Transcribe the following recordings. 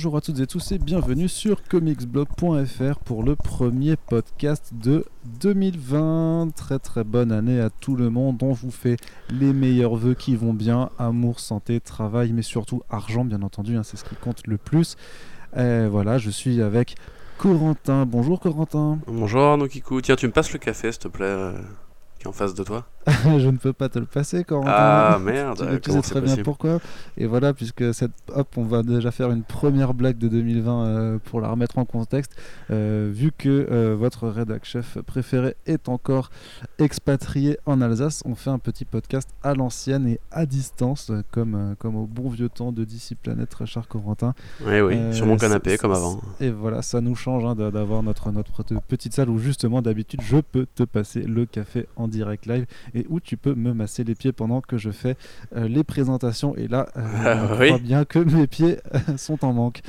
Bonjour à toutes et tous et bienvenue sur comicsblog.fr pour le premier podcast de 2020. Très très bonne année à tout le monde. On vous fait les meilleurs vœux qui vont bien. Amour, santé, travail, mais surtout argent bien entendu. Hein, c'est ce qui compte le plus. Et voilà, je suis avec Corentin. Bonjour Corentin. Bonjour Arnaud Kikou. Tiens, tu me passes le café s'il te plaît qui est en face de toi je ne peux pas te le passer, Corentin. Ah merde, tu, comment sais très bien pourquoi. Et voilà, puisque cette, hop, on va déjà faire une première blague de 2020 euh, pour la remettre en contexte. Euh, vu que euh, votre rédac chef préféré est encore expatrié en Alsace, on fait un petit podcast à l'ancienne et à distance, euh, comme, euh, comme au bon vieux temps de DC Planète, cher Corentin. Oui, oui, Euh, sur mon canapé comme avant. Et voilà, ça nous change hein, d'a- d'avoir notre, notre petite salle où justement d'habitude je peux te passer le café en direct live et où tu peux me masser les pieds pendant que je fais euh, les présentations. Et là, euh, Ah, on oui. croit bien que mes pieds euh, sont en manque.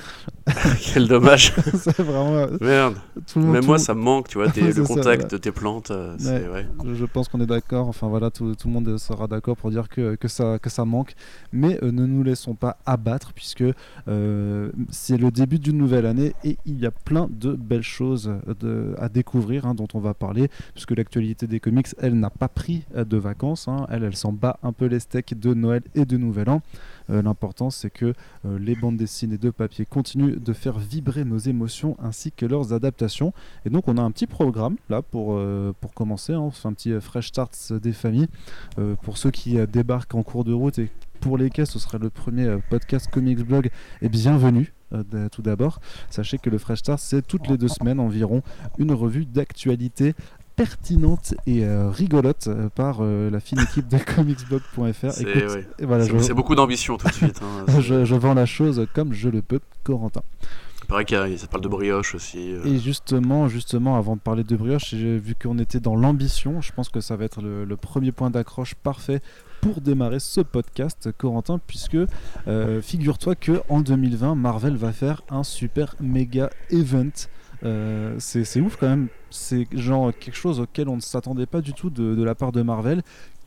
Quel dommage. c'est vraiment euh, Merde. tout monde. Moi, ça me manque, tu vois, t'es- le ça, contact voilà. de tes plantes. euh, ouais. Je- pense qu'on est d'accord, enfin voilà, tout, tout le monde sera d'accord pour dire que, que, ça, que ça manque. Mais euh, ne nous laissons pas abattre, puisque euh, c'est le début d'une nouvelle année et il y a plein de belles choses de- à découvrir hein, dont on va parler, puisque l'actualité des comics, elle n'a pas pris euh, de vacances, hein. elle, elle s'en bat un peu les steaks de Noël et de Nouvel An. Euh, L'important, c'est que euh, les bandes dessinées de papier continuent de faire vibrer nos émotions ainsi que leurs adaptations. Et donc, on a un petit programme là pour, pour commencer. hein. On fait un petit fresh start des familles. Pour ceux qui débarquent en cours de route et pour lesquels ce serait le premier podcast Comics Blog, et bienvenue. euh, d- tout d'abord, sachez que le Fresh Start, c'est toutes les deux semaines environ une revue d'actualité pertinente et euh, rigolote euh, par euh, la fine équipe de comicsblog.fr. C'est ouais. voilà, je, beaucoup d'ambition tout de suite. hein. Je, je vends la chose comme je le peux, Corentin. Il paraît qu'il ça parle de brioche aussi. euh. Et justement, justement, avant de parler de brioche, vu qu'on était dans l'ambition. Je pense que ça va être le, le premier point d'accroche parfait pour démarrer ce podcast, Corentin, puisque figure-toi que en 2020, Marvel va faire un super méga event. Euh, c'est ouf quand même. C'est genre quelque chose auquel on ne s'attendait pas du tout de la part de Marvel,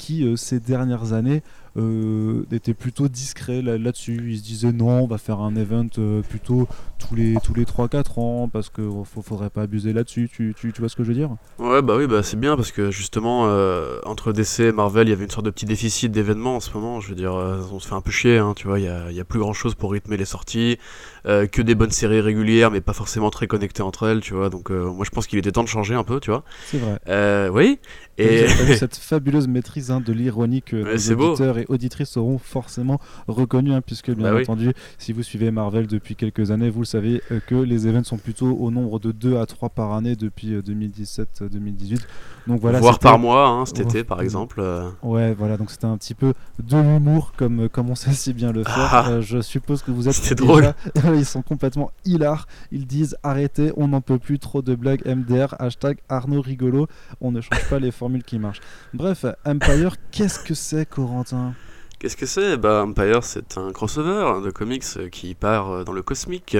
qui euh, ces dernières années euh, était plutôt discret là- là-dessus. Ils se disaient non, on va faire un event euh, plutôt tous les tous les 3-4 ans parce que oh, faut- faudrait pas abuser là-dessus. Tu, tu, tu vois ce que je veux dire? Ouais, bah oui, bah c'est bien parce que justement, euh, entre DC et Marvel, il y avait une sorte de petit déficit d'événements en ce moment. Je veux dire, euh, on se fait un peu chier, hein, tu vois, il y a, il plus grand chose pour rythmer les sorties, euh, que des bonnes séries régulières, mais pas forcément très connectées entre elles, tu vois. Donc, moi je pense qu'il était temps de changer un peu, tu vois. C'est vrai. Oui, Et cette fabuleuse maîtrise hein, de l'ironie que Ouais, beau. auditeurs et auditrices auront forcément reconnu, hein, puisque bien Bah oui. entendu, si vous suivez Marvel depuis quelques années, vous le savez euh, que les événements sont plutôt au nombre de 2 à 3 par année depuis 2017-2018. Donc voilà, voire c'était- par mois, hein, cet Ouais. été par exemple. euh. Ouais, voilà, donc c'était un petit peu de l'humour comme, comme on sait si bien le faire. Ah. Euh, je suppose que vous êtes. C'était déjà- Ils sont complètement hilars. Ils disent arrêtez, on n'en peut plus trop de blagues MDR, hashtag Arnaud rigolo. On ne change pas les formules qui marchent. Bref, Empire, qu'est-ce que c'est, Corentin? Qu'est-ce que c'est? Bah, Empire, c'est un crossover de comics qui part euh, dans le cosmique.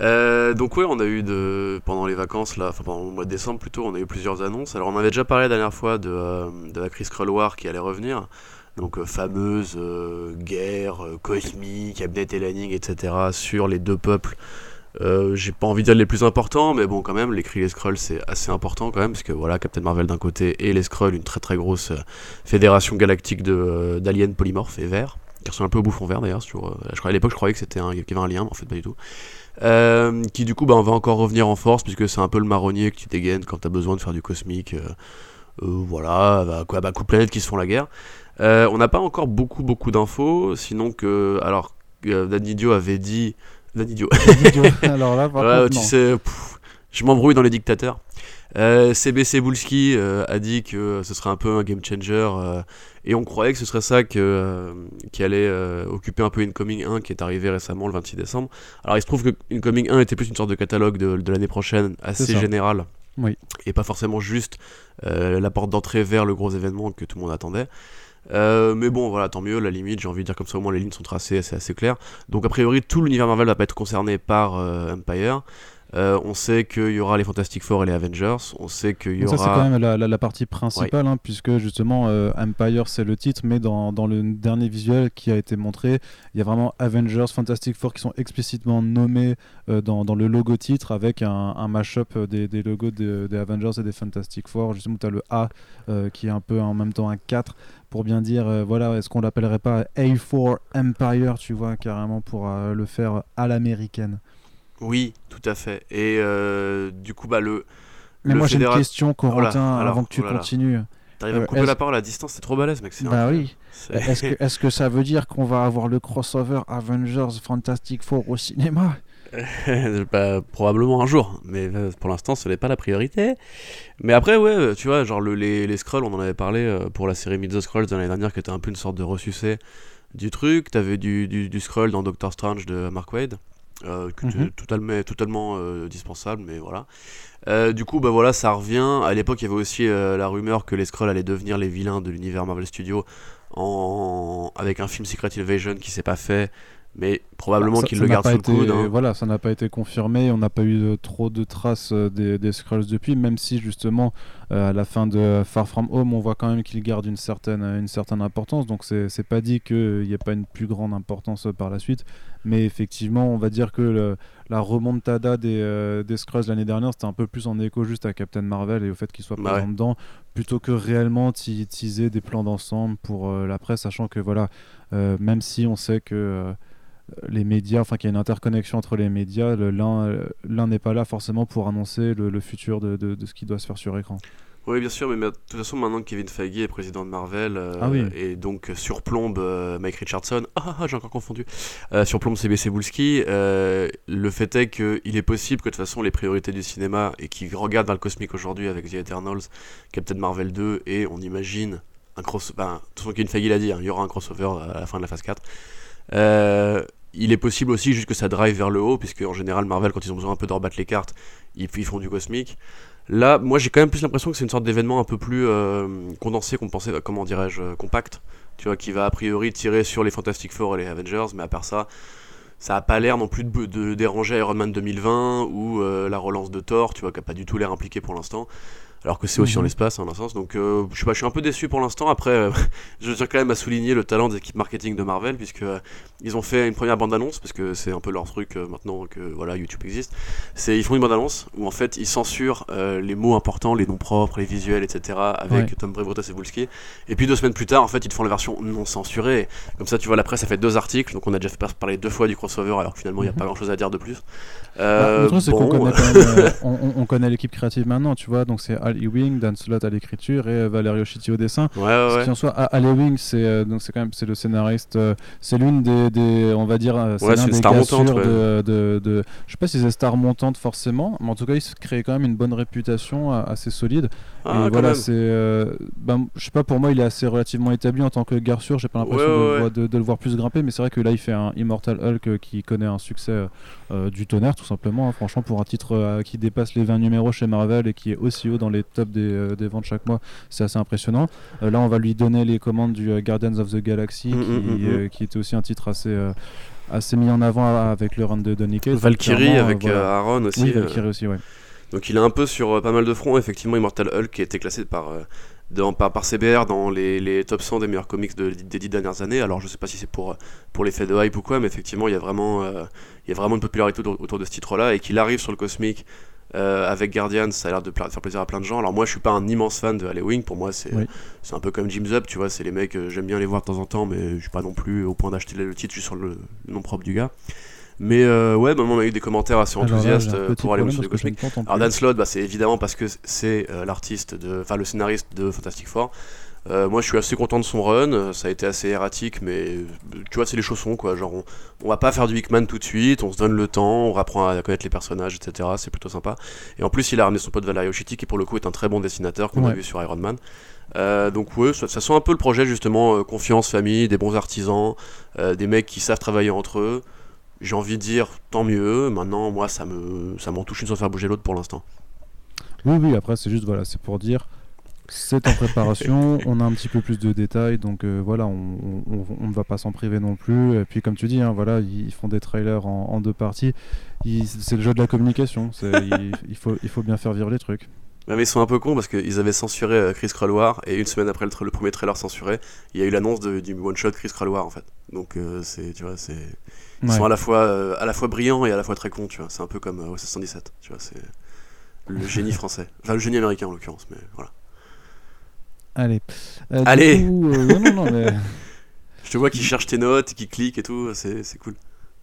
Euh, donc ouais, on a eu de pendant les vacances là, enfin pendant le mois de décembre plutôt, on a eu plusieurs annonces. Alors on avait déjà parlé la dernière fois de, euh, de la crise War qui allait revenir. Donc euh, fameuse guerre cosmique, Abnett et Lanning, etc. sur les deux peuples. Euh, J'ai pas envie de dire les plus importants, mais bon quand même, et les Skrulls c'est assez important quand même, parce que voilà, Captain Marvel d'un côté et les Skrulls, une très très grosse euh, fédération galactique euh, d'aliens polymorphes et verts, qui ressemble un peu au bouffon vert d'ailleurs. À l'époque, je croyais que c'était un, qu'il avait un lien, mais en fait, pas du tout. Qui du coup bah, va encore revenir en force, puisque c'est un peu le marronnier que tu dégaines quand t'as besoin de faire du cosmique. voilà, bah, quoi, bah, coup de planète qui se font la guerre. On n'a pas encore beaucoup beaucoup d'infos, sinon que. Alors, Dan Idiot avait dit. Dan Idiot. Alors là, par Ouais, contre, tu non. sais, pff, je m'embrouille dans les dictateurs. Euh, CBC Bulski euh, a dit que ce serait un peu un game changer euh, et on croyait que ce serait ça que, euh, qui allait occuper un peu Incoming 1 qui est arrivé récemment le 26 décembre. Alors il se trouve que Incoming 1 était plus une sorte de catalogue de, de l'année prochaine assez général Oui. et pas forcément juste la porte d'entrée vers le gros événement que tout le monde attendait. Euh, mais bon, voilà, tant mieux, la limite, j'ai envie de dire comme ça, au moins les lignes sont tracées, c'est assez clair. Donc, a priori, tout l'univers Marvel va pas être concerné par euh, Empire. Euh, on sait qu'il y aura les Fantastic Four et les Avengers. On sait qu'il y aura. Ça, c'est quand même la, la, partie principale, hein, puisque justement, euh, Empire, c'est le titre, mais dans, dans, le dernier visuel qui a été montré, il y a vraiment Avengers, Fantastic Four qui sont explicitement nommés euh, dans, dans, le logo titre avec un, un mash-up des, des, logos des Avengers et des Fantastic Four. Justement, tu as le A qui est un peu en même temps un 4 pour bien dire, voilà, est-ce qu'on l'appellerait pas A4 Empire, tu vois, carrément pour le faire à l'américaine. Oui, tout à fait. Et euh, du coup, bah, le. Mais moi, j'ai une question, Corentin, avant que tu continues. T'arrives à me euh, couper la parole à distance, c'est trop balèze, mec. Bah oui. Est-ce que, est que, ça veut dire qu'on va avoir le crossover Avengers Fantastic Four au cinéma? bah, Probablement un jour, mais euh, pour l'instant, ce n'est pas la priorité. Mais après, ouais, tu vois, genre le, les, les Scrolls, on en avait parlé pour la série Mid the Scrolls de l'année dernière, qui était un peu une sorte de ressucé du truc. T'avais du, du, du Scroll dans Doctor Strange de Mark Wade. Euh, mhm. totalement, totalement euh, dispensable, mais voilà. Euh, du coup, bah voilà, ça revient. À l'époque, il y avait aussi la rumeur que les Skrulls allaient devenir les vilains de l'univers Marvel Studios en... avec un film Secret Invasion qui s'est pas fait mais probablement bah, qu'il le garde sous le coude. Hein. Voilà, ça n'a pas été confirmé, on n'a pas eu trop de traces euh, des, des Skrulls depuis, même si justement euh, à la fin de Far From Home, on voit quand même qu'il garde une certaine, une certaine importance, donc c'est pas dit qu'il n'y ait pas une plus grande importance par la suite, mais effectivement, on va dire que le, la remontada des, euh, des Skrulls l'année dernière, c'était un peu plus en écho juste à Captain Marvel et au fait qu'il soit bah présent dedans, plutôt que réellement teaser des plans d'ensemble pour la presse, sachant que voilà, même si on sait que les médias, enfin qu'il y a une interconnexion entre les médias, l'un n'est pas là forcément pour annoncer le, futur de, de, ce qui doit se faire sur écran. Oui, bien sûr, mais, de toute façon, maintenant que Kevin Feige est président de Marvel euh, ah et donc surplombe euh, Mike Richardson, ah, ah j'ai encore confondu, euh, surplombe CBC Bulski, le fait est qu'il est possible que de toute façon les priorités du cinéma et qui regardent dans le cosmique aujourd'hui avec The Eternals, Captain Marvel 2 et on imagine un crossover, ben, de toute façon Kevin Feige l'a dit, hein, il y aura un crossover à la fin de la phase 4. Euh, il est possible aussi juste que ça drive vers le haut, puisque en général, Marvel, quand ils ont besoin un peu de rebattre les cartes, ils, font du cosmique. Là, moi j'ai quand même plus l'impression que c'est une sorte d'événement un peu plus euh, condensé qu'on pensait, comment dirais-je, euh, compact, tu vois, qui va a priori tirer sur les Fantastic Four et les Avengers, mais à part ça, ça a pas l'air non plus de, déranger Iron Man 2020 ou euh, la relance de Thor, tu vois, qui a pas du tout l'air impliqué pour l'instant alors que c'est aussi en mhm. l'espace, en un sens. Donc, euh, je, sais pas, je suis un peu déçu pour l'instant. Après, euh, je tiens quand même à souligner le talent des équipes marketing de Marvel, puisque euh, ils ont fait une première bande-annonce, parce que c'est un peu leur truc maintenant que voilà YouTube existe. C'est ils font une bande-annonce où en fait ils censurent les mots importants, les noms propres, les visuels, etc. avec Tom Brevoort et Cebulski. Et puis deux semaines plus tard, en fait, ils te font la version non censurée. Comme ça, tu vois, la presse a fait deux articles, donc on a déjà parler deux fois du crossover, alors que finalement il n'y a mhm. pas grand-chose à dire de plus. Bah, le truc, c'est qu'on connaît, on, connaît l'équipe créative maintenant, tu vois, donc c'est Al Ewing, Dan Slott à l'écriture et euh, Valerio Chitti au dessin. Ouais, ouais, en soit, Al Ewing, c'est euh, donc c'est quand même c'est le scénariste, euh, c'est l'une des, des, on va dire, c'est l'un des star montante, de, de, de, je sais pas si c'est star montante forcément, mais en tout cas il se crée quand même une bonne réputation assez solide. Ah, et voilà, c'est, ben, je sais pas, pour moi il est assez relativement établi en tant que garçure. J'ai pas l'impression de, de, le voir plus grimper, mais c'est vrai que là il fait un Immortal Hulk qui connaît un succès du tonnerre tout simplement. Hein. franchement, pour un titre qui dépasse les 20 numéros chez Marvel et qui est aussi haut dans les tops des, euh, des ventes chaque mois, c'est assez impressionnant. Euh, là, on va lui donner les commandes du euh, Guardians of the Galaxy, mm, qui, mm, mm, qui, était aussi un titre assez assez mis en avant avec le run de Donny Cates. Valkyrie avec Aaron aussi. Oui, Valkyrie aussi, ouais. Donc il est un peu sur pas mal de fronts. Effectivement, Immortal Hulk qui a été classé par, dans, par, par, CBR dans les, les, top 100 des meilleurs comics de, des dix dernières années. Alors je sais pas si c'est pour, pour l'effet de hype ou quoi, mais effectivement il y a vraiment, il y a vraiment une popularité autour, autour de ce titre-là et qu'il arrive sur le cosmique euh, avec Guardians, ça a l'air de faire plaisir à plein de gens. Alors moi, je suis pas un immense fan de Halloween. Pour moi, c'est c'est un peu comme Jim's Up, tu vois. C'est les mecs, euh, j'aime bien les voir de temps en temps, mais je suis pas non plus au point d'acheter le titre juste sur le, nom propre du gars. Mais euh, ouais, bah, on a eu des commentaires assez enthousiastes pour Halloween sur le cosmique. Alors Dan Slott, bah, c'est évidemment parce que c'est l'artiste, de, enfin le scénariste de Fantastic Four. Euh, moi, je suis assez content de son run. Ça a été assez erratique, mais tu vois, c'est les chaussons, quoi. Genre, on, va pas faire du Hickman tout de suite, on se donne le temps, on apprend à connaître les personnages, etc. C'est plutôt sympa. Et en plus, il a ramené son pote Valerio Chitti, qui pour le coup est un très bon dessinateur qu'on a vu sur Iron Man. Euh, donc ouais, ça, sent un peu le projet justement euh, confiance, famille, des bons artisans, des mecs qui savent travailler entre eux. J'ai envie de dire tant mieux. Maintenant, moi, ça me ça m'en touche une sans faire bouger l'autre pour l'instant. Oui, oui. Après, c'est juste voilà, c'est pour dire c'est en préparation, on a un petit peu plus de détails, donc euh, voilà, on, ne va pas s'en priver non plus. Et puis comme tu dis, hein, voilà, ils font des trailers en, deux parties. c'est le jeu de la communication. il, il, faut, il faut bien faire vivre les trucs. mais ils sont un peu cons parce qu'ils avaient censuré euh, Chris War et une semaine après le, le, premier trailer censuré, il y a eu l'annonce du one shot Chris War en fait. Donc euh, c'est tu vois c'est ils sont à la fois euh, à la fois brillants et à la fois très cons tu vois. C'est un peu comme au 77 tu vois c'est le génie français, enfin le génie américain en l'occurrence mais voilà. Allez. Allez. non, non, mais... Je te vois qui cherche tes notes, qui clique et tout, c'est cool.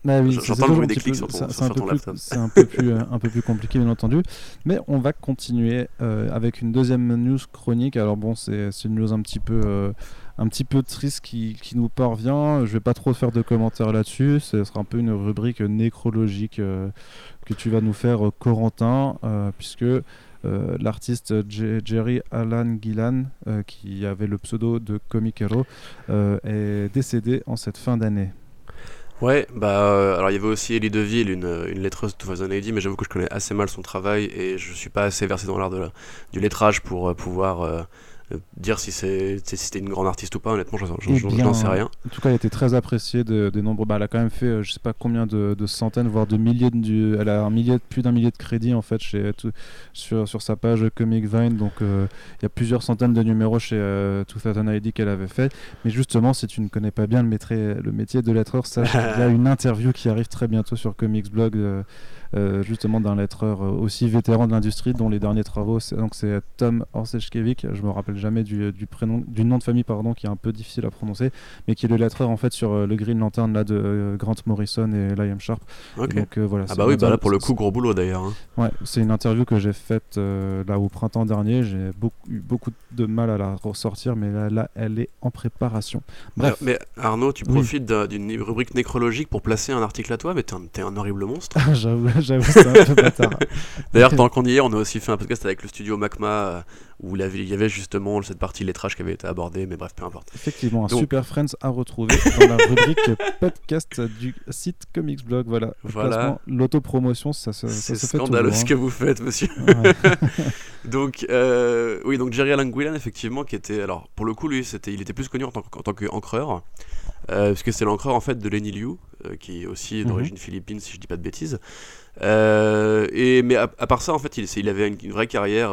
Bah oui, J'entends le bruit des clics sur ton, sur ton laptop. C'est un, peu plus, euh, un peu plus compliqué, bien entendu. Mais on va continuer euh, avec une deuxième news chronique. Alors bon, c'est une news un petit peu, euh, un petit peu triste qui, qui, nous parvient. Je vais pas trop faire de commentaires là-dessus. Ce sera un peu une rubrique nécrologique que tu vas nous faire, Corentin, puisque l'artiste Jerry Alan Gillan, qui avait le pseudo de Comic est décédé en cette fin d'année. Ouais, bah euh, alors il y avait aussi Ellie Deville, une, une lettreuse de 2080, mais j'avoue que je connais assez mal son travail et je suis pas assez versé dans l'art du lettrage pour euh, pouvoir euh, euh, dire si c'était une grande artiste ou pas, honnêtement, j'en eh sais rien. En tout cas, elle était très appréciée de, des nombreux. Bah, elle a quand même fait, euh, je sais pas combien de, centaines, voire de milliers de. Elle a un millier, plus d'un millier de crédits en fait chez, sur, sur sa page Comic Vine. Donc, euh, il y a plusieurs centaines de numéros chez euh, Thousand ID qu'elle avait fait. Mais justement, si tu ne connais pas bien le, métier, le métier de lettreur, sache qu'il y a une interview qui arrive très bientôt sur Comics Blog. Euh, justement d'un lettreur euh, aussi vétéran de l'industrie dont les derniers travaux c'est donc c'est Tom Orsechkiewicz je me rappelle jamais du, du, prénom du nom de famille pardon qui est un peu difficile à prononcer mais qui est le lettreur en fait sur euh, le Green Lantern là de Grant Morrison et Liam Sharp. Donc voilà ah bah oui bah là pour le coup gros boulot d'ailleurs hein. ouais c'est une interview que j'ai faite là au printemps dernier. J'ai beaucoup, eu beaucoup de mal à la ressortir mais là, là elle est en préparation. Bref. mais Arnaud tu profites d'une rubrique nécrologique pour placer un article à toi mais t'es un, un horrible monstre. J'avoue j'avoue, c'est un peu bâtard. D'ailleurs, tant qu'on y est, on a aussi fait un podcast avec le studio Macma euh, où il y avait justement cette partie lettrage qui avait été abordée, mais bref, peu importe. Effectivement, un Super Friends à retrouver dans la rubrique podcast du site Comics Blog. Voilà, voilà. l'autopromotion, ça, ça, ça se fait scandaleux ce que vous faites, monsieur. donc, euh, oui, donc Jerry Alan effectivement, qui était, alors pour le coup, lui, c'était, il était plus connu en tant, qu'encreur. Euh, parce que c'est l'encreur en fait de Lenny Liu, euh, qui est aussi mhm. d'origine philippine si je dis pas de bêtises. Euh, et, mais à, part ça, en fait, il, il avait une, vraie carrière,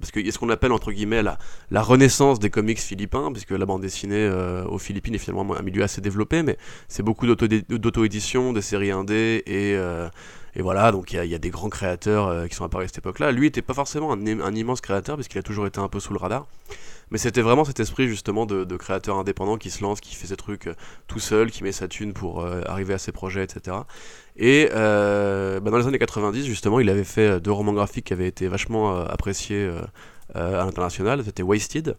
parce qu'il y a ce qu'on appelle, entre guillemets, la, renaissance des comics philippins, puisque la bande dessinée euh, aux Philippines est finalement un milieu assez développé, mais c'est beaucoup d'auto-édition, des séries indées, et, et voilà, donc il y, a des grands créateurs qui sont apparus à cette époque-là. Lui n'était pas forcément un, immense créateur, parce qu'il a toujours été un peu sous le radar. Mais c'était vraiment cet esprit justement de, de, créateur indépendant qui se lance, qui fait ses trucs tout seul, qui met sa thune pour arriver à ses projets, etc. Et euh, bah, dans les années 90, justement, il avait fait euh, deux romans graphiques qui avaient été vachement euh, appréciés à l'international. C'était Wasted,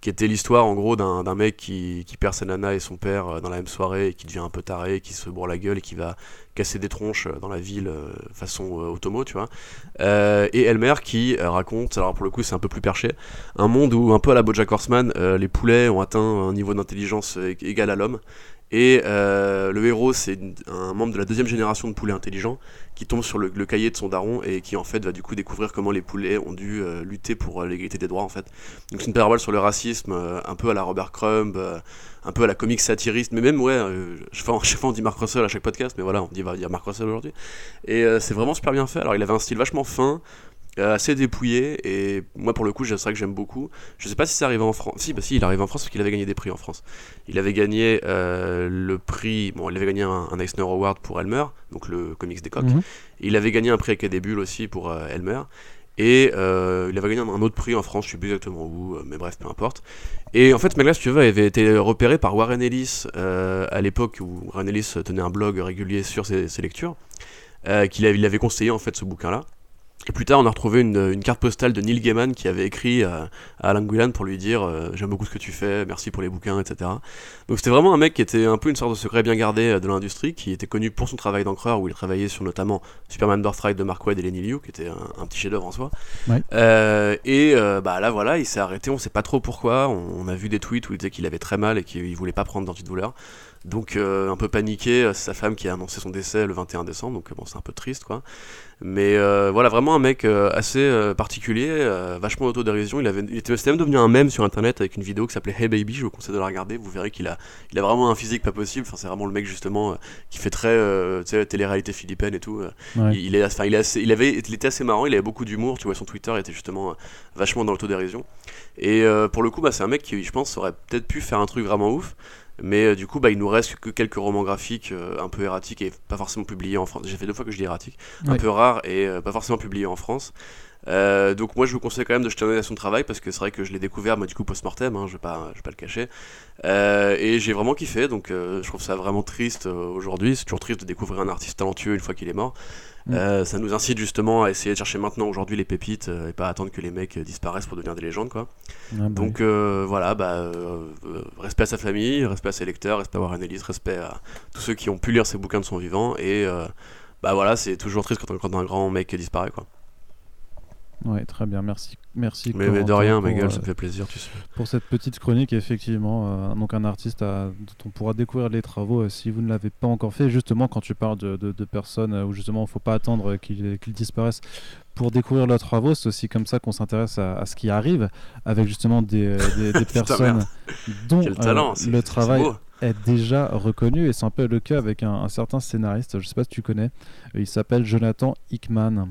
qui était l'histoire en gros d'un mec qui, qui, perd sa nana et son père dans la même soirée et qui devient un peu taré, qui se bourre la gueule et qui va casser des tronches dans la ville façon automo, tu vois. et Elmer qui raconte, alors pour le coup c'est un peu plus perché, un monde où un peu à la Bojack Horseman, les poulets ont atteint un niveau d'intelligence égal à l'homme et euh, le héros, c'est un membre de la deuxième génération de poulets intelligents qui tombe sur le, cahier de son daron et qui en fait va du coup découvrir comment les poulets ont dû euh, lutter pour euh, l'égalité des droits en fait. Donc c'est une parabole sur le racisme, un peu à la Robert Crumb, un peu à la comique satiriste, mais même ouais, je sais pas, on dit Mark Russell à chaque podcast, mais voilà, on dit va dire Mark Russell aujourd'hui. Et c'est vraiment super bien fait. Alors il avait un style vachement fin, assez dépouillé et moi pour le coup c'est vrai que j'aime beaucoup. Je sais pas si c'est arrivé en France si bah si il arrive en France parce qu'il avait gagné des prix en France. Il avait gagné euh, le prix bon il avait gagné un, Eisner Award pour Elmer donc le comics des coques mhm. il avait gagné un prix avec des bulles aussi pour euh, Elmer. Et il avait gagné un, autre prix en France je sais plus exactement où mais bref peu importe. Et en fait ce si tu veux avait été repéré par Warren Ellis à l'époque où Warren Ellis tenait un blog régulier sur ses, ses lectures qu'il avait, il avait conseillé en fait ce bouquin là et plus tard, on a retrouvé une, carte postale de Neil Gaiman qui avait écrit à, Alan Guilan pour lui dire euh, J'aime beaucoup ce que tu fais, merci pour les bouquins, etc. Donc c'était vraiment un mec qui était un peu une sorte de secret bien gardé euh, de l'industrie, qui était connu pour son travail d'encreur, où il travaillait sur notamment Superman Birthright de Mark Waid et Lenny Liu, qui était un, petit chef-d'œuvre en soi. Euh, et bah là, voilà, il s'est arrêté, on sait pas trop pourquoi. On, a vu des tweets où il disait qu'il avait très mal et qu'il voulait pas prendre d'antidouleur. Donc un peu paniqué, c'est sa femme qui a annoncé son décès le 21 décembre, donc bon c'est un peu triste quoi. Mais voilà, vraiment un mec assez particulier, vachement d'autodérision. Il, avait, il était même devenu un mème sur internet avec une vidéo qui s'appelait Hey Baby, je vous conseille de la regarder, vous verrez qu'il a, il a vraiment un physique pas possible, enfin, c'est vraiment le mec justement qui fait très télé-réalité philippine et tout. Il, est, enfin, il, est assez, il, avait, il était assez marrant, il avait beaucoup d'humour, tu vois, son Twitter était justement vachement dans l'autodérision. Et pour le coup, bah, c'est un mec qui, je pense, aurait peut-être pu faire un truc vraiment ouf. Mais euh, du coup, bah, il nous reste que quelques romans graphiques euh, un peu erratiques et pas forcément publiés en France. J'ai fait deux fois que je dis erratique, un peu rare et euh, pas forcément publiés en France. Donc moi je vous conseille quand même de jeter un œil à son travail parce que c'est vrai que je l'ai découvert moi du coup post-mortem, hein, je vais pas, je vais pas le cacher. et j'ai vraiment kiffé donc je trouve ça vraiment triste aujourd'hui. C'est toujours triste de découvrir un artiste talentueux une fois qu'il est mort. Mm. Euh, ça nous incite justement à essayer de chercher maintenant aujourd'hui les pépites euh, et pas attendre que les mecs euh, disparaissent pour devenir des légendes quoi. Ah, bah Donc voilà, bah, respect à sa famille, respect à ses lecteurs, respect à Warren Ellis, respect à tous ceux qui ont pu lire ses bouquins de son vivant et bah voilà, c'est toujours triste quand, quand un grand mec disparaît quoi. Ouais, très bien, merci. Merci. Mais, de rien, ma gueule, ça me fait plaisir, tu sais. Pour cette petite chronique, effectivement, donc un artiste dont on pourra découvrir les travaux si vous ne l'avez pas encore fait. Justement, quand tu parles de, de, personnes où justement il ne faut pas attendre qu'ils disparaissent pour découvrir leurs travaux, c'est aussi comme ça qu'on s'intéresse à, ce qui arrive avec justement des, des, personnes dont le travail est déjà reconnu et c'est un peu le cas avec un, un certain scénariste, je sais pas si tu connais, il s'appelle Jonathan Hickman.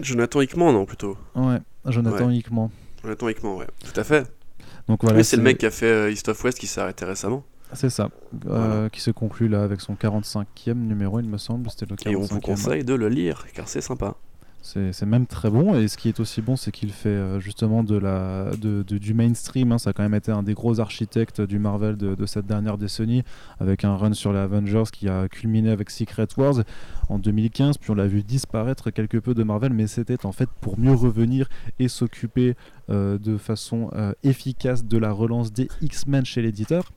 Jonathan Hickman, non, plutôt. Ouais, Jonathan Hickman. Jonathan Hickman, ouais, tout à fait. Donc voilà. c'est le mec qui a fait euh, East of West qui s'est arrêté récemment. C'est ça, euh, qui se conclut là avec son 45e numéro, il me semble. C'était le 45e. Et on vous conseille de le lire, car c'est sympa. C'est même très bon. Et ce qui est aussi bon, c'est qu'il fait euh, justement du mainstream. Hein. Ça a quand même été un des gros architectes du Marvel de, cette dernière décennie, avec un run sur les Avengers qui a culminé avec Secret Wars en 2015. Puis on l'a vu disparaître quelque peu de Marvel, mais c'était en fait pour mieux revenir et s'occuper euh, de façon euh, efficace de la relance des X-Men chez l'éditeur.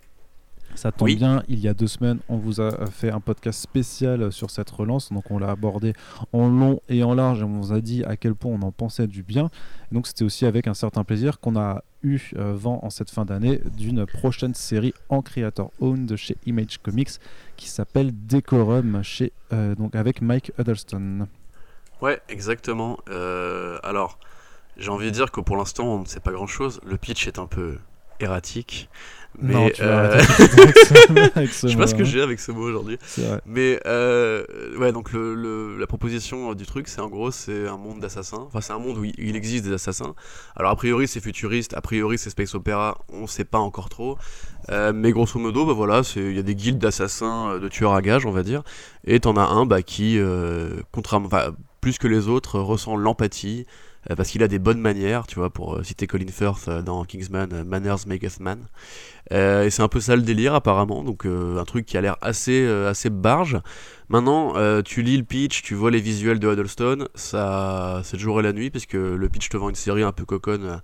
Ça tombe bien, il y a deux semaines, on vous a fait un podcast spécial sur cette relance. Donc, on l'a abordé en long et en large et on vous a dit à quel point on en pensait du bien. donc, c'était aussi avec un certain plaisir qu'on a eu euh, vent en cette fin d'année d'une prochaine série en creator owned chez Image Comics qui s'appelle Decorum chez, euh, donc avec Mike Huddleston. Ouais, exactement. Euh, alors, j'ai envie de dire que pour l'instant, on ne sait pas grand chose. Le pitch est un peu erratique. Mais euh, je sais pas ce que j'ai avec ce mot aujourd'hui. Mais euh, ouais, donc le, la proposition du truc, c'est en gros, c'est un monde d'assassins. Enfin, c'est un monde où il existe des assassins. Alors a priori, c'est futuriste. A priori, c'est space opéra. On sait pas encore trop. Euh, mais grosso modo, bah voilà, il y a des guildes d'assassins, de tueurs à gages, on va dire. Et t'en as un bah, qui, contrairement, plus que les autres, ressent l'empathie. Euh, parce qu'il a des bonnes manières, tu vois, pour euh, citer Colin Firth euh, dans Kingsman, Manners Maketh Man. et c'est un peu ça le délire apparemment, donc un truc qui a l'air assez, assez barge. Maintenant, tu lis le pitch, tu vois les visuels de Huddlestone, ça, c'est le jour et la nuit, parce que le pitch te vend une série un peu coconne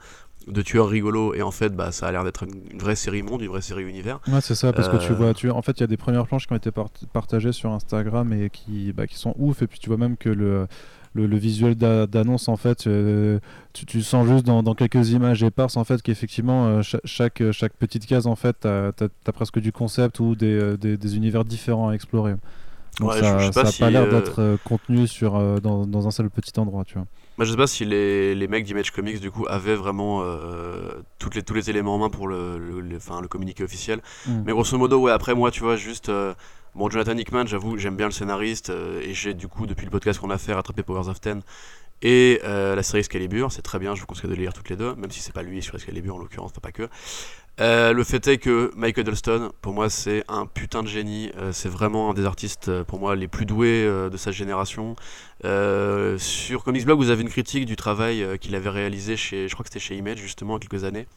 de tueurs rigolos. Et en fait bah ça a l'air d'être une, vraie série monde une vraie série univers. Ouais c'est ça parce que tu vois tu en fait il y a des premières planches qui ont été partagées sur Instagram et qui bah, qui sont ouf. Et puis tu vois même que le le, visuel d'annonce en fait euh, tu, sens juste dans, quelques images éparses en fait qu'effectivement euh, chaque, chaque petite case en fait t'as as, presque du concept ou des, euh, des, univers différents à explorer. Donc ça, n'a pas, l'air d'être contenu sur, dans, dans, un seul petit endroit tu vois. Moi je sais pas si les, les mecs d'Image Comics du coup avaient vraiment toutes les, tous les éléments en main pour le, le, le communiqué officiel. Hmm. mais grosso modo ouais après moi tu vois juste Bon, Jonathan Hickman, j'avoue, j'aime bien le scénariste euh, et j'ai du coup, depuis le podcast qu'on a fait, rattrapé Powers of Ten et euh, la série Excalibur. C'est très bien, je vous conseille de lire toutes les deux, même si c'est pas lui sur Excalibur en l'occurrence, pas que. Euh, le fait est que Michael Huddleston, pour moi, c'est un putain de génie. c'est vraiment un des artistes, pour moi, les plus doués de sa génération. sur Comics Blog, vous avez une critique du travail qu'il avait réalisé chez, je crois que c'était chez Image, justement, quelques années.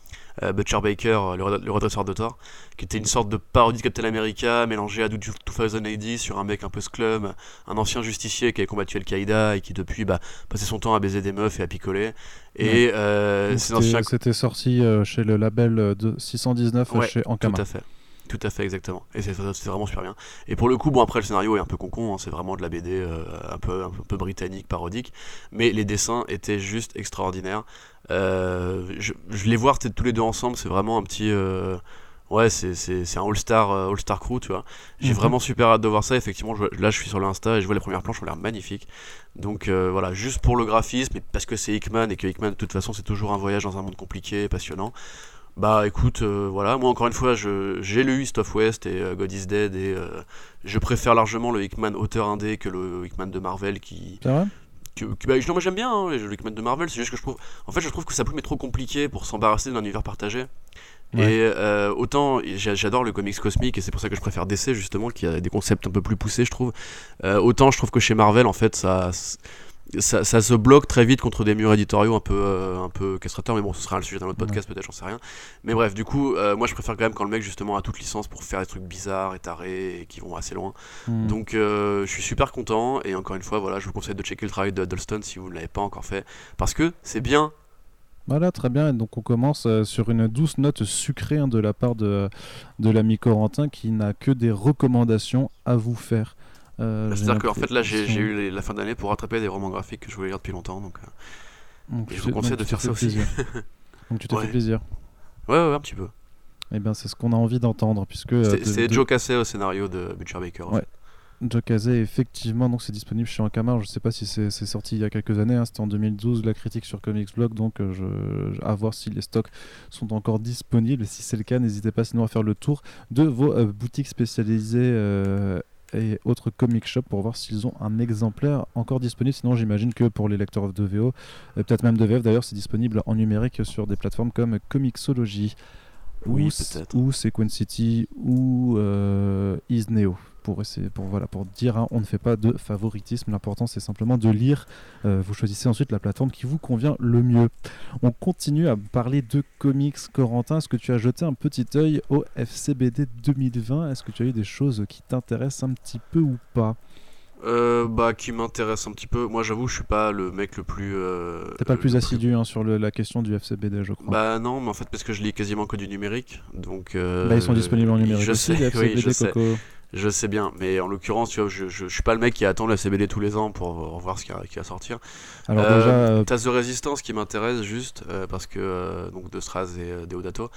Euh, Butcher Baker, le, redresseur de Thor, qui était une sorte de parodie de Captain America mélangée à 2080 sur un mec un peu sclum, un ancien justicier qui avait combattu Al-Qaïda et qui depuis bah, passait son temps à baiser des meufs et à picoler. Et euh, c'était sorti euh, chez le label de 619 chez Ankama. Tout à fait. Tout à fait, exactement. Et c'est vraiment super bien. Et pour le coup, bon, après, le scénario est un peu concon, hein, c'est vraiment de la BD un, peu, un peu britannique, parodique, mais les dessins étaient juste extraordinaires. Euh, je, les voir tous les deux ensemble, c'est vraiment un petit. Euh, Ouais, c'est, un all-star, euh, all-star crew, tu vois. J'ai Mhm. vraiment super hâte de voir ça. Effectivement, je- là, je suis sur l'Insta et je vois les premières planches, ont l'air magnifiques. Donc euh, voilà, juste pour le graphisme, et parce que c'est Hickman et que Hickman, de toute façon, c'est toujours un voyage dans un monde compliqué et passionnant. Bah écoute, euh, voilà, moi encore une fois, j'ai lu East of West et euh, God is Dead et euh, je préfère largement le Hickman auteur indé que le Hickman de Marvel qui, C'est vrai? que, que- bah, non, moi j'aime bien hein, le Hickman de Marvel, c'est juste que je trouve. En fait, je trouve que sa plume est trop compliquée pour s'embarrasser d'un univers partagé. Ouais. Et euh, autant j'a- j'adore le comics cosmique et c'est pour ça que je préfère DC justement, qui a des concepts un peu plus poussés, je trouve. Autant je trouve que chez Marvel, en fait, ça. Ça, ça se bloque très vite contre des murs éditoriaux un peu, euh, un peu castrateurs, mais bon, ce sera le sujet d'un autre podcast peut-être, j'en sais rien. Mais bref, du coup, euh, moi je préfère quand même quand le mec justement a toute licence pour faire des trucs bizarres et tarés et qui vont assez loin. Hmm. Donc euh, je suis super content et encore une fois voilà je vous conseille de checker le travail de Huddleston si vous ne l'avez pas encore fait parce que c'est bien. Voilà, très bien. Et donc on commence sur une douce note sucrée hein, de la part de, de l'ami Corentin qui n'a que des recommandations à vous faire. Euh, C'est-à-dire qu'en fait là j'ai eu les- la fin d'année pour rattraper des romans graphiques que je voulais lire depuis longtemps donc euh, Donc, et tu je vous conseille de faire ça aussi. donc tu t'es Ouais. fait plaisir. ouais, ouais ouais, un petit peu. Eh bien c'est ce qu'on a envie d'entendre puisque euh, C'est de- Joe Cassé au scénario de Butcher Baker. en Ouais. fait. Joe Casey, effectivement, donc c'est disponible chez Ankama. Je ne sais pas si c'est sorti il y a quelques années. hein, C'était en 2012 la critique sur Comics Blog, donc je, je- à voir si les stocks sont encore disponibles. Et si c'est le cas, n'hésitez pas sinon à faire le tour de vos euh, boutiques spécialisées euh, et autres comic shops pour voir s'ils ont un exemplaire encore disponible. Sinon, j'imagine que pour les lecteurs de VO, euh, peut-être même de VF d'ailleurs, c'est disponible en numérique sur des plateformes comme Comixology. Oui, ou, ou Sequence City ou euh, Isneo pour essayer pour voilà pour dire hein, on ne fait pas de favoritisme. L'important c'est simplement de lire. Euh, vous choisissez ensuite la plateforme qui vous convient le mieux. On continue à parler de comics. Corentin est-ce que tu as jeté un petit œil au FCBD 2020 est-ce que tu as eu des choses qui t'intéressent un petit peu ou pas? Euh, bah qui m'intéresse un petit peu. Moi j'avoue je suis pas le mec le plus. euh, t'es pas le plus le assidu hein, sur le- la question du FCBD je crois. Bah non, mais en fait parce que je lis quasiment que du numérique, donc. euh, Bah, ils sont disponibles en numérique Je aussi sais, les oui, FCBD je sais, Coco je sais bien, mais en l'occurrence, tu vois, je, je, je suis pas le mec qui attend la CBD tous les ans pour euh, voir ce qui va, qui va sortir. alors Euh, déjà euh, T'as The Resistance qui m'intéresse juste euh, parce que euh, donc de Straz et euh, Deodato,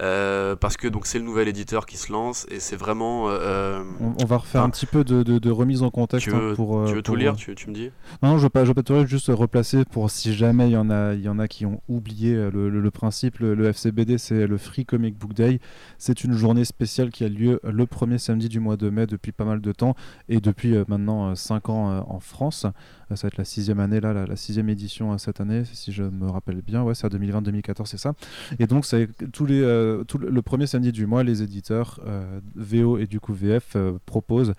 euh, parce que donc c'est le nouvel éditeur qui se lance et c'est vraiment. euh, on, on va refaire enfin, un petit peu de, de- de remise en contexte tu hein, veux, pour euh, tu veux tout pour, lire, euh, tu, tu me dis? Non, non, je veux pas, je veux pas te juste replacer pour si jamais il y en a, il y en a qui ont oublié euh, le, le- le principe. Le, le FCBD, c'est le Free Comic Book Day. C'est une journée spéciale qui a lieu le premier samedi du mois de mai depuis pas mal de temps et depuis euh, maintenant 5 ans euh, en France. Euh, ça va être la sixième année là, la, la sixième édition euh, cette année, si je me rappelle bien. Ouais, c'est à 2020-2014, c'est ça. Et donc, c'est tous les, euh, le, premier samedi du mois, les éditeurs euh, VO et du coup VF euh, proposent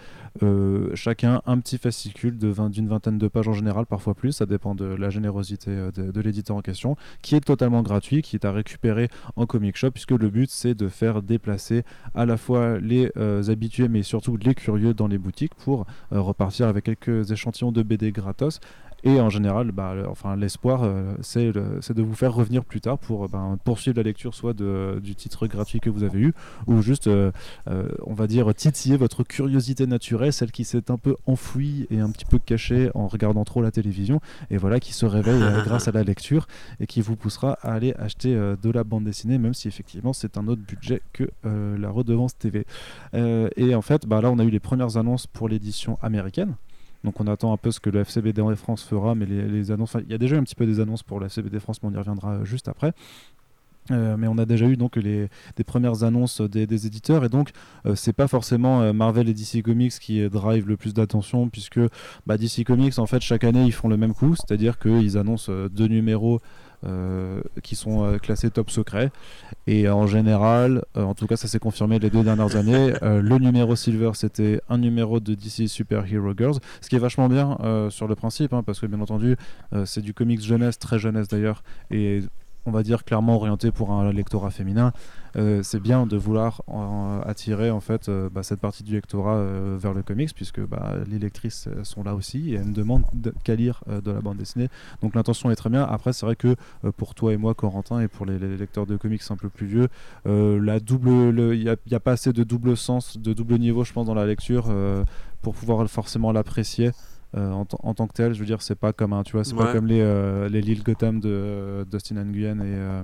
chacun un petit fascicule d'une vingtaine de pages en général, parfois plus, ça dépend de la générosité de, de l'éditeur en question, qui est totalement gratuit, qui est à récupérer en comic shop, puisque le but c'est de faire déplacer à la fois les habitués, mais surtout les curieux dans les boutiques pour repartir avec quelques échantillons de BD gratos. Et en général, bah, le- enfin, l'espoir, euh, c'est le- de vous faire revenir plus tard pour euh, ben, poursuivre la lecture soit de- du titre gratuit que vous avez eu, ou juste, euh, euh, on va dire, titiller votre curiosité naturelle, celle qui s'est un peu enfouie et un petit peu cachée en regardant trop la télévision, et voilà, qui se réveille grâce à la lecture et qui vous poussera à aller acheter de la bande dessinée, même si effectivement c'est un autre budget que la redevance TV. Et en fait, bah, là, on a eu les premières annonces pour l'édition américaine. Donc on attend un peu ce que le FCBD France fera, mais les, annonces, il y a déjà eu un petit peu des annonces pour le FCBD France, mais on y reviendra euh, juste après. Euh, mais on a déjà eu donc les des premières annonces des, éditeurs et donc euh, c'est pas forcément euh, Marvel et DC Comics qui drive le plus d'attention puisque bah, DC Comics en fait chaque année ils font le même coup c'est-à-dire qu'ils annoncent deux numéros euh, qui sont euh, classés top secret. Et en général euh, en tout cas ça s'est confirmé les deux dernières années. Euh, le numéro silver c'était un numéro de DC Super Hero Girls ce qui est vachement bien euh, sur le principe hein, parce que bien entendu euh, c'est du comics jeunesse très jeunesse d'ailleurs et on va dire clairement orienté pour un lectorat féminin, euh, c'est bien de vouloir en- attirer en fait euh, bah, cette partie du lectorat euh, vers le comics puisque bah, les lectrices euh, sont là aussi et elles ne demandent de- qu'à lire euh, de la bande dessinée. Donc l'intention est très bien. Après c'est vrai que euh, pour toi et moi Corentin et pour les, les lecteurs de comics un peu plus vieux, euh, la double, le- il n'y a, il y a pas assez de double sens, de double niveau je pense dans la lecture euh, pour pouvoir forcément l'apprécier. euh, en, tant- en tant que tel, je veux dire, c'est pas comme un, tu vois, c'est pas comme les, euh, les Lille Gotham de euh, Dustin Nguyen et, euh,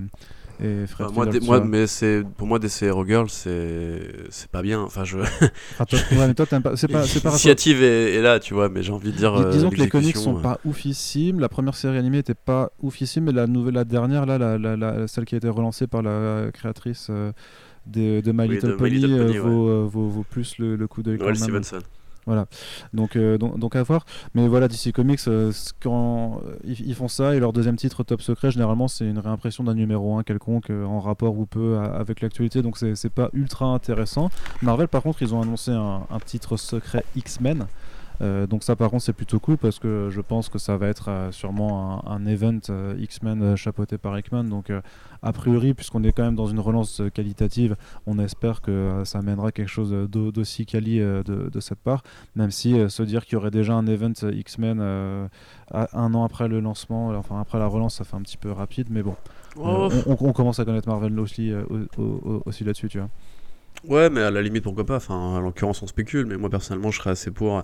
et Fred Enfin, moi, des- moi, mais c'est pour moi DC Hero Girl, c'est c'est pas bien. Enfin, je Ah, toi, ouais, mais toi, t'aimes pas. C'est pas, c'est pas l'initiative est, est là, tu vois, mais j'ai envie de dire. Dis- euh, disons que les comics l'exécution, sont euh, pas oufissimes. La première série animée était pas oufissime, mais la nouvelle, la dernière, là, la, la- la- celle qui a été relancée par la créatrice euh, de, de My Oui, Little de My Pony, euh, vaut, euh, vaut- vaut plus le, le coup d'œil quand Noël même. Donc, euh, donc, donc à voir. Mais voilà, DC Comics, euh, quand ils, font ça, et leur deuxième titre, Top Secret, généralement, c'est une réimpression d'un numéro 1 quelconque euh, en rapport ou peu avec l'actualité. Donc, c'est pas ultra intéressant. Marvel, par contre, ils ont annoncé un titre secret X-Men. Euh, donc ça par contre c'est plutôt cool parce que je pense que ça va être euh, sûrement un, un event euh, X-Men chapeauté par Hickman donc a priori puisqu'on est quand même dans une relance qualitative on espère que ça amènera quelque chose d'au- d'aussi quali de, de cette part même si se dire qu'il y aurait déjà un event X-Men un an après le lancement enfin après la relance ça fait un petit peu rapide mais bon Oh, on, on- on commence à connaître Marvel aussi, au- au- au- aussi là-dessus tu vois Ouais, mais à la limite, pourquoi pas? Enfin, en l'occurrence, on spécule, mais moi personnellement, je serais assez pour.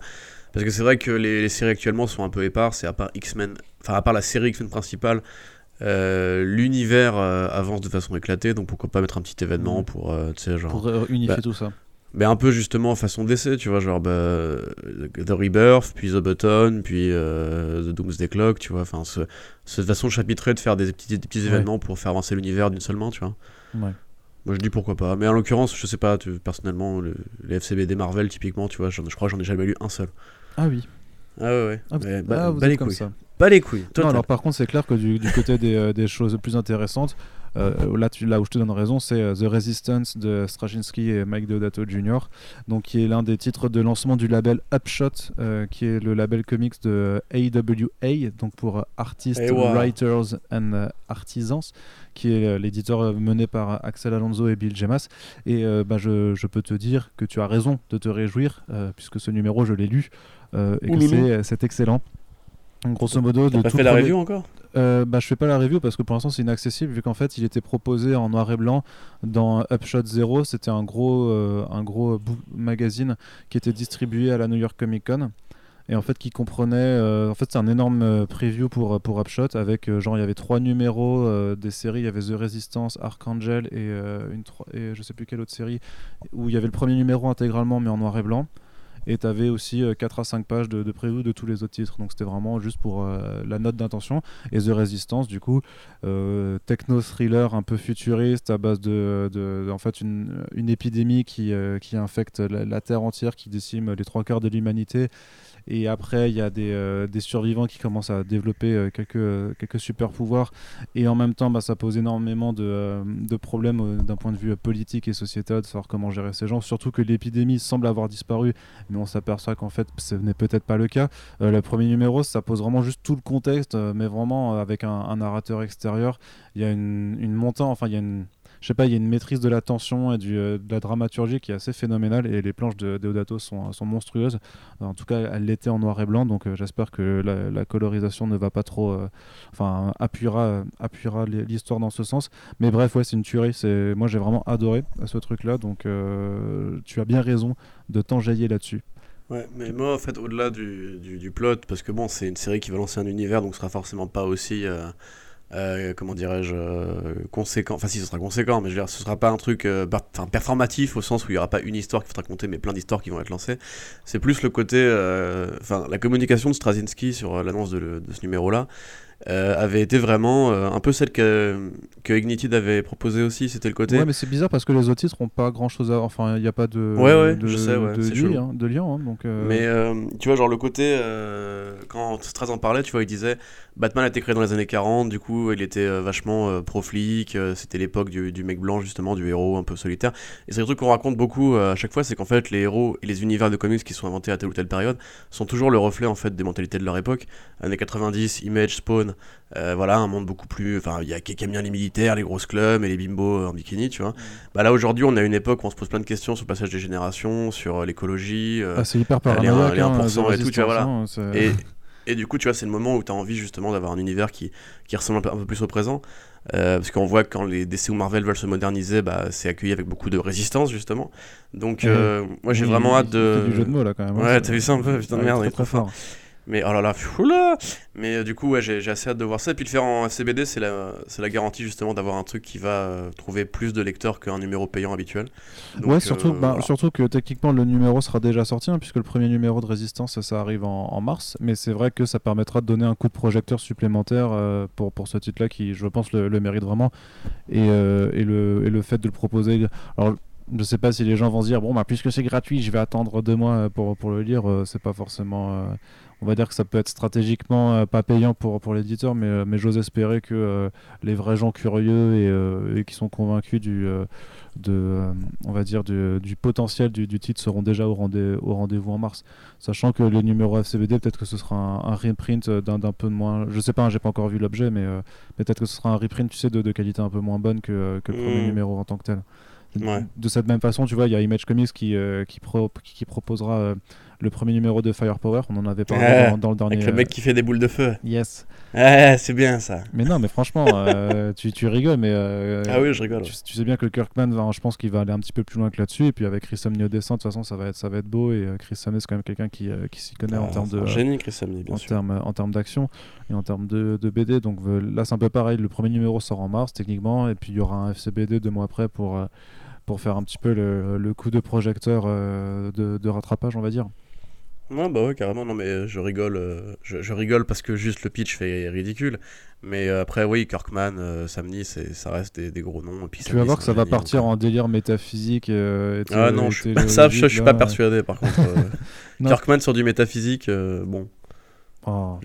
Parce que c'est vrai que les, les séries actuellement sont un peu éparses, et à part X-Men, enfin, à part la série X-Men principale, euh, l'univers euh, avance de façon éclatée, donc pourquoi pas mettre un petit événement Mhm. pour, euh, genre. pour euh, unifier bah, tout ça Mais un peu justement façon d'essai, tu vois, genre bah, The Rebirth, puis The Button, puis The Doomsday Clock, tu vois, enfin, ce, cette façon chapitrée de faire des petits, des petits Ouais. événements pour faire avancer l'univers d'une seule main, tu vois. ouais. Moi je dis pourquoi pas, mais en l'occurrence, je sais pas, tu- personnellement, le- les FCBD Marvel, typiquement, tu vois, je crois que j'en ai jamais lu un seul. Ah oui Ah ouais, ouais. ah, Mais bah, ah, vous pas êtes les comme couilles. ça Pas les couilles, Non, alors par contre, c'est clair que du, du côté des, euh, des choses plus intéressantes, euh, là, tu, là où je te donne raison, c'est euh, The Resistance de Straczynski et Mike Deodato Jr., donc qui est l'un des titres de lancement du label Upshot, qui est le label comics de AWA, donc pour Artists, Eh. Writers and Artisans, qui est l'éditeur mené par Axel Alonso et Bill Gemas. Et bah, je, je peux te dire que tu as raison de te réjouir, puisque ce numéro, je l'ai lu, et que Ouloulou. c'est- c'est excellent. Grosso modo, de pas tout fait la premier- review encore euh, bah, je fais pas la review parce que pour l'instant c'est inaccessible vu qu'en fait il était proposé en noir et blanc dans Upshot Zero. C'était un gros, euh, un gros book magazine qui était distribué à la New York Comic Con et en fait qui comprenait, euh, en fait c'est un énorme euh, preview pour pour Upshot avec euh, genre il y avait trois numéros euh, des séries, il y avait The Resistance, Archangel et euh, une et je sais plus quelle autre série où il y avait le premier numéro intégralement mais en noir et blanc. Et tu avais aussi 4 à 5 pages de, de de tous les autres titres. Donc c'était vraiment juste pour euh, la note d'intention. Et The Resistance, du coup, euh, techno-thriller un peu futuriste à base de, en fait, une, une épidémie qui, euh, qui infecte la Terre entière, qui décime les trois quarts de l'humanité. Et après, il y a des, euh, survivants qui commencent à développer euh, quelques, euh, quelques super pouvoirs. Et en même temps, bah, ça pose énormément de, de problèmes d'un point de vue politique et sociétal, de savoir comment gérer ces gens. Surtout que l'épidémie semble avoir disparu, mais on s'aperçoit qu'en fait, ce n'est peut-être pas le cas. Le premier numéro, ça pose vraiment juste tout le contexte, mais vraiment avec un, un narrateur extérieur. Il y a une, une montée, enfin, il y a une. Je sais pas, il y a une maîtrise de la tension et euh, de la dramaturgie qui est assez phénoménale et les planches de Deodato sont, sont monstrueuses. En tout cas, elle l'était en noir et blanc, donc euh, j'espère que la, colorisation ne va pas trop, euh, enfin, appuiera, euh, appuiera l'hi- l'histoire dans ce sens. Mais bref, ouais, c'est une tuerie. Moi, j'ai vraiment adoré euh, ce truc-là, donc euh, tu as bien raison de t'enjailler là-dessus. Ouais, mais moi, en fait, au-delà du, plot, parce que bon, c'est une série qui va lancer un univers, donc ce sera forcément pas aussi, euh, euh, comment dirais-je, euh, conséquent. Enfin, si, ce sera conséquent, mais je veux dire, ce sera pas un truc euh, performatif au sens où il y aura pas une histoire qui va te raconter, mais plein d'histoires qui vont être lancées. C'est plus le côté, euh, enfin, la communication de Straczynski sur l'annonce de, ce numéro-là. avait été vraiment un peu celle que, que Ignited avait proposé aussi, c'était le côté Ouais, mais c'est bizarre parce que les autres titres ont pas grand-chose à. Enfin, il n'y a pas de. Ouais, ouais, de, je sais, ouais, de, c'est lien, hein, de lien, hein, donc. Mais tu vois, genre le côté, quand Straz en parlait, tu vois, il disait Batman a été créé dans les années 40, du coup, il était euh, vachement euh, pro-flic, euh, c'était l'époque du, du mec blanc, justement, du héros un peu solitaire. Et c'est le truc qu'on raconte beaucoup euh, à chaque fois, c'est qu'en fait, les héros et les univers de comics qui sont inventés à telle ou telle période sont toujours le reflet, en fait, des mentalités de leur époque. Années 90, Image, Spawn, euh, voilà, un monde beaucoup plus. Enfin, il y a qui aime bien les militaires, les grosses clubs et les bimbos en bikini, tu vois. Bah là, aujourd'hui, on a une époque où on se pose plein de questions sur le passage des générations, sur l'écologie. euh, ah, c'est hyper les un- paranoïaque. les hein, 1% de et tout, tu vois, voilà. hein, et, et du coup, tu vois, c'est le moment où tu as envie justement d'avoir un univers qui, qui ressemble un peu, plus au présent. Euh, parce qu'on voit que quand les DC ou Marvel veulent se moderniser, bah, c'est accueilli avec beaucoup de résistance, justement. Donc, euh, moi, j'ai Oui, vraiment hâte de. du jeu de mots là quand même. hein, Ouais, t'as vu ça un peu? Putain de Ouais, merde, il est très trop fort. fort. Mais oh là là, là Mais euh, du coup, ouais, j'ai assez hâte de voir ça. Et puis le faire en CBD, c'est la, la garantie justement d'avoir un truc qui va euh, trouver plus de lecteurs qu'un numéro payant habituel. ouais, surtout, bah, surtout que techniquement le numéro sera déjà sorti, hein, puisque le premier numéro de Résistance, ça arrive en, mars. Mais c'est vrai que ça permettra de donner un coup de projecteur supplémentaire pour, pour ce titre-là qui, je pense, le, mérite vraiment. Et, et, le, et le fait de le proposer. Alors, je sais pas si les gens vont se dire bon bah puisque c'est gratuit je vais attendre deux mois pour, pour le lire euh, c'est pas forcément euh, on va dire que ça peut être stratégiquement euh, pas payant pour, pour l'éditeur mais, mais j'ose espérer que les vrais gens curieux et, et qui sont convaincus du de on va dire du, du potentiel du, du, titre seront déjà au, rendez, au rendez-vous en mars. Sachant que les numéros FCBD peut-être que ce sera un, reprint d'un, d'un peu de moins je sais pas hein, j'ai pas encore vu l'objet mais peut-être que ce sera un reprint tu sais de, de qualité un peu moins bonne que, que le premier mmh. numéro en tant que tel. De cette même façon, tu vois, il y a Image Comics qui, euh, qui, qui, proposera euh, le premier numéro de Firepower. On en avait parlé dans, le dernier. Avec le mec qui fait des boules de feu. Yes. c'est bien ça. Mais non, mais franchement, euh, tu, tu, rigoles, mais. ah oui, je rigole. Tu, sais bien que Kirkman, je pense qu'il va aller un petit peu plus loin que là-dessus. Et puis avec Chris Samney au dessin, de toute façon, ça va être, ça va être beau. Et Chris Samney, c'est quand même quelqu'un qui, qui s'y connaît en ah, termes de. génie, Chris bien en sûr. Termes, en termes d'action et en termes de, de BD. Donc là, c'est un peu pareil. Le premier numéro sort en mars, techniquement. Et puis il y aura un FCBD deux mois après pour pour faire un petit peu le, coup de projecteur euh, de, rattrapage, on va dire. Ouais, bah ouais, carrément. Non, mais je rigole, euh, je, rigole parce que juste le pitch fait ridicule. Mais euh, après, oui, Kirkman, Samni, ça reste des, gros noms. Et puis tu vas voir que ça va partir en délire métaphysique. ah non, je, ça, je, suis pas persuadé par contre. Kirkman sur du métaphysique, bon. Oh.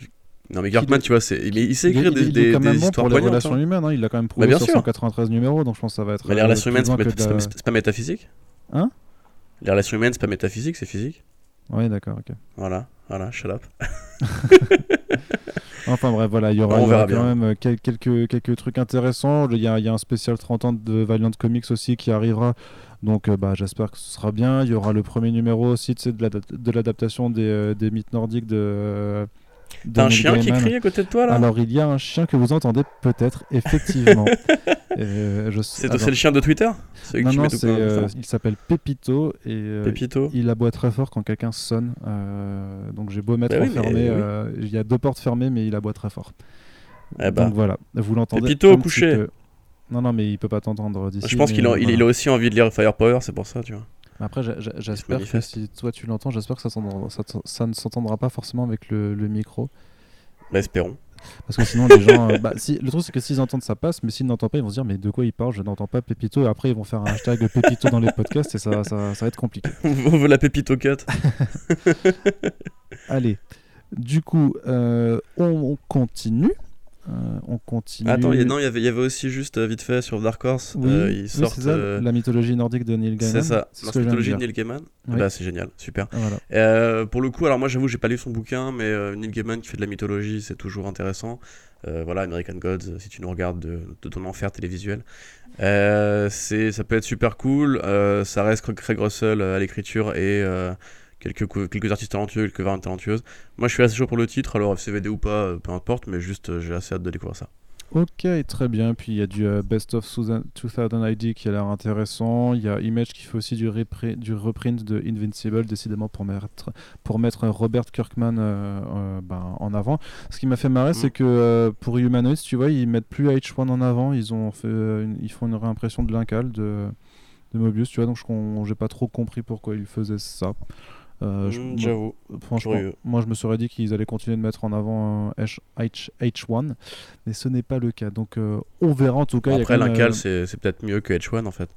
Non, mais Kirkman, tu vois, c'est... Il, il, sait écrire des, des, des histoires pour les relations hein. humaines. Hein. Il a quand même prouvé bah, sur 193 numéros, donc je pense que ça va être. Mais les relations humaines, c'est pas, métaphysique Hein? Les relations humaines, c'est pas métaphysique, c'est physique? Oui, d'accord, ok. Voilà, voilà, shut up. enfin bref, voilà, il y aura, quand même euh, quelques, quelques trucs intéressants. Il y, a, il y, a, un spécial 30 ans de Valiant Comics aussi qui arrivera. Donc euh, bah, j'espère que ce sera bien. Il y aura le premier numéro aussi de l'adaptation des, euh, des mythes nordiques de T'as un chien qui crie à côté de toi là Alors il y a un chien que vous entendez peut-être, effectivement. euh, c'est le chien de Twitter Non, non, euh, il s'appelle Pépito et euh, Pépito. il aboie très fort quand quelqu'un sonne. Donc j'ai beau mettre bah fermé, il y a deux portes fermées mais il aboie très fort. Eh bah. Donc voilà, vous l'entendez. Pépito au coucher. Non, non, mais il peut pas t'entendre d'ici. Je pense qu'il a, il a aussi envie de lire Firepower, c'est pour ça, tu vois. Après, j'espère que si toi tu l'entends, j'espère que ça, ça, ça, ne s'entendra pas forcément avec le, micro. Bah, espérons. Parce que sinon, les gens. Euh, bah, si, le truc, c'est que s'ils entendent, ça passe, mais s'ils n'entendent pas, ils vont se dire, mais de quoi il parle Je n'entends pas Pépito. Et après, ils vont faire un hashtag Pépito dans les podcasts et ça, ça, ça va être compliqué. On veut la Pépito cut. Allez. Du coup, euh, on continue. Euh, on continue. Attends, non, il y avait, il y avait aussi juste euh, vite fait sur Dark Horse. Oui, euh, c'est ça, la mythologie nordique de Neil Gaiman. C'est ça, la mythologie de Neil Gaiman. Bah, c'est génial, super. pour le coup, alors moi j'avoue, j'ai pas lu son bouquin, mais Neil Gaiman qui fait de la mythologie, c'est toujours intéressant. voilà, American Gods, si tu nous regardes de, de ton enfer télévisuel. c'est, ça peut être super cool. ça reste Craig Russell à l'écriture et quelques, quelques artistes talentueux, quelques variantes talentueuses. Moi, je suis assez chaud pour le titre, alors FCVD ou pas, euh, peu importe, mais juste, euh, j'ai assez hâte de découvrir ça. Ok, très bien. Puis il y a du euh, Best of 2000 ID qui a l'air intéressant. Il y a Image qui fait aussi du, du reprint de Invincible, décidément pour mettre, pour mettre Robert Kirkman ben, en avant. Ce qui m'a fait marrer, c'est mm. que pour Humanoids, tu vois, ils mettent plus H1 en avant. Ils, ont fait, ils font une réimpression de l'incal de, de Mobius, tu vois. Donc je j'ai pas trop compris pourquoi ils faisaient ça. Euh, mm, j'avoue. Franchement, moi je me serais dit qu'ils allaient continuer de mettre en avant H, H, 1 mais ce n'est pas le cas. Donc euh, on verra en tout cas. Après, l'incal, c'est peut-être mieux que H1 en fait.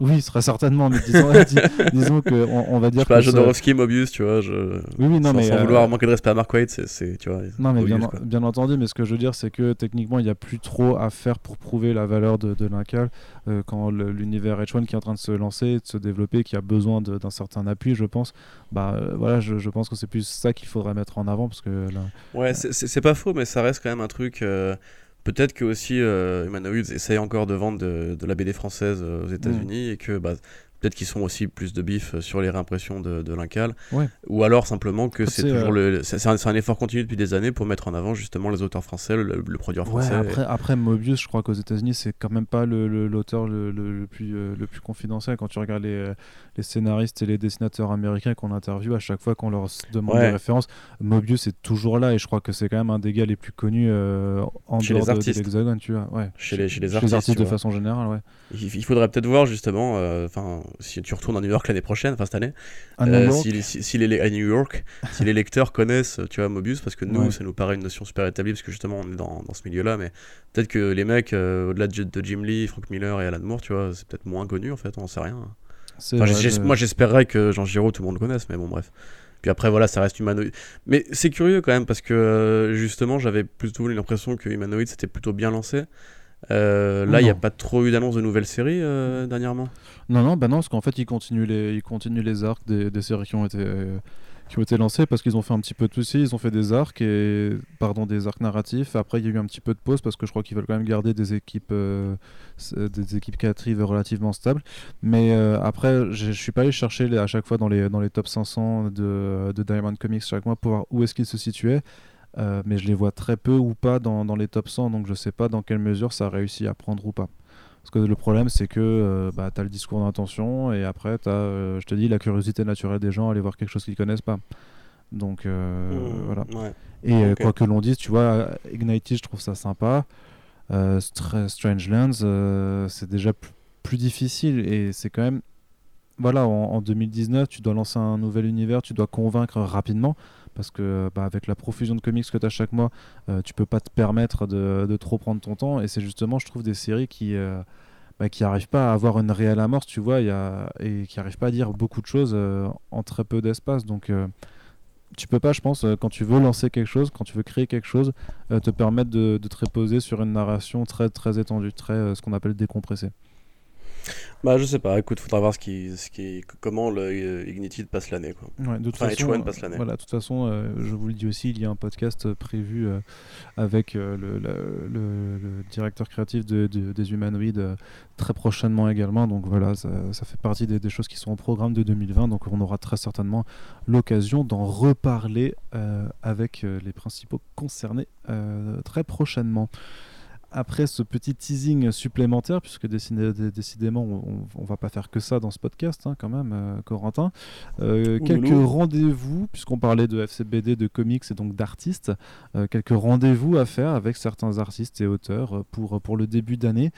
Oui, très certainement, mais disons, disons que on, va dire. Je sais pas, Jodorowsky, Mobius, tu vois. Je... Oui, oui, non, sans, mais. Sans vouloir manquer de respect à Mark Waid, c'est, tu vois. Non, mais bien, bien, entendu, mais ce que je veux dire, c'est que techniquement, il n'y a plus trop à faire pour prouver la valeur de, de l'incal euh, quand l'univers H1 qui est en train de se lancer, de se développer, qui a besoin d'un certain appui, je pense. Bah euh, voilà, je, je, pense que c'est plus ça qu'il faudrait mettre en avant parce que. Là... Ouais, c'est pas faux, mais ça reste quand même un truc. Euh, Peut-être que aussi euh, Humanoids essaye encore de vendre de, la BD française aux États-Unis mm. et que bah, peut-être qu'ils sont aussi plus de bif sur les réimpressions de, de Lincal, Ouais. ou alors simplement que c'est toujours le, c'est un, effort continu depuis des années pour mettre en avant justement les auteurs français, le, le produire Ouais, français. après, après Mobius, je crois qu'aux États-Unis, c'est quand même pas l'auteur le, le- le plus, euh, le plus confidentiel. Quand tu regardes les, euh, les scénaristes et les dessinateurs américains qu'on interviewe, à chaque fois qu'on leur demande Ouais. des références, Mobius est toujours là et je crois que c'est quand même un des gars les plus connus euh, en Chez dehors les de, de artistes. l'Hexagone, tu vois. Ouais. Chez les- chez les artistes, de vois. façon générale, ouais. Il, il faudrait peut-être voir justement, euh, si tu retournes à New York l'année prochaine, enfin cette année, À euh, New York, si, les- si- si les, à New York, si les lecteurs connaissent, tu vois, Mobius, parce que nous, Ouais. ça nous paraît une notion super établie, parce que justement, on est dans, dans ce milieu-là, mais peut-être que les mecs, euh, au-delà de, de Jim Lee, Frank Miller et Alan Moore, tu vois, c'est peut-être moins connu en fait, on sait rien. Enfin, Moi, j'espérerais que Jean Giraud, tout le monde le connaisse, mais bon, bref. Puis après, voilà, ça reste humanoïde. Mais c'est curieux quand même, parce que euh, justement, j'avais plutôt l'impression que Humanoid s'était plutôt bien lancé. Euh, là, il n'y a pas trop eu d'annonce de nouvelles séries euh, dernièrement? Non, non, bah non, parce qu'en fait, ils continuent les, ils continuent les arcs des, des séries qui ont été, euh, qui ont été lancées parce qu'ils ont fait un petit peu de tout aussi. Ils ont fait des arcs et, pardon, des arcs narratifs. Après, il y a eu un petit peu de pause parce que je crois qu'ils veulent quand même garder des équipes, euh, des équipes créatives relativement stables. Mais après, je suis pas allé chercher à chaque fois dans les, dans les top 500 de, de Diamond Comics chaque mois pour voir où est-ce qu'ils se situaient. Euh, mais je les vois très peu ou pas dans, dans les top 100, donc je sais pas dans quelle mesure ça a réussi à prendre ou pas. Parce que le problème, c'est que euh, bah, tu as le discours d'intention et après, tu as, je te dis, la curiosité naturelle des gens à aller voir quelque chose qu'ils connaissent pas. Donc euh, Mmh, voilà. ouais. Et euh, quoi que l'on dise, tu vois, Ignited, je trouve ça sympa. Euh, Stra- Strangelands, euh, c'est déjà plus, plus difficile et c'est quand même. Voilà, en, en 2019, tu dois lancer un nouvel univers, tu dois convaincre rapidement parce que bah, avec la profusion de comics que tu as chaque mois, euh, tu peux pas te permettre de, trop prendre ton temps. Et c'est justement, je trouve, des séries qui. euh, bah, qui n'arrivent pas à avoir une réelle amorce, tu vois, et qui n'arrivent pas à dire beaucoup de choses euh, en très peu d'espace. Donc, euh, tu peux pas, je pense, euh, quand tu veux lancer quelque chose, quand tu veux créer quelque chose, euh, te permettre de, de te reposer sur une narration très très étendue, très euh, ce qu'on appelle décompressée. Bah, je sais pas, écoute, faudra voir ce qui, ce qui, comment le euh, Ignited passe l'année, quoi. Ouais, de toute Enfin, façon, H1 passe l'année. Voilà, de toute façon, euh, je vous le dis aussi, il y a un podcast euh, prévu euh, avec euh, le, le- le- le directeur créatif de- de- des humanoïdes très prochainement également. Donc voilà, ça, ça fait partie des, des choses qui sont au programme de 2020. Donc on aura très certainement l'occasion d'en reparler avec les principaux concernés très prochainement. Après ce petit teasing supplémentaire, puisque décidé- dé- décidément on, on va pas faire que ça dans ce podcast hein, quand même, euh, Corentin, euh, quelques rendez-vous, puisqu'on parlait de FCBD, de comics et donc d'artistes, euh, quelques rendez-vous à faire avec certains artistes et auteurs pour, pour le début d'année.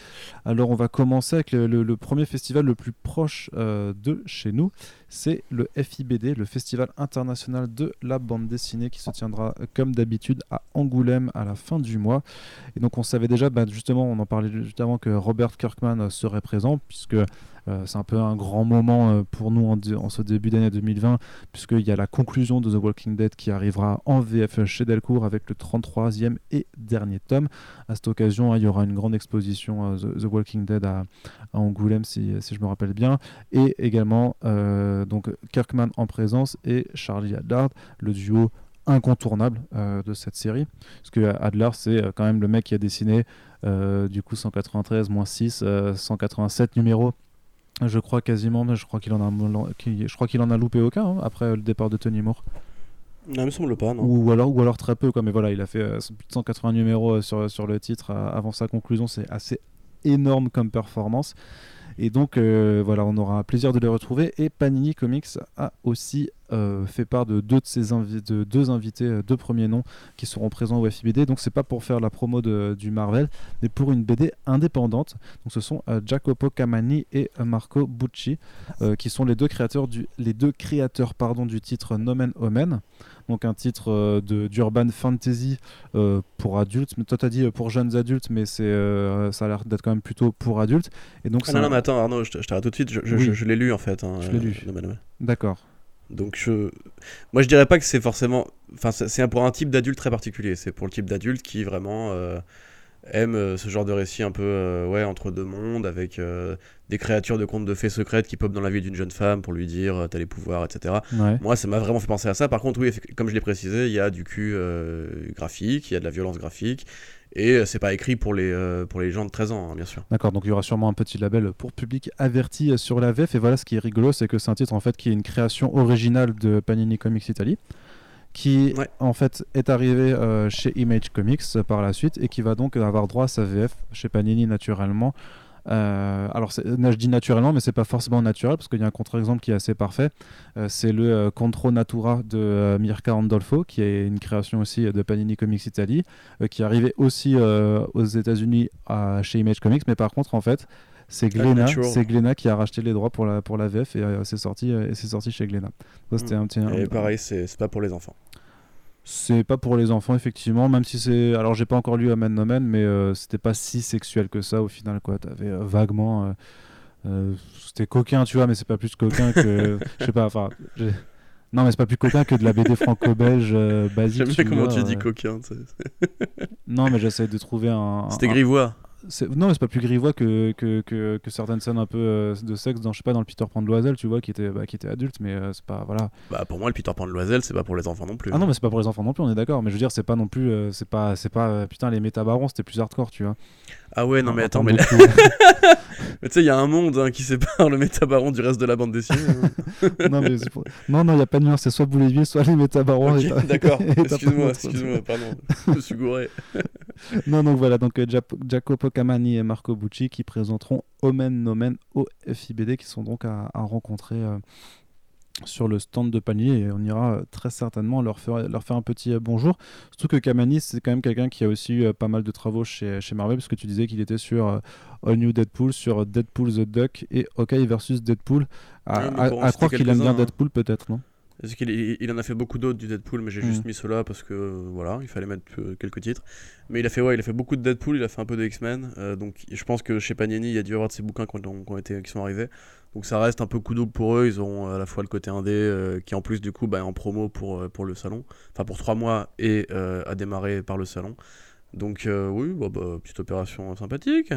Alors on va commencer avec le, le- le premier festival le plus proche de chez nous, c'est le FIBD, le Festival international de la bande dessinée qui se tiendra euh, comme d'habitude à Angoulême à la fin du mois. Et donc on savait déjà, bah, justement, on en parlait juste avant que Robert Kirkman euh, serait présent, puisque c'est un peu un grand moment euh, pour nous en, ce début d'année 2020, puisqu'il y a la conclusion de The Walking Dead qui arrivera en VF chez Delcourt avec le 33e et dernier tome. À cette occasion, hein, il y aura une grande exposition euh, The, Walking Dead à, Angoulême, si, je me rappelle bien, et également euh, donc Kirkman en présence et Charlie Adlard, le duo incontournable euh, de cette série parce que Adler c'est euh, quand même le mec qui a dessiné euh, du coup 193 moins 6 euh, 187 numéros je crois quasiment mais je crois qu'il en a je crois qu'il en a loupé aucun hein, après le départ de Tony Moore. Non, il me semble pas, non. ou, ou alors ou alors très peu quoi mais voilà il a fait euh, plus de 180 numéros euh, sur, sur le titre euh, avant sa conclusion c'est assez énorme comme performance. Et donc euh, voilà on aura un plaisir de les retrouver. Et Panini Comics a aussi euh, fait part de deux de ses invi- de deux invités euh, deux premiers noms qui seront présents au FIBD donc c'est pas pour faire la promo de- du Marvel mais pour une BD indépendante donc ce sont euh, Jacopo Camani et Marco Bucci qui sont les deux créateurs du les deux créateurs pardon du titre Nomen Omen donc un titre de d'urban fantasy pour adultes mais toi t'as dit pour jeunes adultes mais c'est ça a l'air d'être quand même plutôt pour adultes et donc Ah, non, non, mais attends, Arnaud, je t'arrête tout de suite. Je, je- Oui. je- je l'ai lu en fait. hein, Je l'ai lu. d'accord Donc je, moi je dirais pas que c'est forcément, enfin c'est pour un type d'adulte très particulier. C'est pour le type d'adulte qui vraiment euh, aime euh, ce genre de récit un peu euh, ouais entre deux mondes avec euh, des créatures de contes de fées secrètes qui popent dans la vie d'une jeune femme pour lui dire t'as les pouvoirs etc. ouais Moi ça m'a vraiment fait penser à ça. Par contre oui, comme je l'ai précisé, il y a du cul graphique, il y a de la violence graphique Et c'est pas écrit pour les, pour les gens de 13 ans, hein, bien sûr. D'accord, donc il y aura sûrement un petit label pour public averti sur la VF. Et voilà, ce qui est rigolo, c'est que c'est un titre en fait qui est une création originale de Panini Comics Italy qui en fait est arrivé chez Image Comics par la suite et qui va donc avoir droit à sa VF chez Panini naturellement euh, alors, je dis naturellement, mais c'est pas forcément naturel parce qu'il y a un contre-exemple qui est assez parfait. Euh, c'est le euh, Contro Natura de Mirka Andolfo, qui est une création aussi de Panini Comics Italy, qui est arrivé aussi aux États-Unis chez Image Comics, mais par contre, en fait, c'est Glénat, c'est qui a racheté les droits pour la, pour la VF et c'est sorti, et c'est sorti chez Glénat. Hmm. et pareil, c'est pas pour les enfants. C'est pas pour les enfants, effectivement, même si c'est. Alors, j'ai pas encore lu Amen Nomen, mais euh, c'était pas si sexuel que ça au final, quoi. T'avais euh, vaguement. Euh, c'était coquin, tu vois, mais c'est pas plus coquin que. Je sais pas, enfin. Non, mais c'est pas plus coquin que de la BD franco-belge basique. J'aime bien comment tu dis coquin. non, mais j'essaie de trouver un. C'était grivois non mais c'est pas plus grivois que, que, que, que, certaines scènes un peu euh, de sexe dans je sais pas dans le Peter Pan de Loisel tu vois qui était bah, qui était adulte mais euh, c'est pas voilà. Bah pour moi le Peter Pan de Loisel c'est pas pour les enfants non plus ah non mais c'est pas pour les enfants non plus on est d'accord mais je veux dire c'est pas non plus euh, c'est pas c'est pas putain les métabarons c'était plus hardcore tu vois. Ah ouais non, mais attends mais, mais tu sais il y a un monde hein, qui sépare le métabaron du reste de la bande dessinée hein. non mais non non il y a pas de nuance c'est soit Boulévier soit les métabarons d'accord. excuse-moi excuse-moi pardon. Je me suis gouré. Non donc voilà donc Jacopo Camani et Marco Bucci qui présenteront Omen Nomen au FIBD qui sont donc à, rencontrer euh, sur le stand de panier et on ira euh, très certainement leur faire, leur faire un petit euh, bonjour. Surtout que Camani, c'est quand même quelqu'un qui a aussi eu pas mal de travaux chez, chez Marvel, parce que tu disais qu'il était sur All New Deadpool, sur Deadpool the Duck et Hawkeye versus Deadpool. À, à croire qu'il aime bien hein. Deadpool, peut-être, non? Parce qu'il il en a fait beaucoup d'autres du Deadpool, mais j'ai juste mm. mis cela parce que voilà, il fallait mettre euh, quelques titres. Mais il a fait ouais, il a fait beaucoup de Deadpool, il a fait un peu de X-Men. Euh, donc je pense que chez Panini, il y a dû y avoir de ces bouquins qui, ont, été, qui sont arrivés. Donc ça reste un peu coup double pour eux. Ils ont à la fois le côté indé euh, qui en plus du coup bah, en promo pour, pour le salon, enfin pour trois mois et à démarrer par le salon. Donc oui, bah, bah, petite opération sympathique.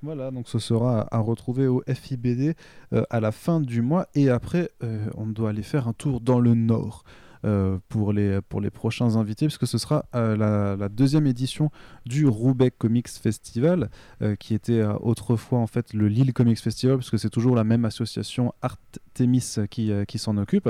Voilà, donc ce sera à retrouver au FIBD euh, à la fin du mois. Et après, euh, on doit aller faire un tour dans le Nord. Euh, pour, les, pour les prochains invités, puisque ce sera la, la, deuxième édition du Roubaix Comics Festival, qui était autrefois en fait le Lille Comics Festival, puisque c'est toujours la même association Artemis qui, qui s'en occupe.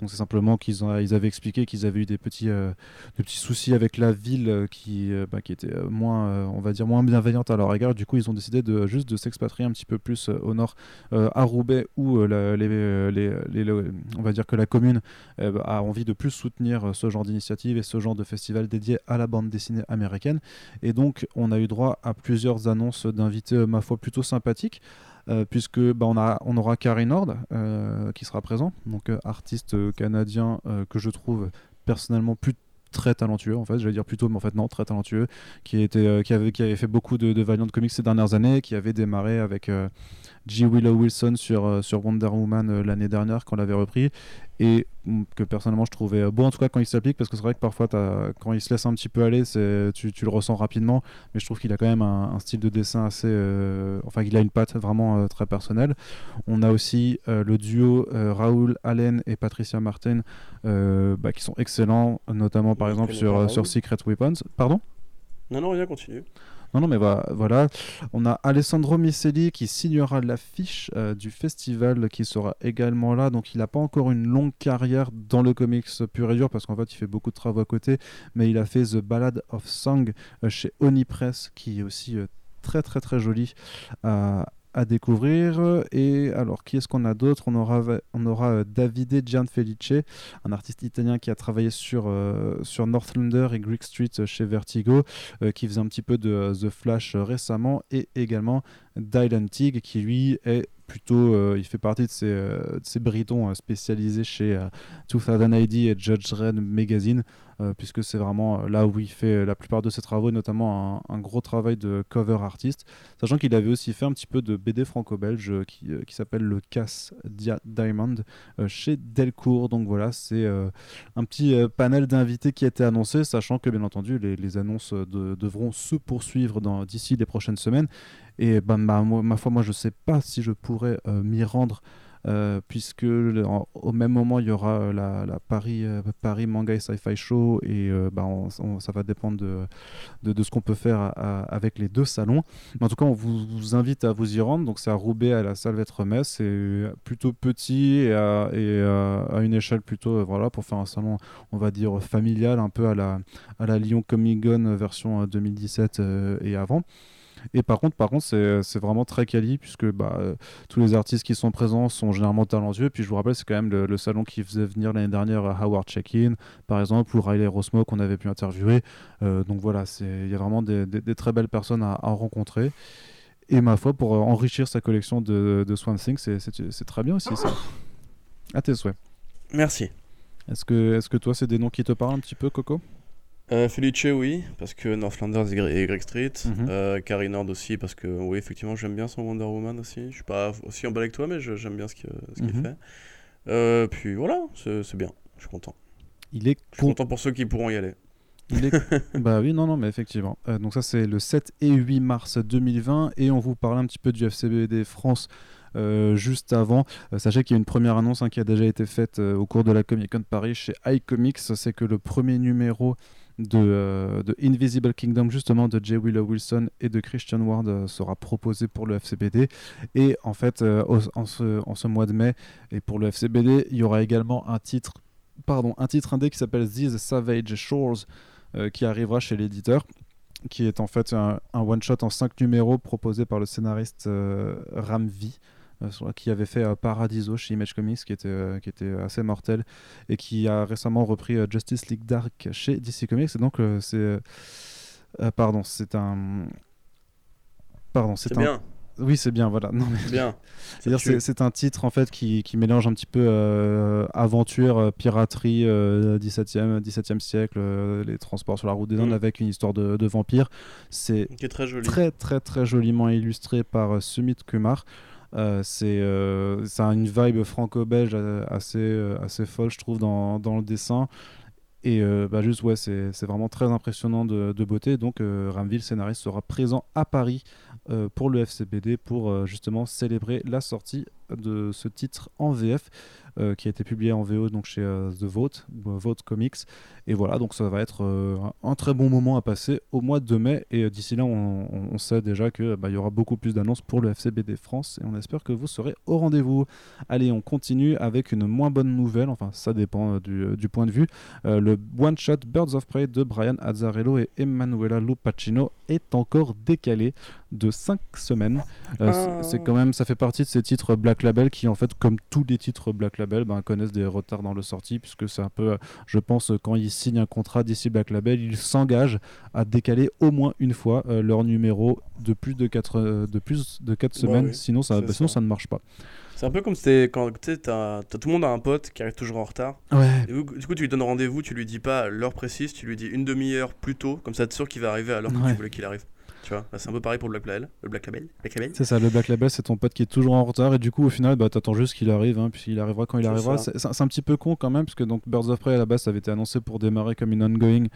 Donc c'est simplement qu'ils ils avaient expliqué qu'ils avaient eu des petits, euh, des petits soucis avec la ville euh, qui, euh, bah, qui était moins, on va dire, moins bienveillante à leur égard. Du coup, ils ont décidé de juste de s'expatrier un petit peu plus au nord, à Roubaix, où les, les, on va dire que la commune a envie de plus soutenir ce genre d'initiative et ce genre de festival dédié à la bande dessinée américaine. Et donc, on a eu droit à plusieurs annonces d'invités, ma foi, plutôt sympathiques. Euh, puisque bah, on, a, on aura Carrie Nord euh, qui sera présent, donc euh, artiste canadien que je trouve personnellement plus très talentueux en fait, j'allais dire plutôt, mais en fait non, très talentueux, qui, était, qui, avait, qui avait fait beaucoup de, de Valiant Comics ces dernières années, qui avait démarré avec G. Willow Wilson sur, sur Wonder Woman l'année dernière quand on l'avait repris, et mm, que personnellement je trouvais euh, beau en tout cas quand il s'applique parce que c'est vrai que parfois quand il se laisse un petit peu aller tu, tu, le ressens rapidement mais je trouve qu'il a quand même un, style de dessin assez euh, enfin il a une patte vraiment euh, très personnelle. On a aussi le duo Raoul Allen et Patricia Martin bah, qui sont excellents notamment par exemple sur, sur Secret Weapons. Pardon? Non non rien continue non, non, mais voilà. On a Alessandro Micelli qui signera l'affiche euh, du festival qui sera également là. Donc, il n'a pas encore une longue carrière dans le comics pur et dur parce qu'en fait, il fait beaucoup de travaux à côté. Mais il a fait The Ballad of Song euh, chez Oni Press qui est aussi euh, très, très, très joli découvrir. Et alors, qui est-ce qu'on a d'autre? On aura, on aura euh, Davide Gianfelice, un artiste italien qui a travaillé sur, euh, sur Northlander et Greek Street chez Vertigo, euh, qui faisait un petit peu de The Flash récemment, et également Dylan Tig, qui lui est plutôt, il fait partie de ces, de ces britons spécialisés chez 2000 et Judge Red Magazine. Euh, puisque c'est vraiment euh, là où il fait la plupart de ses travaux, notamment un, gros travail de cover artiste, sachant qu'il avait aussi fait un petit peu de BD franco-belge euh, qui, qui s'appelle le Cass Diamond chez Delcourt. Donc voilà, c'est un petit panel d'invités qui a été annoncé, sachant que bien entendu les, annonces devront se poursuivre d'ici les prochaines semaines. Et bah, ma, ma, foi, moi je sais pas si je pourrais m'y rendre euh, puisque au même moment il y aura euh, la, Paris, euh, Paris Manga et Sci-Fi Show et bah, ça va dépendre de, de, ce qu'on peut faire avec les deux salons. Mais en tout cas, on vous, invite à vous y rendre. Donc c'est à Roubaix à la salle Metz. C'est plutôt petit et, à, et à, une échelle plutôt voilà pour faire un salon, on va dire familial, un peu à la, à la Lyon Comic Con version 2017 et avant. Et par contre, par contre, c'est vraiment très quali puisque bah, euh, tous les artistes qui sont présents sont généralement talentueux. Puis je vous rappelle, c'est quand même le, salon qui faisait venir l'année dernière euh, Howard Check-in, par exemple, ou Riley Rosmo qu'on avait pu interviewer. Euh, donc voilà, il y a vraiment des, très belles personnes à, rencontrer. Et ma foi, pour enrichir sa collection de, de Swamp Thing, c'est très bien aussi ça. À tes souhaits. Merci. Est-ce que, est -ce que toi, c'est des noms qui te parlent un petit peu, Coco? Euh, Felice, oui, parce que Northlanders et Greg Street. Euh, Carrie Nord aussi, parce que oui, effectivement, j'aime bien son Wonder Woman aussi. Je suis pas aussi en bas avec toi, mais j'aime bien ce qu'il mhm. fait. Euh, puis voilà, c'est bien, je suis content. Il est je suis content pour ceux qui pourront y aller. bah oui, non, non, mais effectivement. Euh, donc ça, c'est le 7 et 8 mars 2020, et on vous parle un petit peu du FCBD France. Euh, juste avant. sachez qu'il y a une première annonce hein, qui a déjà été faite au cours de la Comic Con Paris chez iComics. C'est que le premier numéro euh, de, Invisible Kingdom, justement, de J. Willow Wilson et de Christian Ward euh, sera proposé pour le FCBD. Et en fait, euh, en, ce, mois de mai, et pour le FCBD, il y aura également un titre, pardon, un titre indé qui s'appelle These Savage Shores, qui arrivera chez l'éditeur qui est en fait un, one-shot en 5 numéros proposé par le scénariste Ramvi. Euh, qui avait fait euh, Paradiso chez Image Comics, qui était, euh, qui était assez mortel, et qui a récemment repris Justice League Dark chez DC Comics. Et donc, c'est. pardon, c'est un. Pardon, c'est un. bien. Oui, c'est bien, voilà. Non, mais... bien. C'est un titre en fait qui, qui mélange un petit peu aventure, piraterie, 17e, 17e siècle, les transports sur la route des Indes mm. avec une histoire de, de vampire. C'est très très très joliment illustré par Sumit Kumar. Euh, c'est euh, ça a une vibe franco-belge assez, euh, assez folle, je trouve, dans, dans le dessin. Et bah juste, ouais, c'est vraiment très impressionnant de, beauté. Donc, Ramville, scénariste, sera présent à Paris pour le FCBD pour justement célébrer la sortie de ce titre en VF. Euh, qui a été publié en VO donc chez euh, The Vote, Vote Comics. Et voilà, donc ça va être euh, un très bon moment à passer au mois de mai. Et d'ici là, on, sait déjà qu'il bah, y aura beaucoup plus d'annonces pour le FCBD France. Et on espère que vous serez au rendez-vous. Allez, on continue avec une moins bonne nouvelle. Enfin, ça dépend du, du point de vue. le one-shot Birds of Prey de Brian Azzarello et Emanuela Lupacino est encore décalé de 5 semaines. Ah. C'est quand même, ça fait partie de ces titres Black Label qui, en fait, comme tous les titres Black Label, ben, connaissent des retards dans le sortie, puisque c'est un peu, je pense, quand ils signent un contrat d'ici Black Label, ils s'engagent à décaler au moins une fois euh, leur numéro de plus de 4, euh, de plus de 4 bah semaines, sinon, ça, bah, sinon ça. ne marche pas. C'est un peu comme quand tu sais, as, tout le monde a un pote qui arrive toujours en retard. Ouais. du coup, tu lui donnes rendez-vous, tu lui dis pas l'heure précise, tu lui dis une demi-heure plus tôt, comme ça, tu es sûr qu'il va arriver à l'heure que tu voulais qu'il arrive. Bah, c'est un peu pareil pour le Black Label. Le Black Label. C'est ça, le Black Label, c'est ton pote qui est toujours en retard et du coup, au final, bah, t'attends juste qu'il arrive, hein, puis il arrivera quand il arrivera. C'est un petit peu con quand même, parce que donc Birds of Prey à la base, ça avait été annoncé pour démarrer comme une ongoing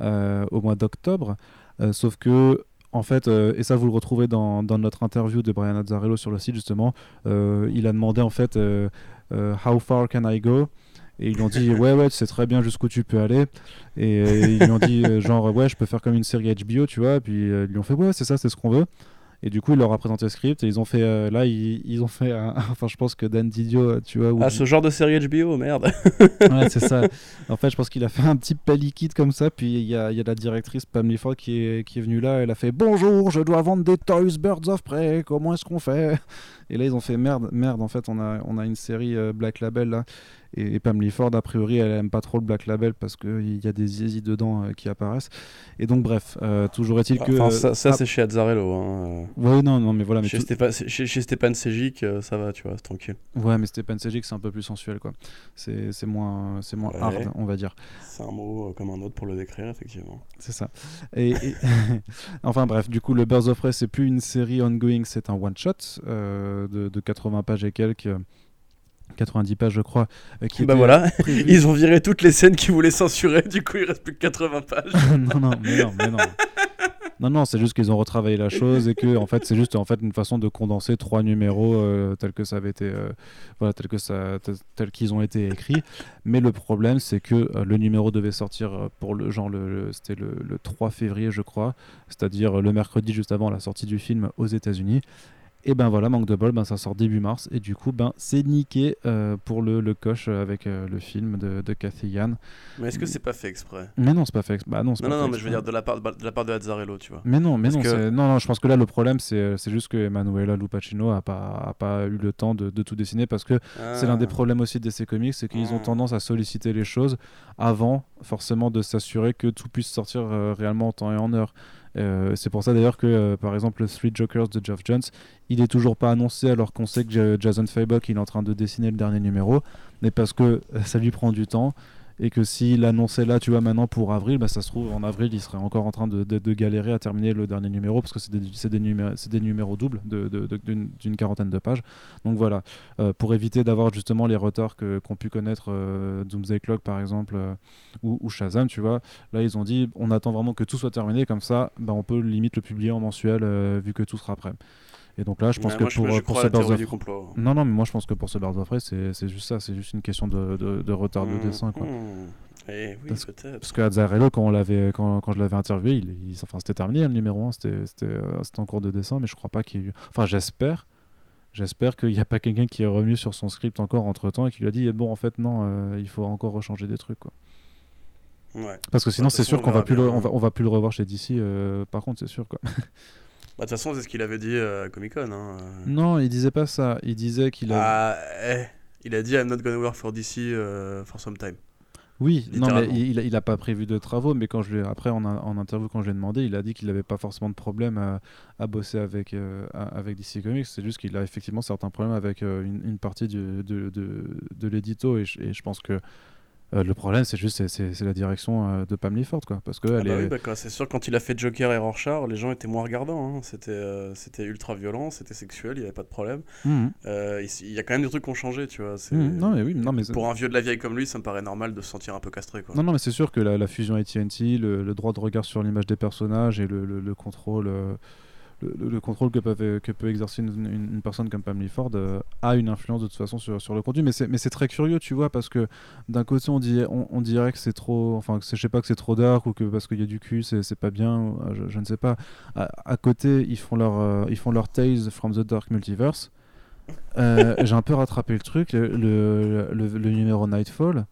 euh, au mois d'octobre. Euh, sauf que en fait, euh, et ça vous le retrouvez dans, dans, notre interview de Brian Azzarello sur le site justement, il a demandé en fait How far can I go? Et ils lui ont dit ouais ouais tu sais très bien jusqu'où tu peux aller et, ils lui ont dit euh, genre ouais je peux faire comme une série HBO tu vois puis euh, ils lui ont fait ouais c'est ça c'est ce qu'on veut et du coup, il leur a présenté le script et ils ont fait. Euh, là, ils, ont fait. enfin, je pense que Dan Didio, tu vois. Ah, ce genre de série HBO, merde. ouais, c'est ça. En fait, je pense qu'il a fait un petit pas liquide comme ça. Puis il y a, y a, la directrice Pam Lifford qui est, qui est venue là. Elle a fait Bonjour, je dois vendre des Toys Birds of Prey. Comment est-ce qu'on fait? Et là, ils ont fait merde, merde. En fait, on a, on a une série Black Label là. Et, Pam Ford, a priori, elle aime pas trop le Black Label parce qu'il y a des zizi dedans euh, qui apparaissent. Et donc, bref, euh, toujours est-il que. ça, ça c'est chez Azzarello. Hein. Oui, non, non, mais voilà. Mais chez, Stéphane, chez, Stéphane Sejic, euh, ça va, tu vois, tranquille. Ouais, mais Stéphane Sejic, c'est un peu plus sensuel, quoi. C'est moins, moins hard, on va dire. C'est un mot comme un autre pour le décrire, effectivement. C'est ça. Et, enfin, bref, du coup, le Birds of Prey, c'est plus une série ongoing, c'est un one-shot de, de 80 pages et quelques 90 pages, je crois. Euh, qui bah voilà, ils ont viré toutes les scènes qu'ils voulaient censurer, du coup il reste plus que 80 pages. non, non, mais non, mais non. Non, non, c'est juste qu'ils ont retravaillé la chose et que en fait, c'est juste en fait une façon de condenser trois numéros euh, tels que ça avait été, euh, voilà, tels que ça, tels qu'ils ont été écrits. Mais le problème, c'est que euh, le numéro devait sortir pour le genre le, c'était le, le 3 février, je crois, c'est-à-dire le mercredi juste avant la sortie du film aux États-Unis. Et ben voilà, manque de bol, ben ça sort début mars et du coup ben c'est niqué euh, pour le, le, coche avec euh, le film de, de Cathy Yann. Mais est-ce que c'est pas fait exprès? Mais non, c'est pas fait exprès. Bah, non, non, non, mais je veux dire de la part de la part de Azzarello, tu vois. Mais non, mais non, non, non, je pense que là le problème c'est euh, juste que Emanuela Lupacino a pas a pas eu le temps de, de tout dessiner parce que c'est l'un des ah. problèmes aussi de ces comics, c'est qu'ils ont ah. tendance à solliciter les choses avant forcément de s'assurer que tout puisse sortir réellement en temps et en heure. Euh, c'est pour ça d'ailleurs que, euh, par exemple, le Three Jokers de Geoff Jones, il est toujours pas annoncé alors qu'on sait que Jason Fabok il est en train de dessiner le dernier numéro, mais parce que euh, ça lui prend du temps et que s'il annonçait là, tu vois, maintenant pour avril, bah, ça se trouve en avril, il serait encore en train de, galérer à terminer le dernier numéro parce que c'est des, numéros, doubles d'une quarantaine de pages. Donc voilà, euh, pour éviter d'avoir justement les retards qu'ont pu connaître euh, Doomsday Clock par exemple euh, ou, ou, Shazam, tu vois, là ils ont dit on attend vraiment que tout soit terminé, comme ça, bah, on peut limite le publier en mensuel vu que tout sera prêt. Et donc là, je pense que pour, ce Birds of Non, non, mais moi je pense que pour ce Birds of Prey, c'est juste ça, c'est juste une question de, de, retard de mmh, dessin. Quoi. Mmh. Eh oui, parce, parce que Azzarello, quand, on quand, quand je l'avais interviewé, il, enfin, c'était terminé le numéro 1, euh, c'était en cours de dessin, mais je crois pas qu'il y ait eu. Enfin, j'espère. J'espère qu'il n'y a pas quelqu'un qui est revenu sur son script encore entre temps et qui lui a dit bon, en fait, non, euh, il faut encore rechanger des trucs. Quoi. Ouais. Parce que sinon, c'est sûr qu'on va, plus le, on va, on va plus le revoir chez DC, euh, par contre, c'est sûr. quoi. Bah, de toute façon, c'est ce qu'il avait dit à Comic Con. Hein. Non, il disait pas ça. Il disait qu'il a. Ah, eh, il a dit I'm not gonna work for DC uh, for some time. Oui, non, mais il, il a pas prévu de travaux, mais quand je lui, après en, en interview quand je lui ai demandé, il a dit qu'il n'avait pas forcément de problème à, à bosser avec, euh, avec DC Comics. C'est juste qu'il a effectivement certains problèmes avec euh, une, une, partie du, de, de, de l'édito et, et, je pense que euh, le problème, c'est juste c'est la direction euh, de Pam Ford, quoi. Parce que ah bah est... oui, bah c'est sûr, quand il a fait Joker et Rorschach, les gens étaient moins regardants. Hein. C'était euh, c'était ultra violent, c'était sexuel, il n'y avait pas de problème. Mhm. Il y a quand même des trucs qui ont changé, tu vois. Mhm. Non, mais oui, non, mais Pour un vieux de la vieille comme lui, ça me paraît normal de se sentir un peu castré, quoi. Non, non, mais c'est sûr que la, fusion AT&T, le, le, droit de regard sur l'image des personnages et le, le contrôle le, contrôle que peut, exercer une, personne comme Pam Ford euh, a une influence de toute façon sur, le contenu. Mais c'est très curieux, tu vois, parce que d'un côté, on, dit, on, dirait que c'est trop. Enfin, je sais pas que c'est trop dark ou que parce qu'il y a du cul, c'est pas bien, euh, je, ne sais pas. À, côté, ils font, leur, euh, ils font leur Tales from the Dark Multiverse. J'ai un peu rattrapé le truc, le numéro Nightfall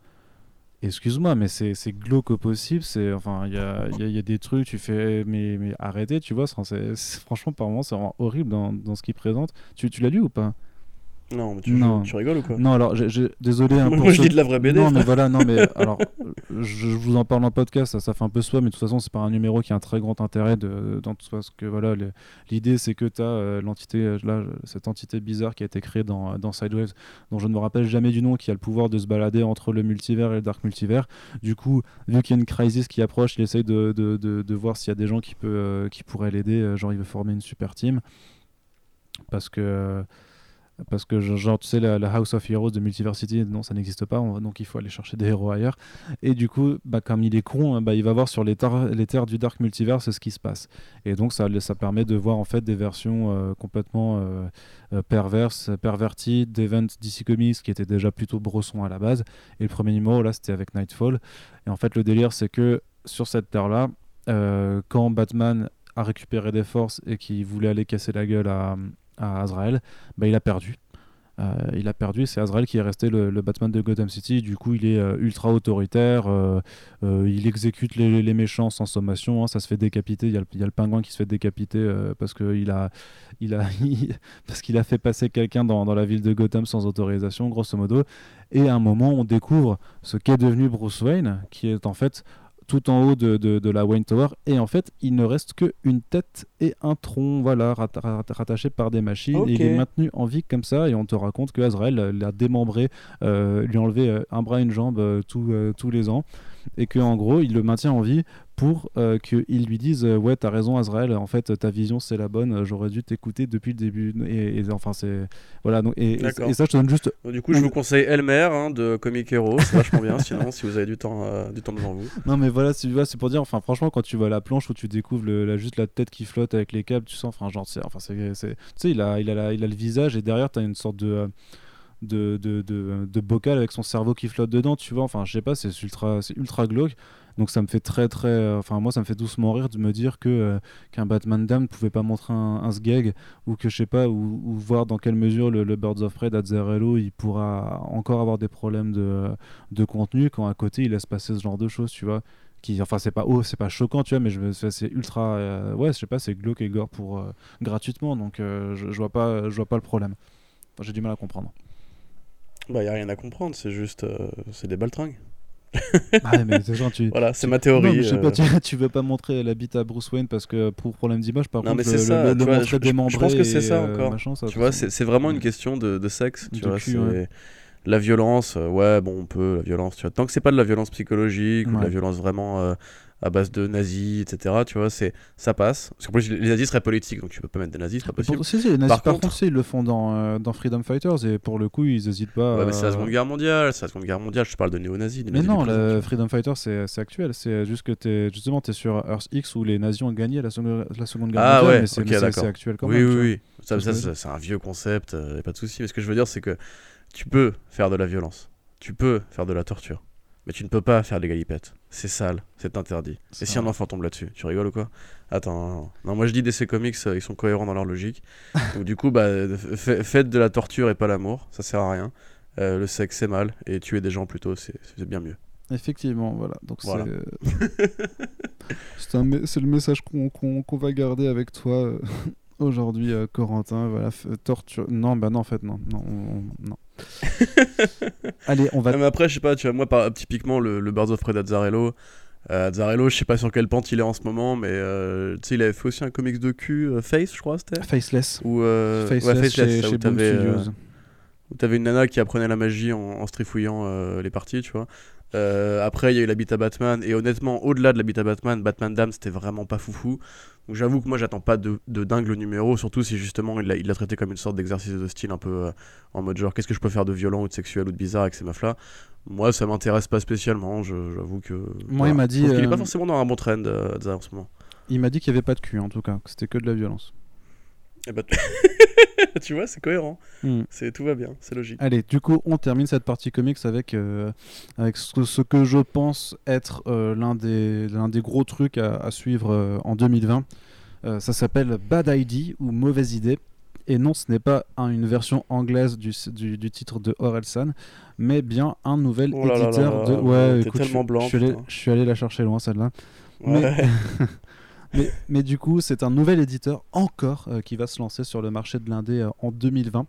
excuse-moi, mais c'est glauque au possible. C'est enfin, il y a, y, a, des trucs, tu fais, mais, mais arrêtez, tu vois. Franchement, par moments, c'est vraiment horrible dans, dans ce qu'il présente. Tu, tu l'as lu ou pas? Non, mais tu, non. tu rigoles ou quoi Non, alors, j'ai désolé. Hein, Moi, je dis de la vraie BD. Non, mais voilà, non, mais alors, je, vous en parle en podcast, ça, ça fait un peu soi, mais de toute façon, c'est pas un numéro qui a un très grand intérêt de, dans tout parce que voilà, l'idée, c'est que tu as euh, l'entité, euh, là, cette entité bizarre qui a été créée dans, dans Sideways, dont je ne me rappelle jamais du nom, qui a le pouvoir de se balader entre le multivers et le dark multivers. Du coup, vu qu'il y a une crisis qui approche, il essaye de, de, de, voir s'il y a des gens qui, peut, euh, qui pourraient l'aider, genre il veut former une super team. Parce que parce que genre tu sais la, House of Heroes de Multiversity non ça n'existe pas donc il faut aller chercher des héros ailleurs. Et du coup bah, comme il est con hein, bah, il va voir sur les, les, terres du Dark Multiverse ce qui se passe. Et donc ça, ça permet de voir en fait des versions euh, complètement euh, euh, perverses perverties d'events DC Comics qui étaient déjà plutôt brossons à la base. Et le premier numéro là c'était avec Nightfall. Et en fait le délire c'est que sur cette terre là quand Batman a récupéré des forces et qu'il voulait aller casser la gueule à à Azrael, bah, il a perdu. Euh, il a perdu, c'est Azrael qui est resté le, Batman de Gotham City. Du coup, il est euh, ultra autoritaire. Euh, il exécute les, méchants sans sommation. Hein. ça se fait décapiter. Il y, a le, pingouin qui se fait décapiter parce qu'il a, il a, parce qu'il a fait passer quelqu'un dans, dans, la ville de Gotham sans autorisation, grosso modo. Et à un moment, on découvre ce qu'est devenu Bruce Wayne, qui est en fait tout en haut de, de, la Wayne Tower. Et en fait, il ne reste qu'une tête et un tronc, voilà, rattachés par des machines. il est maintenu en vie comme ça. Et on te raconte que Azrael l'a démembré, euh, lui a enlevé euh, un bras et une jambe euh, tous les ans. et que en gros il le maintient en vie pour euh, qu'ils lui disent euh, ouais t'as raison Azrael en fait ta vision c'est la bonne euh, j'aurais dû t'écouter depuis le début et, enfin c'est voilà donc et, et, ça je te donne juste du coup je vous conseille Elmer hein, de Comic Hero c'est vachement bien sinon si vous avez du temps du temps devant vous non mais voilà c'est pour dire enfin franchement quand tu vois la planche où tu découvres le, juste la tête qui flotte avec les câbles tu sens enfin genre c'est enfin c'est tu sais il a il a il a le visage et derrière t'as une sorte de de, de, de, de, bocal avec son cerveau qui flotte dedans, tu vois. Enfin, je sais pas, c'est ultra, ultra glauque. Donc ça me fait très très, euh, enfin moi ça me fait doucement rire de me dire que euh, qu'un Batman Dam ne pouvait pas montrer un, un sgeg ou que je sais pas ou, voir dans quelle mesure le, Birds of Prey d'Azzarello il pourra encore avoir des problèmes de, de contenu quand à côté il laisse passer ce genre de choses, tu vois. Qui enfin c'est pas oh c'est pas choquant tu vois mais je c'est ultra euh, ouais je sais pas c'est glauque et gore pour gratuitement donc je, je, vois pas je vois pas le problème. J'ai du mal à comprendre. Bah y a rien à comprendre c'est juste c'est des baltringues ah, mais tu... Voilà, c'est ma théorie. sais pas, euh. tu, veux pas montrer la bite à Bruce Wayne parce que pour problème d'image, par non, contre, mais c'est ça, le, vois, je, je, pense que c'est ça euh, encore. tu vois, c'est vraiment une question de, de sexe. Tu vois, La violence, euh, ouais, bon, on peut, la violence, tu vois. Tant que c'est pas de la violence psychologique ou de la violence vraiment à base de nazis, etc. Tu vois, c'est ça passe. Parce qu'en plus, les nazis seraient politiques, donc tu peux pas mettre des nazis, c'est pas possible. si, si, les nazis, par, contre, ils le font dans, euh, dans Freedom Fighters et pour le coup, ils hésitent pas. Ouais, mais c'est la Seconde Guerre mondiale, c'est la Seconde Guerre mondiale. Je parle de néo-nazis. Mais non, le Freedom Fighters, c'est actuel. C'est juste que es, justement, t'es sur Earth X où les nazis ont gagné la, seconde, la seconde Guerre ah, mondiale, ouais, mais c'est actuel quand oui, même. Oui, oui, Ça, ça, c'est un vieux concept, euh, pas de souci. Mais ce que je veux dire, c'est que tu peux faire de la violence, tu peux faire de la torture mais tu ne peux pas faire des galipettes. C'est sale, c'est interdit. Et si un enfant tombe là-dessus, tu rigoles ou quoi? Attends, non, moi je dis DC Comics, euh, ils sont cohérents dans leur logique. Donc du coup, bah, faites de la torture et pas l'amour, ça sert à rien. Euh, le sexe c'est mal, et tuer des gens plutôt, c'est bien mieux. Effectivement, voilà. Donc c'est euh, c'est le message qu'on va garder avec toi aujourd'hui, Corentin. Voilà, torture. Non, bah non, en fait, non, non, non. Allez, on va. mais après, je sais pas, tu vois, moi, par, typiquement, le, le Birds of Prey d'Azzarello, euh, Azzarello, je sais pas sur quelle pente il est en ce moment, mais euh, tu sais, il avait fait aussi un comics de cul, euh, Face, je crois, c'était Faceless. Ou, euh, Faceless, chez, chez où t'avais une nana qui apprenait la magie en, en strifouillant les parties, tu vois. Euh, après, il y a eu l'Habitat Batman, et honnêtement, au-delà de l'Habitat Batman, Batman Dam, c'était vraiment pas foufou. Donc j'avoue que moi, j'attends pas de, de, dingue le numéro, surtout si justement il l'a traité comme une sorte d'exercice de style un peu euh, en mode genre, qu'est-ce que je peux faire de violent ou de sexuel ou de bizarre avec ces meufs-là? Moi, ça m'intéresse pas spécialement, j'avoue que. Moi, il m'a dit. Il est pas euh, forcément dans un bon trend en ce moment. Il m'a dit qu'il y avait pas de cul en tout cas, que c'était que de la violence. Et bah, tu vois, c'est cohérent. Hmm. C'est tout va bien, c'est logique. Allez, du coup, on termine cette partie comics avec euh, avec ce, que je pense être euh, l'un des l'un des gros trucs à, suivre euh, en 2020. ça s'appelle Bad ID ou Mauvaise idée. Et non, ce n'est pas une version anglaise du, du, titre de Orelsan, mais bien un nouvel oh éditeur de. Ouais, écoute, tellement blanc. Je, suis allé, la chercher loin celle-là. Ouais. mais, du coup, c'est un nouvel éditeur encore euh, qui va se lancer sur le marché de l'indé euh, en 2020.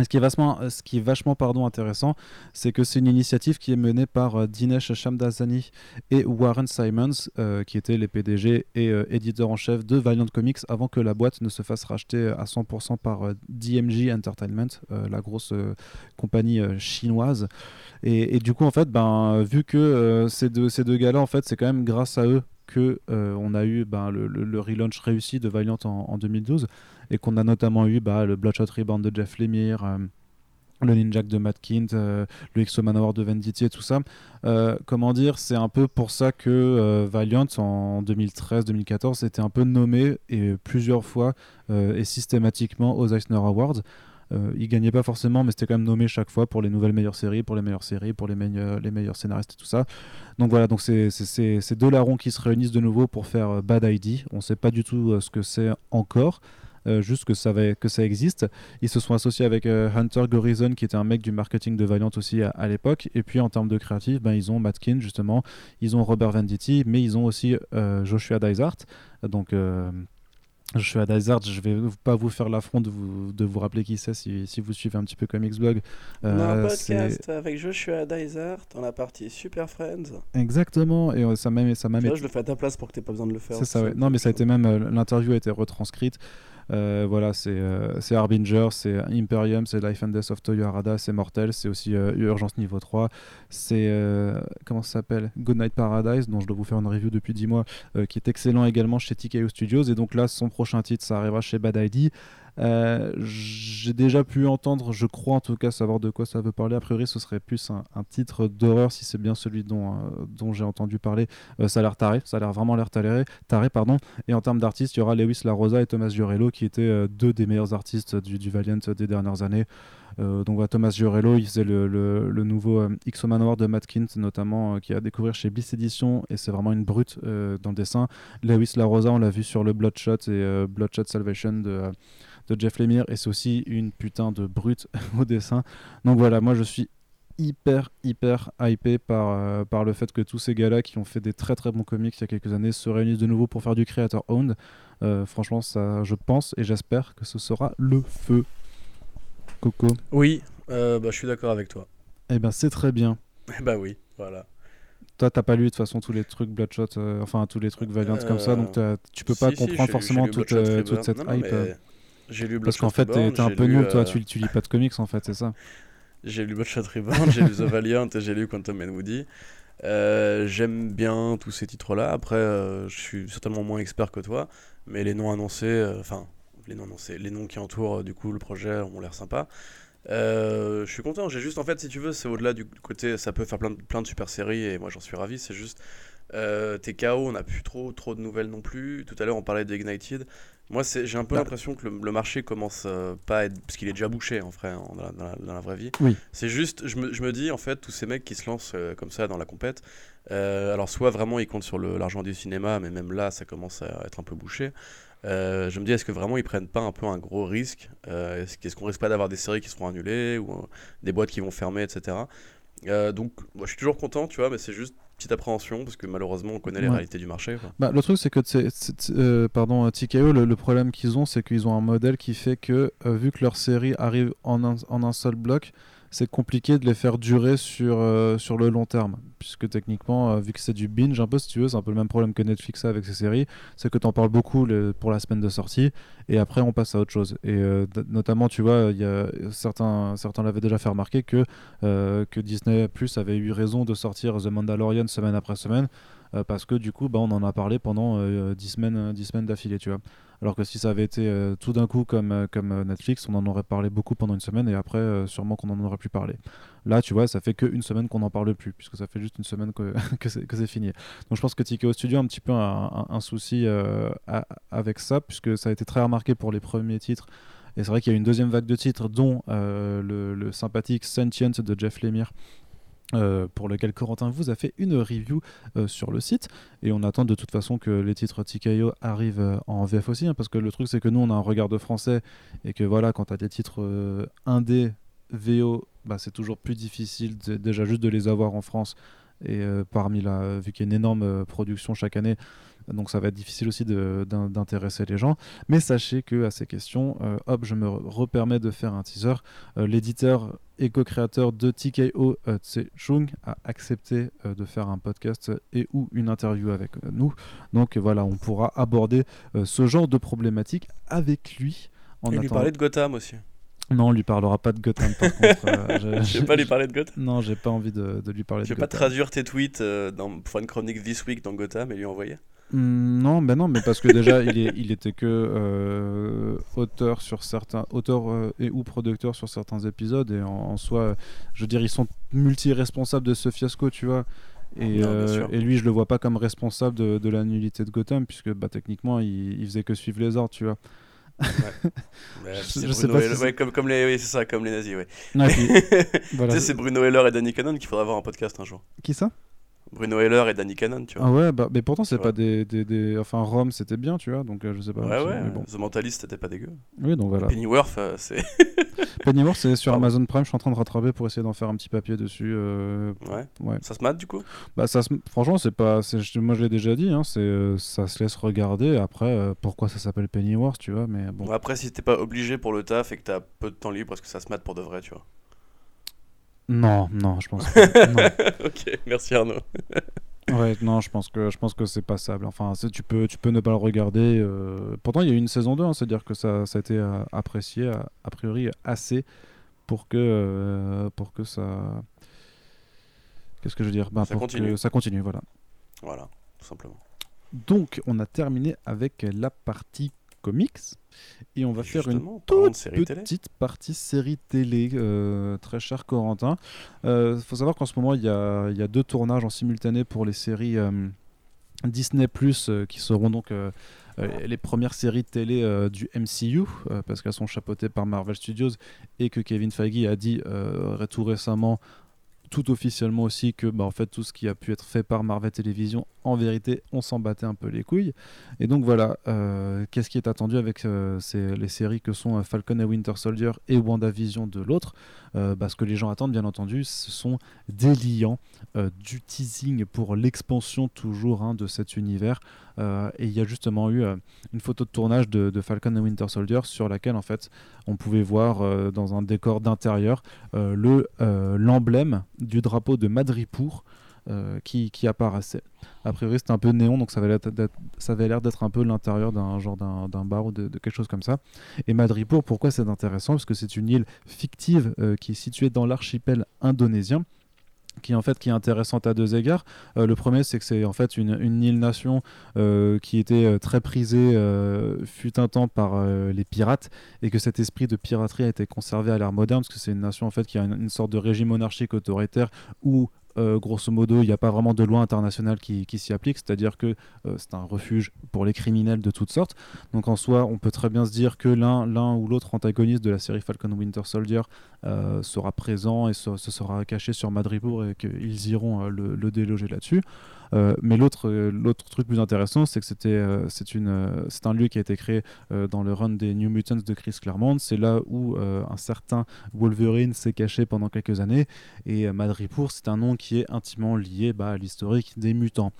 ce qui est vachement, euh, ce qui est vachement pardon, intéressant, c'est que c'est une initiative qui est menée par Dinesh Shamdasani et Warren Simons, qui étaient les PDG et éditeurs en chef de Valiant Comics avant que la boîte ne se fasse racheter à 100% par DMG Entertainment, la grosse compagnie chinoise. Et, du coup, en fait, ben, vu que ces deux, ces deux gars-là, en fait, c'est quand même grâce à eux que euh, on a eu ben, le, relaunch réussi de Valiant en, 2012 et qu'on a notamment eu bah, le Bloodshot Rebound de Jeff Lemire, euh, le Ninjak de Matt Kint, euh, le Exo Manowar de Venditti et tout ça. comment dire, c'est un peu pour ça que Valiant en 2013-2014 était un peu nommé et plusieurs fois et systématiquement aux Eisner Awards. Euh, il gagnait pas forcément, mais c'était quand même nommé chaque fois pour les nouvelles meilleures séries, pour les meilleures séries, pour les, meilleurs, les meilleurs scénaristes et tout ça. Donc voilà, donc c'est deux larrons qui se réunissent de nouveau pour faire euh, Bad ID. On sait pas du tout euh, ce que c'est encore. juste que ça, va, que ça existe. Ils se sont associés avec Hunter Gorizon, qui était un mec du marketing de Valiant aussi à, l'époque. Et puis en termes de créatif, ben, ils ont Matkin, justement, ils ont Robert Venditti, mais ils ont aussi Joshua Dysart. Donc je suis à Dysart, je vais pas vous faire l'affront de vous, de vous rappeler qui c'est si, si, vous suivez un petit peu Comics Blog. Euh, on a un podcast avec Joshua Dysart dans la partie Super Friends. Exactement, et ça m'a ça Je le fais à ta place pour que tu pas besoin de le faire. C'est ça, ouais. Non, mais ça a été même, euh, l'interview a été retranscrite. Voilà, c'est Harbinger, c'est Imperium, c'est Life and Death of Toyo Arada, c'est Mortel, c'est aussi Urgence Niveau 3, c'est. comment ça s'appelle? Goodnight Paradise, dont je dois vous faire une review depuis 10 mois, qui est excellent également chez TKO Studios. Et donc là, son prochain titre, ça arrivera chez Bad ID. Euh, j'ai déjà pu entendre, je crois en tout cas, savoir de quoi ça veut parler. A priori, ce serait plus un, titre d'horreur si c'est bien celui dont, euh, j'ai entendu parler. Euh, ça a l'air taré, ça a l'air vraiment l'air taré, taré, pardon. Et en termes d'artistes, il y aura Lewis La Rosa et Thomas Giorello qui étaient deux des meilleurs artistes du, Valiant des dernières années. donc voilà, Thomas Giorello, il faisait le, nouveau X Manowar de Matt Kint, notamment, qui a découvert chez Bliss Edition, et c'est vraiment une brute dans le dessin. Lewis La Rosa, on l'a vu sur le Bloodshot et Bloodshot Salvation de de Jeff Lemire et c'est aussi une putain de brute au dessin. Donc voilà, moi je suis hyper hyper hypé par, euh, par le fait que tous ces gars-là qui ont fait des très très bons comics il y a quelques années se réunissent de nouveau pour faire du creator owned. Euh, franchement, ça, je pense et j'espère que ce sera le feu. Coco. Oui, euh, bah, je suis d'accord avec toi. Eh ben c'est très bien. bah oui, voilà. Toi, t'as pas lu de toute façon tous les trucs Bloodshot, enfin tous les trucs Valiant comme ça, donc tu peux pas comprendre forcément toute, toute, cette hype. J'ai lu Parce qu'en fait, t'es un peu nul, toi, euh, tu, tu lis pas de comics en fait, c'est ça J'ai lu Bloodshot Reborn, j'ai lu The Valiant et j'ai lu Quantum and Woody. Euh, j'aime bien tous ces titres-là. Après, euh, je suis certainement moins expert que toi, mais les noms annoncés, enfin, les noms annoncés, les noms qui entourent du coup le projet ont l'air sympa. je suis content, j'ai juste en fait, si tu veux, c'est au-delà du côté, ça peut faire plein de, plein de super séries et moi j'en suis ravi. C'est juste, t'es KO, on n'a plus trop, trop de nouvelles non plus. Tout à l'heure, on parlait d'Ignited. Moi, j'ai un peu bah. l'impression que le, marché commence euh, pas à être. Parce qu'il est déjà bouché, en vrai, dans, la, vraie vie. Oui. C'est juste, je me, je me, dis, en fait, tous ces mecs qui se lancent euh, comme ça dans la compète, euh, alors soit vraiment ils comptent sur l'argent du cinéma, mais même là, ça commence à être un peu bouché. je me dis, est-ce que vraiment ils prennent pas un peu un gros risque Est-ce qu'on risque pas d'avoir des séries qui seront annulées ou des boîtes qui vont fermer, etc. donc, moi, je suis toujours content, tu vois, mais c'est juste petite appréhension parce que malheureusement on connaît les réalités du marché. Bah, le truc c'est que euh, pardon TKO le, problème qu'ils ont c'est qu'ils ont un modèle qui fait que euh, vu que leur série arrive en en un seul bloc c'est compliqué de les faire durer sur, euh, sur le long terme. Puisque techniquement, euh, vu que c'est du binge, un peu si tu veux, c'est un peu le même problème que Netflix a avec ses séries, c'est que tu en parles beaucoup pour la semaine de sortie, et après on passe à autre chose. Et euh, notamment, tu vois, certains, certains l'avaient déjà fait remarquer que, que Disney Plus avait eu raison de sortir The Mandalorian semaine après semaine. Parce que du coup, bah, on en a parlé pendant 10 semaines, 10 semaines d'affilée, tu vois. Alors que si ça avait été euh, tout d'un coup comme, euh, comme euh, Netflix, on en aurait parlé beaucoup pendant une semaine et après, sûrement qu'on en aurait plus parlé. Là, tu vois, ça fait qu'une semaine qu'on n'en parle plus, puisque ça fait juste une semaine que, que c'est fini. Donc je pense que TKO Studio a un petit peu un, souci avec ça, puisque ça a été très remarqué pour les premiers titres. Et c'est vrai qu'il y a une deuxième vague de titres, dont le, sympathique Sentient de Jeff Lemire, euh, pour lequel Corentin vous a fait une review euh, sur le site. Et on attend de toute façon que les titres TKO arrivent euh, en VF aussi hein, parce que le truc c'est que nous on a un regard de français et que voilà quand tu as des titres indé VO bah, c'est toujours plus difficile déjà juste de les avoir en France. Et parmi la vu qu'il y a une énorme production chaque année donc ça va être difficile aussi d'intéresser les gens. Mais sachez que à ces questions, euh, hop, je me repermets de faire un teaser. Euh, l'éditeur et co-créateur de TKO, euh, Tse Chung, a accepté de faire un podcast et ou une interview avec nous. Donc voilà, on pourra aborder ce genre de problématique avec lui. En et lui parler de Gotham aussi. Non, on lui parlera pas de Gotham par contre. je vais pas lui parler de Gotham? Non, j'ai pas envie de, lui parler de Gotham. Tu veux pas traduire tes tweets dans, pour une chronique This Week dans Gotham et lui envoyer? Hmm, non, ben non, mais parce que déjà, il, est, il était que euh, auteur sur certains, auteur euh, et ou producteur sur certains épisodes, et en, soi, je veux dire, ils sont multi-responsables de ce fiasco, tu vois. Et, euh, et, lui, je le vois pas comme responsable de, de la nullité de Gotham, puisque bah, techniquement, il, il, faisait que suivre les ordres, tu vois. Ouais. je, sais pas si comme, comme les, oui, c'est ça, comme les nazis, ouais. tu sais, c'est Bruno Heller et Danny Cannon qu'il faudra avoir en podcast un jour. Qui ça? Bruno Heller et Danny Cannon, tu vois. Ah ouais, bah, mais pourtant, c'est pas des, des, des, Enfin, Rome, c'était bien, tu vois, donc euh, je sais pas. Ouais, ouais, bon. The Mentalist, c'était pas dégueu. Oui, donc voilà. Pennyworth, euh, c'est. Pennyworth, c'est sur Amazon Prime, je suis en train de rattraper pour essayer d'en faire un petit papier dessus. Euh, ouais. ouais. Ça se mate, du coup? Bah, ça se... franchement, c'est pas. Moi, je l'ai déjà dit, hein, c'est ça se laisse regarder. Après, pourquoi ça s'appelle Pennyworth, tu vois, mais bon. Après, si t'es pas obligé pour le taf et que t'as peu de temps libre, parce que ça se mate pour de vrai, tu vois. Non, non, je pense pas. ok, merci Arnaud. Ouais, non, je pense que je pense que c'est passable. Enfin, tu peux tu peux ne pas le regarder. Euh, pourtant, il y a eu une saison 2, hein, c'est-à-dire que ça, ça a été euh, apprécié a, priori assez pour que euh, pour que ça Qu'est-ce que je veux dire? Bah, ça continue. ça continue, voilà. Voilà, tout simplement. Donc, on a terminé avec la partie comics et on va faire une toute petite partie série télé, euh, très cher Corentin. Il euh, faut savoir qu'en ce moment, il y, a, y, a, deux tournages en simultané pour les séries euh, Disney Plus qui seront donc les premières séries télé du MCU, parce qu'elles sont chapeautées par Marvel Studios et que Kevin Feige a dit tout récemment tout officiellement aussi que bah, en fait tout ce qui a pu être fait par Marvel Television en vérité on s'en battait un peu les couilles. Et donc voilà euh, qu'est-ce qui est attendu avec euh, les séries que sont euh, Falcon et Winter Soldier et WandaVision de l'autre? Bah, ce que les gens attendent bien entendu ce sont des liants du teasing pour l'expansion toujours hein, de cet univers et il y a justement eu une photo de tournage de, de, Falcon et Winter Soldier sur laquelle en fait on pouvait voir dans un décor d'intérieur le l'emblème du drapeau de Madripour euh, qui, qui, apparaissait. A priori, c'était un peu néon, donc ça avait l'air d'être un peu l'intérieur d'un genre d'un bar ou de, quelque chose comme ça. Et Madripour, pourquoi c'est intéressant? Parce que c'est une île fictive euh, qui est située dans l'archipel indonésien qui est intéressante à deux égards. Euh, le premier, c'est que c'est en fait une, une île-nation qui était très prisée fut un temps par les pirates et que cet esprit de piraterie a été conservé à l'ère moderne parce que c'est une nation en fait qui a une, une, sorte de régime monarchique autoritaire où euh, grosso modo, il n'y a pas vraiment de loi internationale qui, s'y applique, c'est-à-dire que euh, c'est un refuge pour les criminels de toutes sortes. Donc en soi, on peut très bien se dire que l'un, ou l'autre antagoniste de la série Falcon Winter Soldier euh, sera présent et se, sera caché sur Madripoor et qu'ils iront le, déloger là-dessus. Euh, mais l'autre, euh, l'autre truc plus intéressant, c'est que c'était, euh, c'est, une, un lieu qui a été créé dans le run des New Mutants de Chris Claremont. C'est là où un certain Wolverine s'est caché pendant quelques années. Et Madripoor, c'est un nom qui est intimement lié bah, à l'historique des mutants.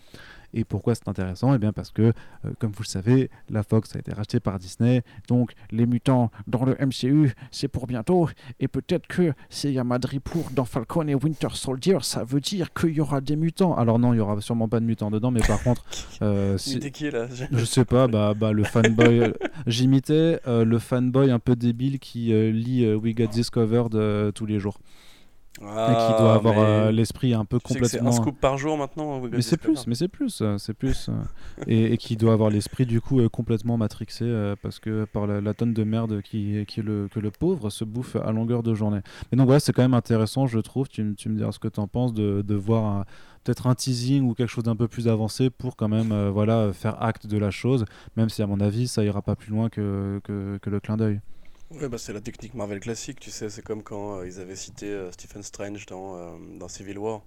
Et pourquoi c'est intéressant? Eh bien parce que, euh, comme vous le savez, la Fox a été rachetée par Disney. Donc les mutants dans le MCU, c'est pour bientôt. Et peut-être que s'il y a Madripoor dans Falcon et Winter Soldier, ça veut dire qu'il y aura des mutants. Alors non, il y aura sûrement pas de mutants dedans, mais par contre... Euh, qui là? Je sais pas, bah, bah le fanboy... Euh, j'imitais euh, le fanboy un peu débile qui lit We Got Discovered tous les jours et qui doit ah, avoir euh, l'esprit un peu complètement. C'est un scoop par jour maintenant. Mais c'est plus, mais c'est plus, euh, c'est plus, euh, et, qui doit avoir l'esprit du coup complètement matrixé parce que par la, tonne de merde qui, qui le, que le pauvre se bouffe à longueur de journée. Mais donc voilà, c'est quand même intéressant, je trouve. Tu, tu me diras ce que tu en penses de, de voir peut-être un teasing ou quelque chose d'un peu plus avancé pour quand même voilà faire acte de la chose, même si à mon avis ça ira pas plus loin que, que, que le clin d'œil. Ouais, bah c'est la technique Marvel classique, tu sais, c'est comme quand euh, ils avaient cité euh, Stephen Strange dans, euh, dans Civil War.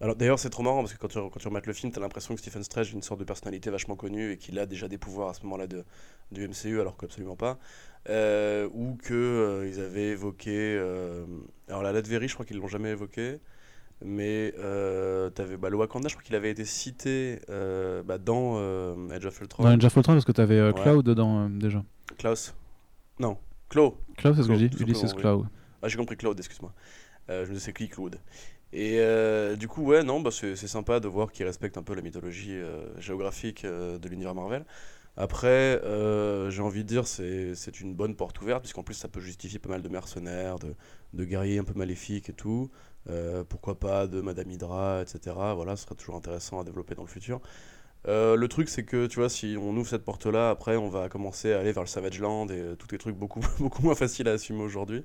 Alors d'ailleurs c'est trop marrant parce que quand tu, quand tu remarques le film, tu as l'impression que Stephen Strange a une sorte de personnalité vachement connue et qu'il a déjà des pouvoirs à ce moment-là de, du MCU alors qu'absolument pas. ou que ils avaient évoqué... alors la Latverie je crois qu'ils l'ont jamais évoqué. Mais euh, avais, bah, le Wakanda, je crois qu'il avait été cité bah, dans Age of Ultron. Dans Age of Ultron parce que tu avais Cloud dedans déjà. Klaus Non. Cloud. Cloud, c'est ce que je dis. Ulysses Cloud. Ah, j'ai compris Cloud, excuse-moi. Euh, je me disais c'est qui Cloud. Et euh, du coup, ouais, non, bah, c'est sympa de voir qu'il respecte un peu la mythologie euh, géographique de l'univers Marvel. Après, j'ai envie de dire, c'est une bonne porte ouverte, puisqu'en plus, ça peut justifier pas mal de mercenaires, de, de guerriers un peu maléfiques et tout. pourquoi pas de Madame Hydra, etc. Voilà, ce serait toujours intéressant à développer dans le futur. Euh, le truc, c'est que, tu vois, si on ouvre cette porte-là, après, on va commencer à aller vers le Savage Land et euh, tous les trucs beaucoup, beaucoup moins faciles à assumer aujourd'hui.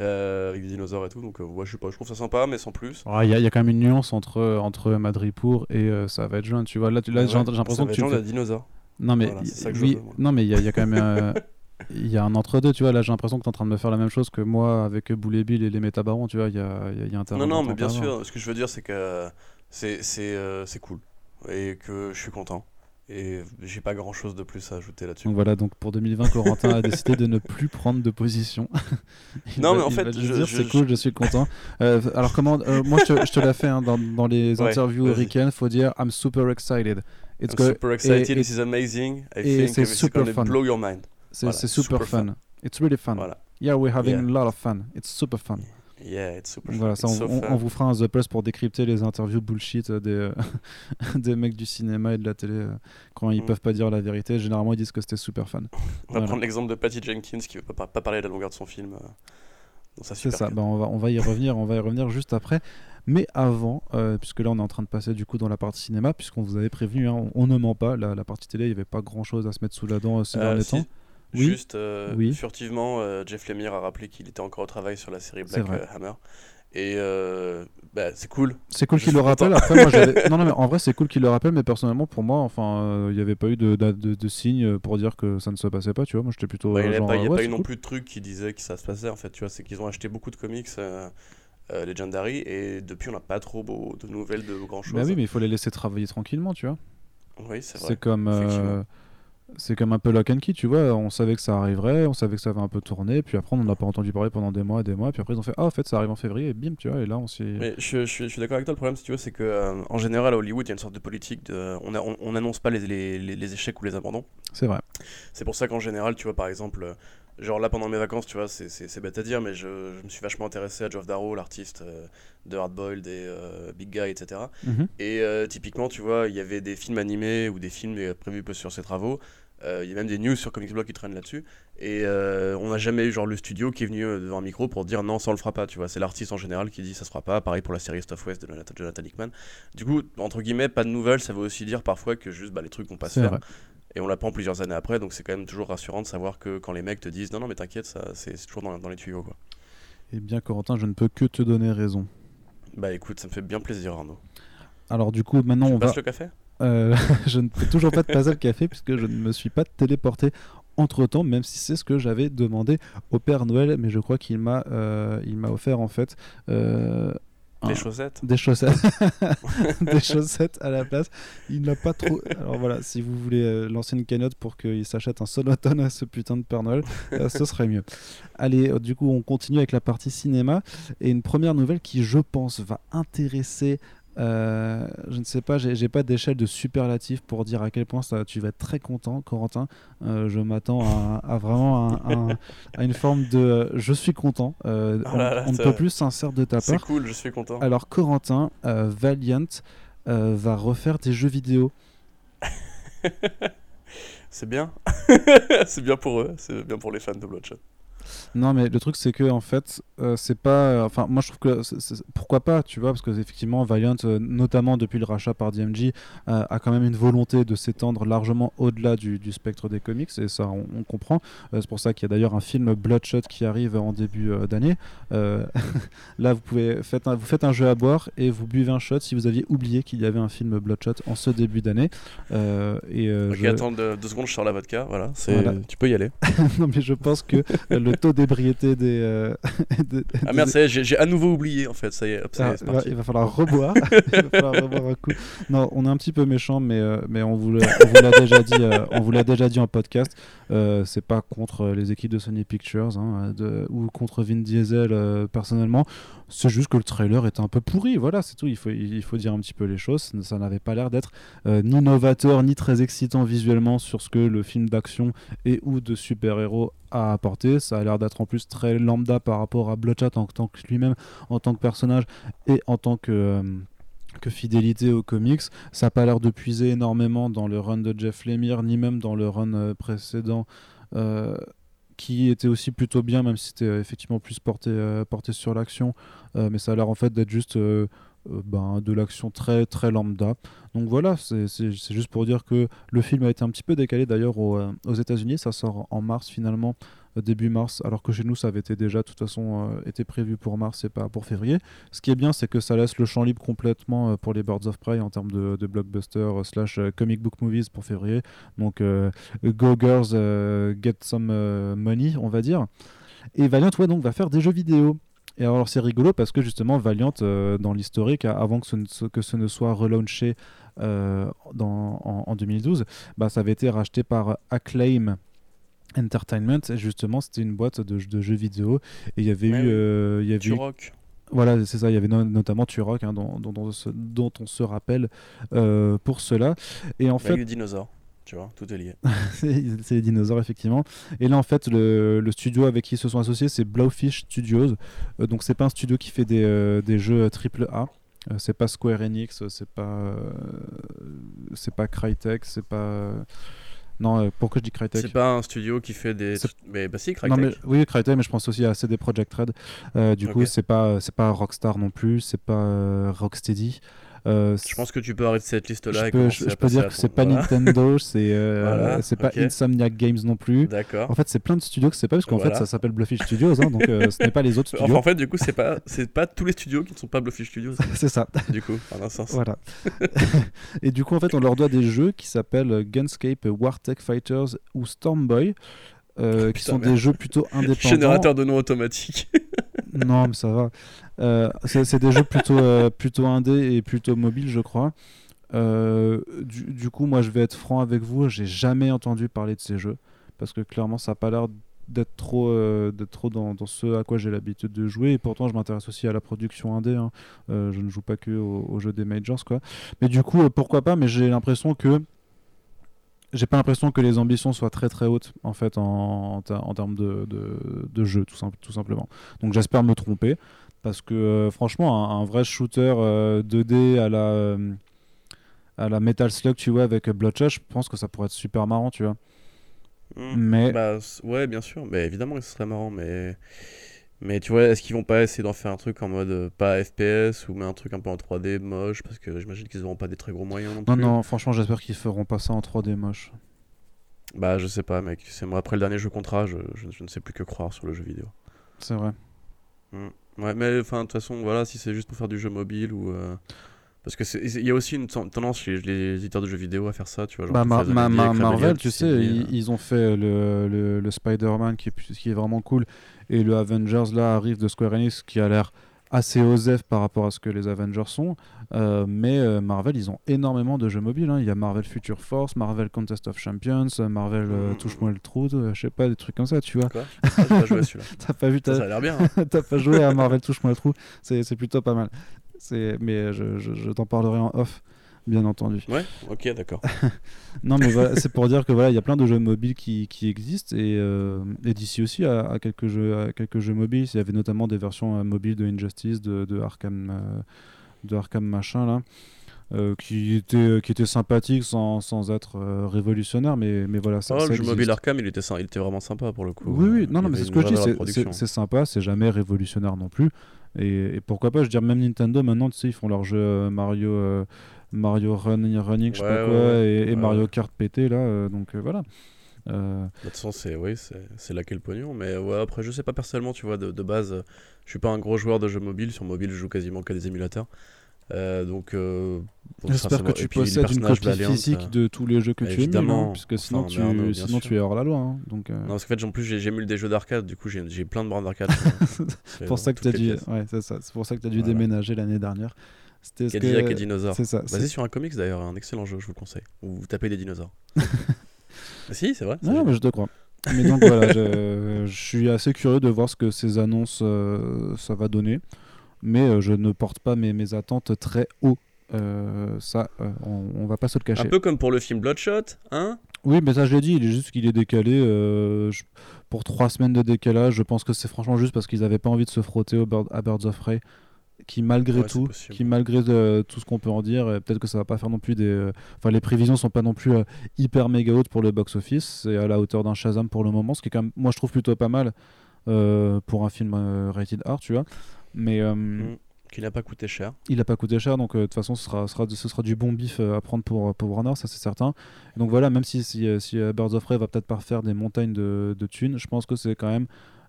Euh, avec des dinosaures et tout, donc ouais, je sais pas, je trouve ça sympa, mais sans plus. Il y, y, a quand même une nuance entre, entre Madripour et Savage Land, tu vois. Là, là j'ai l'impression que tu. Fais... dinosaure. Non, mais oui, non, mais il y, y, a quand même. Il y a un entre-deux, tu vois. Là, j'ai l'impression que tu es en train de me faire la même chose que moi avec Boulet Bill et les Métabarons, tu vois. Il y a, y a un Non, non, mais bien sûr. Ce que je veux dire, c'est que c'est cool et que je suis content. Et j'ai pas grand chose de plus à ajouter là-dessus. Donc voilà, donc pour 2020, Corentin a décidé de ne plus prendre de position. non, mais en fait, je, c'est cool, je suis content. Euh, alors, comment euh, Moi, je, te l'ai fait hein, dans, dans, les interviews américaines, faut dire I'm super excited. It's I'm super excited, et, this is amazing. I think it's super fun. blow your mind. C'est super, super, fun. It's really fun. Voilà. Yeah, we're having yeah. a lot of fun. It's super fun. Yeah, it's super Voilà, ça, on, vous fera un The Plus pour décrypter les interviews bullshit des, des mecs du cinéma et de la télé quand ils mm. peuvent pas dire la vérité. Généralement, ils disent que c'était super fan. On va prendre l'exemple de Patty Jenkins qui veut pas, pas parler de la longueur de son film. C'est ça, ben, on, va, on va y revenir, on va y revenir juste après. Mais avant, euh, puisque là on est en train de passer du coup dans la partie cinéma, puisqu'on vous avait prévenu, hein, on, ne ment pas, la, partie télé, il n'y avait pas grand chose à se mettre sous la dent euh, ces euh, derniers temps. Oui Juste oui. furtivement, Jeff Lemire a rappelé qu'il était encore au travail sur la série Black Hammer. Et bah, c'est cool. C'est cool qu'il le rappelle. Après, moi, non, non, mais en vrai, c'est cool qu'il le rappelle, mais personnellement, pour moi, enfin, il n'y avait pas eu de, de, de, signe pour dire que ça ne se passait pas, tu vois. Moi, j'étais plutôt. Il n'y a, pas, eu non plus de trucs qui disaient que ça se passait, en fait, tu vois. C'est qu'ils ont acheté beaucoup de comics. Euh, Legendary, et depuis on n'a pas trop de nouvelles de grand chose. Bah oui, mais il faut les laisser travailler tranquillement, tu vois. Oui, c'est vrai. C'est comme, euh, c'est comme un peu Lock and Key, tu vois. On savait que ça arriverait, on savait que ça va un peu tourner, puis après on n'en a pas entendu parler pendant des mois et des mois, puis après ils ont fait Ah, en fait, ça arrive en février, et bim, tu vois, et là on s'est. Mais je, je, suis d'accord avec toi, le problème, si tu vois, c'est que euh, en général à Hollywood, il y a une sorte de politique de. On n'annonce on, pas les, les, les, échecs ou les abandons. C'est vrai. C'est pour ça qu'en général, tu vois, par exemple Genre là pendant mes vacances, tu vois, c'est bête à dire, mais je, je, me suis vachement intéressé à Geoff Darrow, l'artiste euh, de Hardboiled et euh, Big Guy, etc. Et mhm. euh, typiquement, tu vois, il y avait des films animés ou des films prévus sur ses travaux. Il y a même des news sur Comics Blog qui traînent là-dessus. Et on n'a jamais eu genre le studio qui est venu devant un micro pour dire non, ça on le fera pas. Tu vois, c'est l'artiste en général qui dit ça se fera pas. Pareil pour la série Stuff West de Jonathan Hickman. Du coup, entre guillemets, pas de nouvelles, ça veut aussi dire parfois que juste bah, les trucs vont pas se faire. Et on l'apprend plusieurs années après, donc c'est quand même toujours rassurant de savoir que quand les mecs te disent non, non, mais t'inquiète, ça, c'est, toujours dans, dans, les tuyaux. Quoi. Eh bien, Corentin, je ne peux que te donner raison. Bah écoute, ça me fait bien plaisir, Arnaud. Alors, du coup, maintenant, on va. le café? Euh, Je ne fais toujours pas de passer le café puisque je ne me suis pas téléporté entre temps, même si c'est ce que j'avais demandé au Père Noël, mais je crois qu'il m'a, euh, il m'a offert en fait euh, des chaussettes Des chaussettes. des chaussettes à la place. Il n'a pas trop. Alors voilà, si vous voulez euh, lancer une cagnotte pour qu'il s'achète un sonotone à ce putain de Père Noël, euh, ce serait mieux. Allez, euh, du coup, on continue avec la partie cinéma. Et une première nouvelle qui, je pense, va intéresser euh, je ne sais pas, j'ai pas d'échelle de superlatif pour dire à quel point ça, tu vas être très content, Corentin. Euh, je m'attends à, vraiment à une forme de euh, je suis content. Oh on, ne peut plus sincère de ta part. C'est cool, je suis content. Alors, Corentin, Valiant va refaire des jeux vidéo. c'est bien. c'est bien pour eux, c'est bien pour les fans de Bloodshot. Non, mais le truc, c'est que en fait, euh, c'est pas. Euh, enfin, moi, je trouve que pourquoi pas, tu vois, parce que effectivement, Valiant, euh, notamment depuis le rachat par DMG, a quand même une volonté de s'étendre largement au-delà du, spectre des comics, et ça, on, comprend. c'est pour ça qu'il y a d'ailleurs un film Bloodshot qui arrive en début d'année. là, vous pouvez faites un, vous faites un jeu à boire et vous buvez un shot si vous aviez oublié qu'il y avait un film Bloodshot en ce début d'année. et ok, je... attends deux, secondes, je sors la vodka. Voilà, tu peux y aller. non, mais je pense que le taux d'ébriété des. Euh, ah merde, j'ai à nouveau oublié en fait, ça y est, ah, il va falloir reboire. il va falloir reboire un coup. Non, on est un petit peu méchant, mais, euh, mais on vous l'a déjà dit, euh, on vous l'a déjà dit en podcast. c'est pas contre les équipes de Sony Pictures hein, de, ou contre Vin Diesel personnellement. C'est juste que le trailer était un peu pourri. Voilà, c'est tout. Il faut, il faut dire un petit peu les choses. Ça n'avait pas l'air d'être ni novateur ni très excitant visuellement sur ce que le film d'action et ou de super-héros a apporté. Ça a l'air d'être en plus très lambda par rapport à Bloodshot en tant que lui-même, en tant que personnage et en tant que euh, que fidélité aux comics. Ça n'a pas l'air de puiser énormément dans le run de Jeff Lemire, ni même dans le run euh, précédent, euh, qui était aussi plutôt bien, même si c'était effectivement plus porté, porté sur l'action. mais ça a l'air en fait d'être juste ben, de l'action très très lambda. Donc voilà, c'est juste pour dire que le film a été un petit peu décalé d'ailleurs aux, aux États-Unis. Ça sort en mars finalement, début mars, alors que chez nous ça avait été déjà de toute façon euh, été prévu pour mars et pas pour février. Ce qui est bien, c'est que ça laisse le champ libre complètement pour les Birds of Prey en termes de, blockbuster slash comic book movies pour février. Donc Go Girls, get some money, on va dire. Et Valiant, ouais, donc va faire des jeux vidéo. Et alors c'est rigolo parce que justement Valiant dans l'historique avant que ce, que ce ne soit relaunché euh, dans, en, 2012, bah, ça avait été racheté par Acclaim. Entertainment, justement, c'était une boîte de, de, jeux vidéo. Et il y avait eu. Euh, il y avait Voilà, c'est ça. Il y avait notamment Turok, hein, dont, dont, dont, on se rappelle euh, pour cela. Et en fait. dinosaure. Tu vois, tout est lié. c'est les dinosaures, effectivement. Et là, en fait, le, studio avec qui ils se sont associés, c'est Blowfish Studios. Euh, donc, c'est pas un studio qui fait des, euh, des jeux triple A. Euh, c'est pas Square Enix, c'est pas. c'est pas Crytek, c'est pas. Non, pourquoi je dis Crytek C'est pas un studio qui fait des. Mais bah si, Crytek. Non, mais, oui, Crytek, mais je pense aussi à CD Projekt Red. du coup, c'est pas, c'est pas Rockstar non plus, c'est pas Rocksteady. Euh, je pense que tu peux arrêter cette liste-là. Je peux, je, peux dire que c'est pas Nintendo, c'est euh, c'est pas Insomniac Games non plus. D'accord. En fait, c'est plein de studios que c'est pas parce qu'en fait ça s'appelle Bluffy Studios, hein, donc euh, ce n'est pas les autres studios. en fait, du coup, c'est pas c'est pas tous les studios qui ne sont pas Bluffy Studios. c'est ça. Du coup, en un sens. Voilà. Et du coup, en fait, on leur doit des jeux qui s'appellent Gunscape, Wartech Fighters ou Stormboy. Euh, qui sont des jeux plutôt indépendants. Générateur de noms automatiques. Non, mais ça va. Euh, c'est des jeux plutôt, euh, plutôt indés et plutôt mobiles, je crois. Du, du, coup, moi, je vais être franc avec vous. J'ai jamais entendu parler de ces jeux parce que clairement, ça n'a pas l'air d'être trop, dans, ce à quoi j'ai l'habitude de jouer. Et pourtant, je m'intéresse aussi à la production indé. Hein. je ne joue pas que aux, jeux des majors, quoi. Mais du coup, pourquoi pas Mais j'ai l'impression que j'ai pas l'impression que les ambitions soient très très hautes en fait en, en, termes de, de, jeu tout, tout, simplement. Donc j'espère me tromper parce que euh, franchement un, vrai shooter 2D euh, à la euh, à la Metal Slug tu vois avec Bloodshot, je pense que ça pourrait être super marrant tu vois. Mmh. Mais bah, ouais bien sûr, mais évidemment que ce serait marrant mais mais tu vois, est-ce qu'ils vont pas essayer d'en faire un truc en mode euh, pas FPS ou mais un truc un peu en 3D moche? Parce que j'imagine qu'ils n'auront pas des très gros moyens non plus. Non, non, franchement, j'espère qu'ils feront pas ça en 3D moche. Bah, je sais pas, mec. C'est moi, après le dernier jeu contrat, je, je, ne sais plus que croire sur le jeu vidéo. C'est vrai. Mmh. Ouais, mais enfin, de toute façon, voilà, si c'est juste pour faire du jeu mobile ou. Euh, parce que il y a aussi une tendance chez les éditeurs de jeux vidéo à faire ça, tu vois. Genre bah, Marvel, tu sais, ils, ont fait le, le, le Spider-Man qui qui est vraiment cool et le Avengers là arrive de Square Enix qui a l'air assez osef par rapport à ce que les Avengers sont. Euh, mais euh, Marvel, ils ont énormément de jeux mobiles. Hein. Il y a Marvel Future Force, Marvel Contest of Champions, Marvel euh, mmh. Touche-moi le trou, je sais pas, des trucs comme ça, tu vois. Quoi ah, pas joué celui-là. T'as pas vu Ça, ça a l'air bien. Hein. T'as pas joué à Marvel Touche-moi le trou. C'est plutôt pas mal. Mais je, je, je t'en parlerai en off bien entendu. Ouais, ok, d'accord. non, mais voilà, c'est pour dire que voilà, il y a plein de jeux mobiles qui, qui existent et, euh, et d'ici aussi à, quelques jeux, à quelques jeux mobiles. Il y avait notamment des versions euh, mobiles de Injustice, de, de Arkham, euh, de Arkham machin là. qui était qui était sympathique sans, sans être révolutionnaire mais mais voilà ça, oh, le jeu mobile Arkham il était il était vraiment sympa pour le coup oui oui non non mais c'est ce que je dis c'est sympa c'est jamais révolutionnaire non plus et, et, pourquoi pas je veux dire même Nintendo maintenant tu sais ils font leur jeu Mario Mario Running, running je sais pas quoi, et, Mario Kart pété là, euh, donc euh, voilà. Euh... De toute façon, c'est oui, c'est là qu'est le pognon. Mais ouais, après, je sais pas personnellement, tu vois, de, de, base, je suis pas un gros joueur de jeux mobiles. Sur mobile, je joue quasiment qu'à des émulateurs. Euh, donc, euh, j'espère que tu possèdes une copie physique de tous les jeux que tu émules, hein, puisque sinon, tu, sinon tu es hors la loi. Hein, donc, Non, parce qu'en fait, en plus, j'émule des jeux d'arcade, du coup, j'ai plein de bornes d'arcade. c'est pour ça que as dû, ouais, c'est pour ça que tu as dû déménager l'année dernière. C'était Cadillac que... et dinosaures. C'est ça. Basé sur un comics d'ailleurs, un excellent jeu, je vous le conseille. Où vous tapez des dinosaures. Ah, si, c'est vrai. Non, mais je te crois. mais donc voilà, je, suis assez curieux de voir ce que ces annonces euh, ça va donner. Mais euh, je ne porte pas mes, mes attentes très haut. Euh, ça, on, on, va pas se le cacher. Un peu comme pour le film Bloodshot, hein? Oui, mais ça je l'ai dit, il est juste qu'il est décalé. pour trois semaines de décalage, je pense que c'est franchement juste parce qu'ils n'avaient pas envie de se frotter au bird, à Birds of Prey qui malgré tout, qui malgré euh, tout ce qu'on peut en dire, peut-être que ça va pas faire non plus des, euh, enfin les prévisions sont pas non plus euh, hyper méga hautes pour le box office, c'est à la hauteur d'un Shazam pour le moment, ce qui est quand même, moi je trouve plutôt pas mal pour un film rated R, tu vois, mais mm. qui n'a pas coûté cher. Il n'a pas coûté cher, donc de toute façon ce sera, sera, ce sera du bon bif à prendre pour, pour Warner, ça c'est certain. donc voilà, même si, si, si Birds of Prey va peut-être pas faire des montagnes de, de thunes, je pense que c'est quand même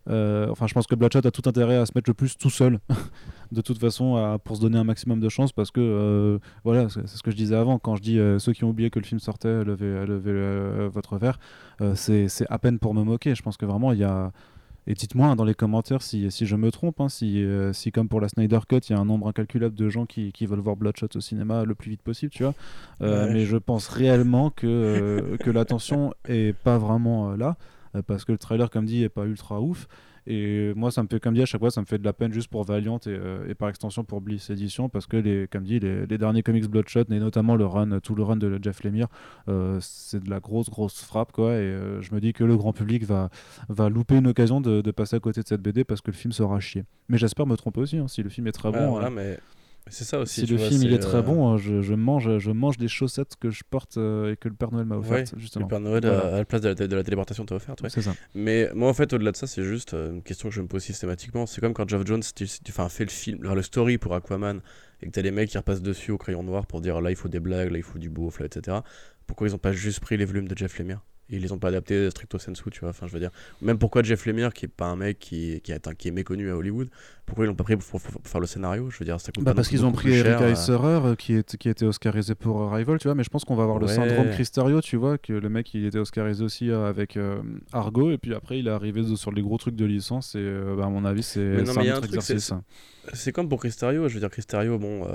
euh, enfin, je pense que Bloodshot a tout intérêt à se mettre le plus tout seul, de toute façon, pour se donner un maximum de chance, parce que euh, voilà, c'est ce que je disais avant. Quand je dis euh, ceux qui ont oublié que le film sortait, levez, levez votre verre, c'est à peine pour me moquer. Je pense que vraiment, il y a. Et dites-moi hein, dans les commentaires si, si je me trompe, hein, si, si comme pour la Snyder Cut, il y a un nombre incalculable de gens qui, qui, veulent voir Bloodshot au cinéma le plus vite possible, tu vois. mais je pense réellement que, que l'attention est pas vraiment là. Euh, parce que le trailer, comme dit, est pas ultra ouf. Et moi, ça me fait, comme dit, à chaque fois, ça me fait de la peine juste pour Valiant et, et par extension pour Bliss Edition, parce que, les, comme dit, les, les derniers comics Bloodshot, et notamment le run, tout le run de Jeff Lemire, c'est de la grosse, grosse frappe, quoi. Et je me dis que le grand public va, va louper une occasion de, de, passer à côté de cette BD parce que le film sera chier. Mais j'espère me tromper aussi, hein, si le film est très bon. Voilà, mais c'est ça aussi. Si le film il est très euh, bon, hein, je, je, mange, je mange des chaussettes que je porte euh, et que le Père Noël m'a offertes. justement. Le Père Noël à la place de la, de la téléportation t'a offert. Ouais. C'est ça. Mais moi en fait au-delà de ça c'est juste euh, une question que je me pose systématiquement. C'est comme quand Geoff Jones tu, tu, fait le film, le story pour Aquaman et que t'as les mecs qui repassent dessus au crayon noir pour dire là il faut des blagues, là il faut du beau, là, etc. Pourquoi ils ont pas juste pris les volumes de Jeff Lemire? Ils les ont pas adaptés stricto sensu, tu vois. Enfin, je veux dire, même pourquoi Jeff Lemire, qui est pas un mec qui, qui, est, qui est méconnu à Hollywood, pourquoi ils l'ont pas pris pour, faire le scénario Je veux dire, ça coûte bah Parce qu'ils ont pris Eric Eiserer, euh, qui, est, qui était oscarisé pour Arrival, tu vois. Mais je pense qu'on va avoir le syndrome Cristario, tu vois, que le mec il était oscarisé aussi euh, avec euh, Argo, et puis après il est arrivé sur les gros trucs de licence, et bah, à mon avis, c'est un, autre exercice. C'est comme pour Cristario, je veux dire, Cristario, bon,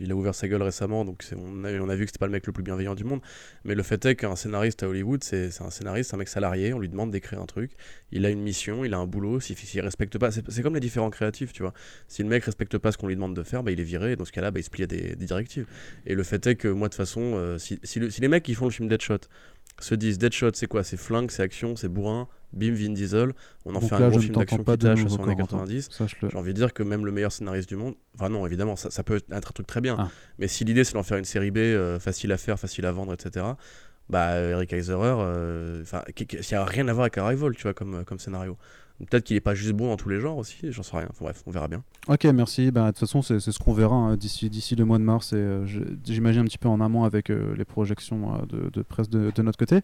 il a ouvert sa gueule récemment, donc on a, on a vu que c'était pas le mec le plus bienveillant du monde, mais le fait est qu'un scénariste à Hollywood, c'est un scénariste, un mec salarié, on lui demande d'écrire un truc, il a une mission, il a un boulot, s'il ne respecte pas, c'est comme les différents créatifs, tu vois. Si le mec respecte pas ce qu'on lui demande de faire, bah, il est viré, et dans ce cas-là, bah, il se plie à des, directives. Et le fait est que moi, de toute façon, euh, si, si, les mecs qui font le film Deadshot se disent Deadshot, c'est quoi? C'est flingue, c'est action, c'est bourrin, bim, Vin Diesel, on en fait un gros film d'action qui tâche sur les 90. J'ai envie de dire que même le meilleur scénariste du monde, enfin non, évidemment, ça, ça peut être un truc très bien, ah. mais si l'idée c'est d'en faire une série B, euh, facile à faire, facile à vendre, etc., bah Eric Eiserer, euh, enfin, n'y a rien à voir avec Arrival, tu vois, comme, comme scénario. Peut-être qu'il n'est pas juste bon dans tous les genres aussi, j'en sais rien. bref, on verra bien. Ok, merci. Bah, de toute façon, c'est ce qu'on verra hein, d'ici d'ici le mois de mars. Et euh, j'imagine un petit peu en amont avec euh, les projections euh, de, presse de, notre côté.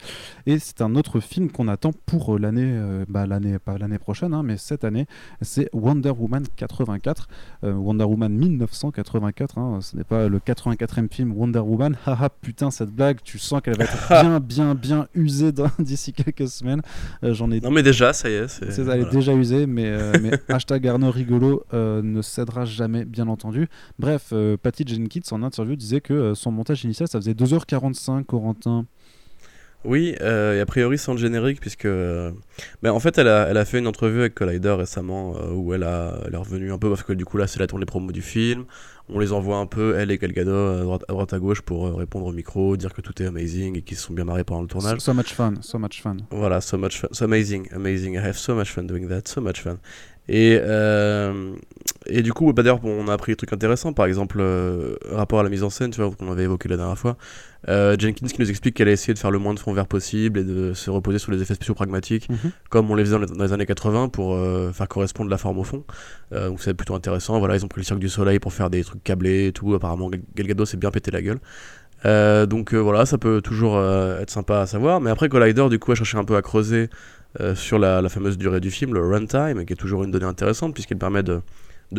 Et c'est un autre film qu'on attend pour l'année, bah, l'année pas l'année prochaine, hein, mais cette année. C'est Wonder Woman 84, Wonder Woman 1984. Hein, ce n'est pas le 84e film Wonder Woman. Haha, putain, cette blague, tu sens qu'elle va être bien, bien, bien usée d'ici quelques semaines. J'en ai. Non, mais déjà, ça y est. C'est déjà usé, mais, euh, mais hashtag Arnaud rigolo euh, ne cédera jamais, bien entendu. Bref, euh, Patty Jenkins en interview disait que son montage initial ça faisait 2h45, Corentin. Oui, et a priori sans le générique, puisque. Ben, en fait, elle a, elle a fait une entrevue avec Collider récemment où elle, a, elle est revenue un peu, parce que du coup, là, c'est la tournée promo du film. On les envoie un peu, elle et Gal Gadot, à droite à, droite, à gauche, pour répondre au micro, dire que tout est amazing et qu'ils se sont bien marrés pendant le tournage. So, so much fun, so much fun. Voilà, so much fun, so amazing, amazing. I have so much fun doing that, so much fun. Et, euh, et du coup, bah d'ailleurs, on a appris des trucs intéressants, par exemple, euh, rapport à la mise en scène, tu vois, qu'on avait évoqué la dernière fois. Euh, Jenkins qui nous explique qu'elle a essayé de faire le moins de fond vert possible et de se reposer sur les effets spéciaux pragmatiques, mhm. comme on les faisait dans les, années 80 pour faire correspondre la forme au fond. donc c'est plutôt intéressant. Voilà, ils ont pris le cirque du soleil pour faire des trucs câblés et tout. Apparemment, Gal s'est bien pété la gueule. donc voilà, ça peut toujours être sympa à savoir. Mais après, Collider, du coup, a cherché un peu à creuser euh, sur la, fameuse durée du film, le runtime, qui est toujours une donnée intéressante puisqu'elle permet de,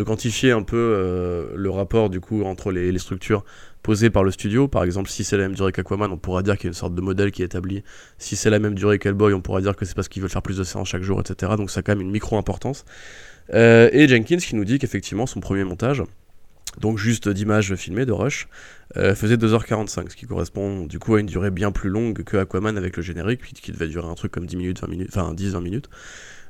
quantifier un peu euh, le rapport du coup entre les, structures posées par le studio. Par exemple, si c'est la même durée qu'Aquaman, on pourra dire qu'il y a une sorte de modèle qui est établi. Si c'est la même durée qu'Hellboy, on pourra dire que c'est parce qu'ils veulent faire plus de séances chaque jour, etc. Donc ça a quand même une micro-importance. Euh, et Jenkins qui nous dit qu'effectivement son premier montage, donc juste d'images filmées de Rush, euh, faisait 2h45, ce qui correspond du coup à une durée bien plus longue que Aquaman avec le générique, qui devait durer un truc comme 10 minutes, 20 minutes, enfin 10-20 minutes.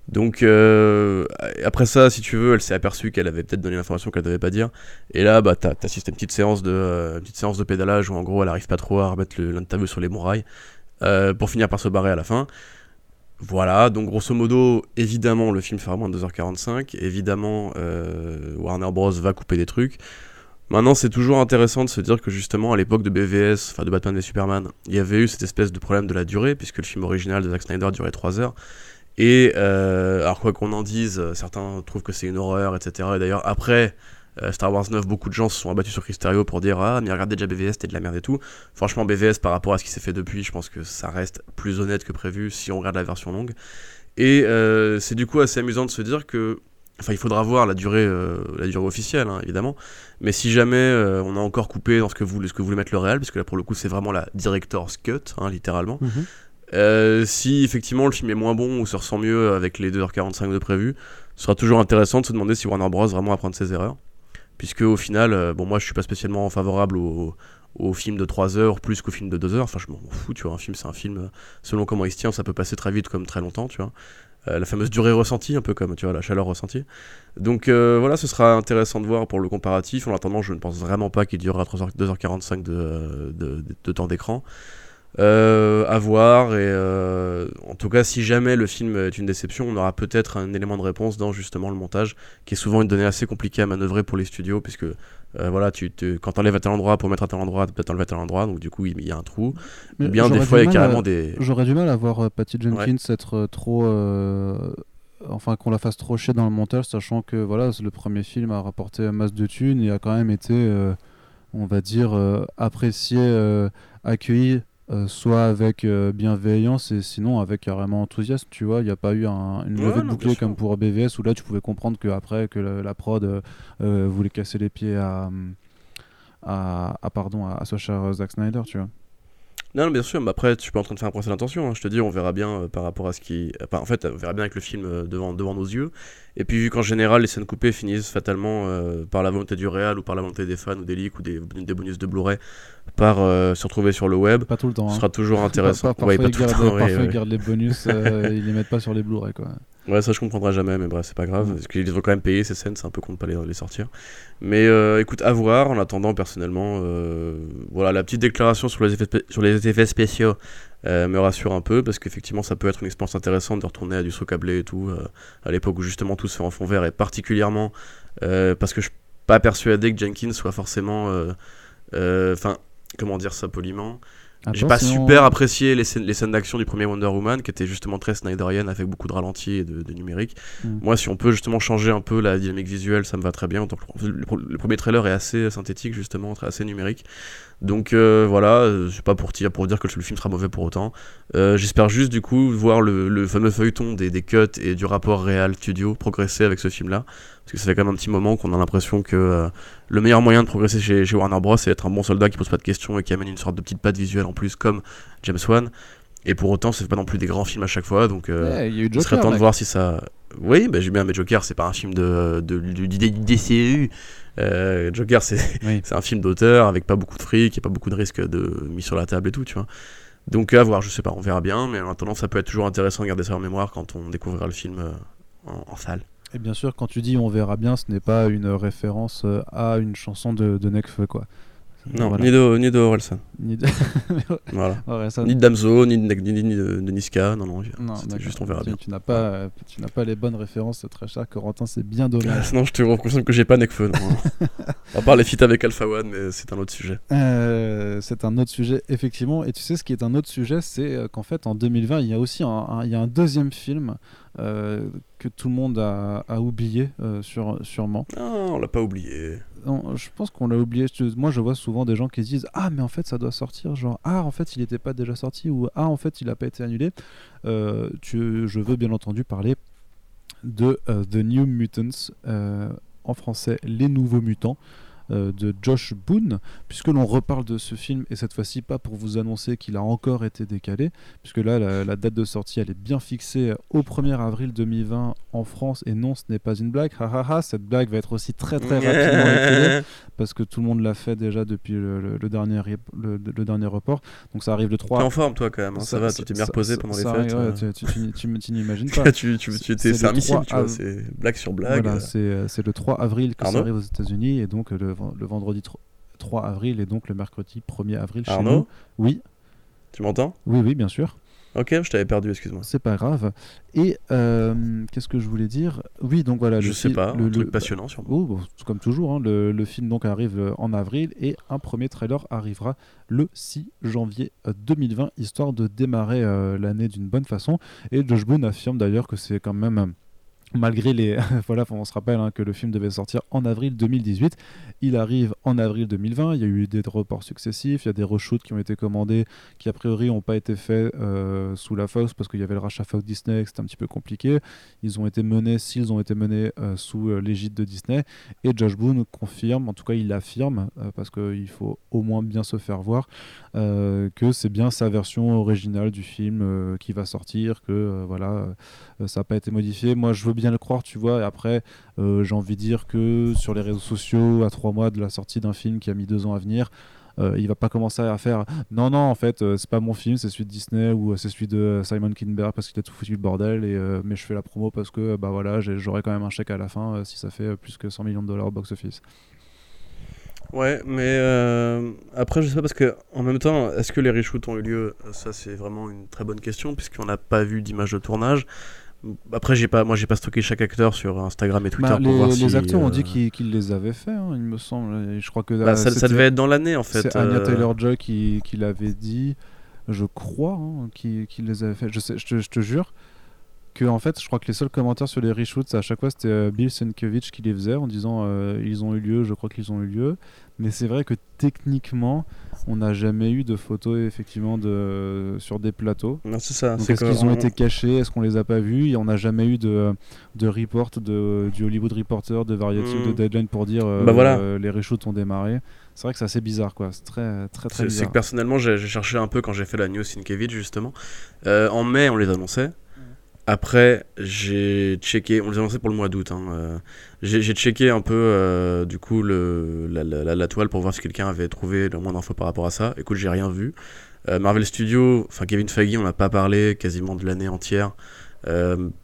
Donc euh, après ça, si tu veux, elle s'est aperçue qu'elle avait peut-être donné l'information qu'elle devait pas dire. Et là, bah t'assistes à une petite séance de euh, petite séance de pédalage où en gros elle arrive pas trop à remettre l'interview sur les bons rails pour finir par se barrer à la fin. Voilà, donc grosso modo, évidemment, le film fera moins de 2h45. Évidemment, euh, Warner Bros. va couper des trucs. Maintenant, c'est toujours intéressant de se dire que justement, à l'époque de BVS, enfin de Batman et Superman, il y avait eu cette espèce de problème de la durée, puisque le film original de Zack Snyder durait 3 heures. Et euh, alors, quoi qu'on en dise, certains trouvent que c'est une horreur, etc. Et d'ailleurs, après euh, Star Wars 9, beaucoup de gens se sont abattus sur Cristerio pour dire Ah, mais regardez déjà BVS, c'était de la merde et tout. Franchement, BVS, par rapport à ce qui s'est fait depuis, je pense que ça reste plus honnête que prévu si on regarde la version longue. Et euh, c'est du coup assez amusant de se dire que. Enfin, il faudra voir la durée, euh, la durée officielle, hein, évidemment. Mais si jamais on a encore coupé dans ce que, vous, ce que voulait mettre le réel, parce que là, pour le coup, c'est vraiment la director's cut, hein, littéralement. Mhm. si effectivement le film est moins bon ou se ressent mieux avec les 2h45 de prévu, ce sera toujours intéressant de se demander si Warner Bros. vraiment apprendre ses erreurs puisque au final, euh, bon moi je suis pas spécialement favorable au, au film de 3 heures plus qu'au film de 2 heures, enfin je m'en fous, tu vois, un film c'est un film, selon comment il se tient, ça peut passer très vite comme très longtemps, tu vois. la fameuse durée ressentie, un peu comme tu vois la chaleur ressentie. Donc voilà, ce sera intéressant de voir pour le comparatif. En attendant, je ne pense vraiment pas qu'il durera 2h45 de, de temps d'écran. Euh, à voir et euh, en tout cas si jamais le film est une déception on aura peut-être un élément de réponse dans justement le montage qui est souvent une donnée assez compliquée à manœuvrer pour les studios puisque euh, voilà tu te, quand t'enlèves à tel endroit pour mettre à tel endroit peut-être enlever à tel endroit donc du coup il y a un trou. Mais bien des fois il y a carrément des j'aurais du mal à voir Patty Jenkins être trop enfin qu'on la fasse trop chier dans le montage sachant que voilà le premier film a rapporté masse de thunes et a quand même été on va dire apprécié accueilli euh, soit avec euh, bienveillance et sinon avec carrément enthousiasme tu vois il n'y a pas eu un, une levée de bouclier comme pour BVS où là tu pouvais comprendre que après que la, prod euh, voulait casser les pieds à, à, à pardon à, à Zack Snyder tu vois non, bien sûr, mais après, je suis pas en train de faire un procès d'intention. Hein. Je te dis, on verra bien euh, par rapport à ce qui. en fait, on verra bien avec le film euh, devant, devant nos yeux. Et puis, vu qu'en général, les scènes coupées finissent fatalement euh, par la volonté du réal ou par la volonté des fans ou des leaks ou des, des bonus de Blu-ray par se retrouver sur le web. Pas tout le temps. Ce hein. sera toujours intéressant. Pas, parfois, ils gardent les bonus, ils les mettent pas sur les Blu-ray, quoi. Ouais, ça je comprendrai jamais, mais bref, c'est pas grave. Parce qu'ils devraient quand même payer ces scènes, c'est un peu con de pas les, les sortir. Mais euh, écoute, à voir. En attendant, personnellement, euh, voilà, la petite déclaration sur les effets, sur les effets spéciaux euh, me rassure un peu, parce qu'effectivement, ça peut être une expérience intéressante de retourner à du saut câblé et tout, à l'époque où justement tout se fait en fond vert, et particulièrement parce que je suis pas persuadé que Jenkins soit forcément. Enfin, comment dire ça poliment j'ai pas super apprécié les scènes, les scènes d'action du premier Wonder Woman, qui était justement très Snyderienne, avec beaucoup de ralentis et de, numérique. Hmm. Moi, si on peut justement changer un peu la dynamique visuelle, ça me va très bien. Le, le premier trailer est assez synthétique, justement, très, assez numérique. Donc euh, voilà, euh, c'est pas pour, pour dire que le film sera mauvais pour autant. Euh, j'espère juste du coup voir le, fameux feuilleton des, des, cuts et du rapport réel studio progresser avec ce film-là. Parce que ça fait quand même un petit moment qu'on a l'impression que le meilleur moyen de progresser chez, chez Warner Bros. c'est d'être un bon soldat qui pose pas de questions et qui amène une sorte de petite patte visuelle en plus comme James Wan. Et pour autant, c'est pas non plus des grands films à chaque fois, donc il serait temps de voir si ça. Oui, bah, j'ai bien, mais Joker, c'est pas un film de, de, de, du DCU. Euh, Joker, c'est un film d'auteur avec pas beaucoup de fric et pas beaucoup de risques de mis sur la table et tout, tu vois. Donc à voir, je sais pas, on verra bien, mais en attendant, ça peut être toujours intéressant de garder ça en mémoire quand on découvrira le film euh, en, salle. Et bien sûr, quand tu dis on verra bien, ce n'est pas une référence euh, à une chanson de, de Nekfeu, quoi. Non, ni, de, ni de Orelsan. Ni de, voilà. ni de Damso, ni de, ni, de, Niska. Non, non, non juste on verra tu, bien. Tu n'as pas, tu n'as pas les bonnes références, très cher Corentin, c'est bien dommage. non, je te confirme que j'ai pas Nekfeu. Non. à part les feats avec Alpha One, mais c'est un autre sujet. Euh, c'est un autre sujet, effectivement. Et tu sais, ce qui est un autre sujet, c'est euh, qu'en fait, en 2020, il y a aussi un, il y a un deuxième film euh, que tout le monde a, a oublié, euh, sur, sûrement. Non, on l'a pas oublié je pense qu'on l'a oublié. Moi, je vois souvent des gens qui se disent Ah, mais en fait, ça doit sortir. Genre, Ah, en fait, il n'était pas déjà sorti. Ou Ah, en fait, il n'a pas été annulé. Euh, tu, je veux bien entendu parler de The New Mutants, en français, Les Nouveaux Mutants. Euh, de Josh Boone, puisque l'on reparle de ce film, et cette fois-ci pas pour vous annoncer qu'il a encore été décalé, puisque là la, date de sortie elle est bien fixée au 1er avril 2020 en France, et non ce n'est pas une blague, ha, ha, ha, cette blague va être aussi très très rapidement écrite, parce que tout le monde l'a fait déjà depuis le, dernier, le, dernier report, donc ça arrive le 3... T'es en forme toi quand même, hein, ça, va, tu t'es bien reposé pendant les fêtes. Ouais, euh. tu, n'imagines pas. tu, tu, c'est un missile, tu vois, c'est blague sur blague. Voilà, c'est le 3 avril que ça arrive aux États-Unis, et donc le le vendredi 3 avril et donc le mercredi 1er avril chez nous. Oui. Tu m'entends? Oui, oui, bien sûr. Ok, je t'avais perdu, excuse-moi. C'est pas grave. Et euh, qu'est-ce que je voulais dire? Oui, donc voilà. Je sais pas, le, truc passionnant sûrement. Oh, comme toujours, hein, le, film donc arrive euh, en avril et un premier trailer arrivera le 6 janvier 2020, euh, histoire de démarrer l'année d'une bonne façon. Et Josh Boone affirme d'ailleurs que c'est quand même malgré les voilà on se rappelle hein, que le film devait sortir en avril 2018 il arrive en avril 2020 il y a eu des reports successifs. Il y a des reshoots qui ont été commandés qui a priori n'ont pas été faits euh, sous la Fox parce qu'il y avait le rachat Fox Disney c'était un petit peu compliqué. Ils ont été menés s'ils ont été menés euh, sous euh, l'égide de Disney. Et Josh Boone confirme en tout cas il affirme parce qu'il faut au moins bien se faire voir que c'est bien sa version originale du film qui va sortir que voilà ça n'a pas été modifié. Moi je veux bien le croire, tu vois. Et après, euh, j'ai envie de dire que sur les réseaux sociaux, à trois mois de la sortie d'un film qui a mis deux ans à venir, il va pas commencer à faire non, non, en fait, c'est pas mon film, c'est celui de Disney ou c'est celui de Simon Kinberg parce qu'il a tout foutu le bordel, et, mais je fais la promo parce que bah voilà, j'aurai quand même un chèque à la fin si ça fait plus que 100 millions de dollars au box-office. Ouais, mais après, je sais pas parce que en même temps, est-ce que les reshoots ont eu lieu? Ça, c'est vraiment une très bonne question puisqu'on n'a pas vu d'image de tournage. Après, j'ai pas, moi, j'ai pas stocké chaque acteur sur Instagram et Twitter bah, pour les, voir les acteurs ont dit euh, qu'ils les avaient fait, hein, il me semble. je crois que bah, ça, ça, devait être dans l'année en fait. C'est Anya euh. Taylor Joy qui, qui l'avait dit, je crois, hein, qui, qui, les avait fait. Je, sais, je, te, je te jure que en fait, je crois que les seuls commentaires sur les reshoots, à chaque fois, c'était euh, Bill Sienkiewicz qui les faisait en disant ils ont eu lieu, je crois qu'ils ont eu lieu. Mais c'est vrai que techniquement, on n'a jamais eu de photos effectivement de sur des plateaux. C'est ça. est-ce qu'ils ont été cachés? Est-ce qu'on les a pas vus? Et on n'a jamais eu de, de report de, du Hollywood Reporter, de Variety ou de hmm. Deadline pour dire bah voilà. Euh, les reshoots ont démarré. C'est vrai que c'est assez bizarre, quoi. C'est très, très, très bizarre. C'est que personnellement, j'ai cherché un peu quand j'ai fait la news Sienkiewicz justement. Euh, en mai, on les annonçait. Après, j'ai checké, on les a lancés pour le mois d'août. Hein, euh, j'ai checké un peu euh, du coup la, toile pour voir si quelqu'un avait trouvé le moins d'infos par rapport à ça. Écoute, j'ai rien vu. Euh, Marvel Studios, enfin Kevin Feige, on n'a pas parlé quasiment de l'année entière.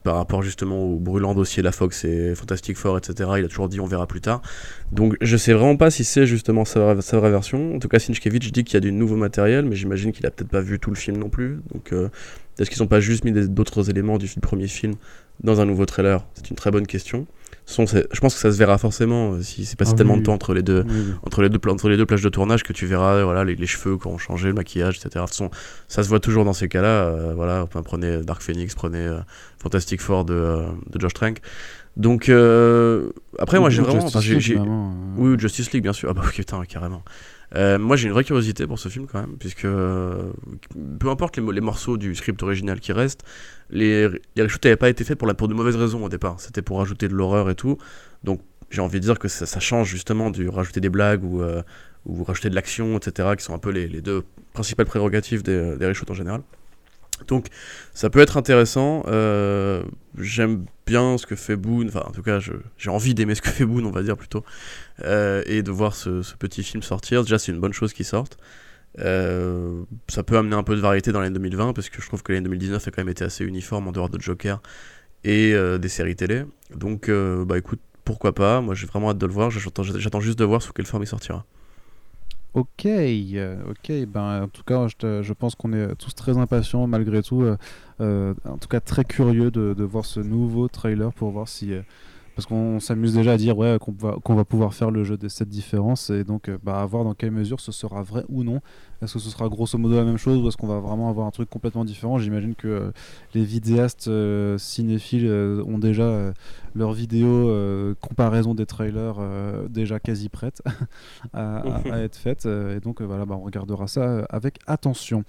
Par rapport justement au brûlant dossier La Fox et Fantastic Four, etc. Il a toujours dit on verra plus tard. Donc je sais vraiment pas si c'est justement sa, vraie version. En tout cas, Sinchkevich dit qu'il y a du nouveau matériel, mais j'imagine qu'il a peut-être pas vu tout le film non plus. Donc est-ce qu'ils n'ont pas juste mis d'autres éléments du premier film dans un nouveau trailer? C'est une très bonne question je pense que ça se verra forcément euh, si c'est passé ah tellement de temps entre les deux, entre les deux, entre les deux plages de tournage que tu verras, voilà, les, cheveux qui ont changé, le maquillage, etc. De toute façon, ça se voit toujours dans ces cas-là. Euh, voilà, prenez Dark Phoenix, prenez euh, Fantastic Four de, de Josh Trank. Donc après, moi j'ai vraiment, oui, Justice League bien sûr. Ah bah putain, carrément. Euh, moi j'ai une vraie curiosité pour ce film quand même, puisque euh, peu importe les, morceaux du script original qui restent, les, les reshoots n'avaient pas été faits pour, pour de mauvaises raisons au départ, c'était pour rajouter de l'horreur et tout, donc j'ai envie de dire que ça, change justement du rajouter des blagues ou, euh, ou rajouter de l'action, etc., qui sont un peu les, les deux principales prérogatives des, des reshoots en général. Donc ça peut être intéressant. J'aime bien ce que fait Boone, enfin en tout cas j'ai envie d'aimer ce que fait Boone, on va dire plutôt, euh, et de voir ce, petit film sortir. Déjà c'est une bonne chose qu'il sorte. Euh, ça peut amener un peu de variété dans l'année 2020 parce que je trouve que l'année 2019 a quand même été assez uniforme en dehors de Joker et des séries télé. Donc bah écoute, pourquoi pas, moi j'ai vraiment hâte de le voir, j'attends juste de voir sous quelle forme il sortira. Ok, euh, ok. Ben, en tout cas, je, pense qu'on est tous très impatients malgré tout. Euh, euh, en tout cas, très curieux de, voir ce nouveau trailer pour voir si. Parce qu'on s'amuse déjà à dire ouais, qu'on va, pouvoir faire le jeu de cette différence et donc bah, à voir dans quelle mesure ce sera vrai ou non. Est-ce que ce sera grosso modo la même chose ou est-ce qu'on va vraiment avoir un truc complètement différent? J'imagine que les vidéastes cinéphiles ont déjà leur vidéo euh, comparaison des trailers euh, déjà quasi prête à, être faite. Euh, et donc voilà, bah, on regardera ça avec attention.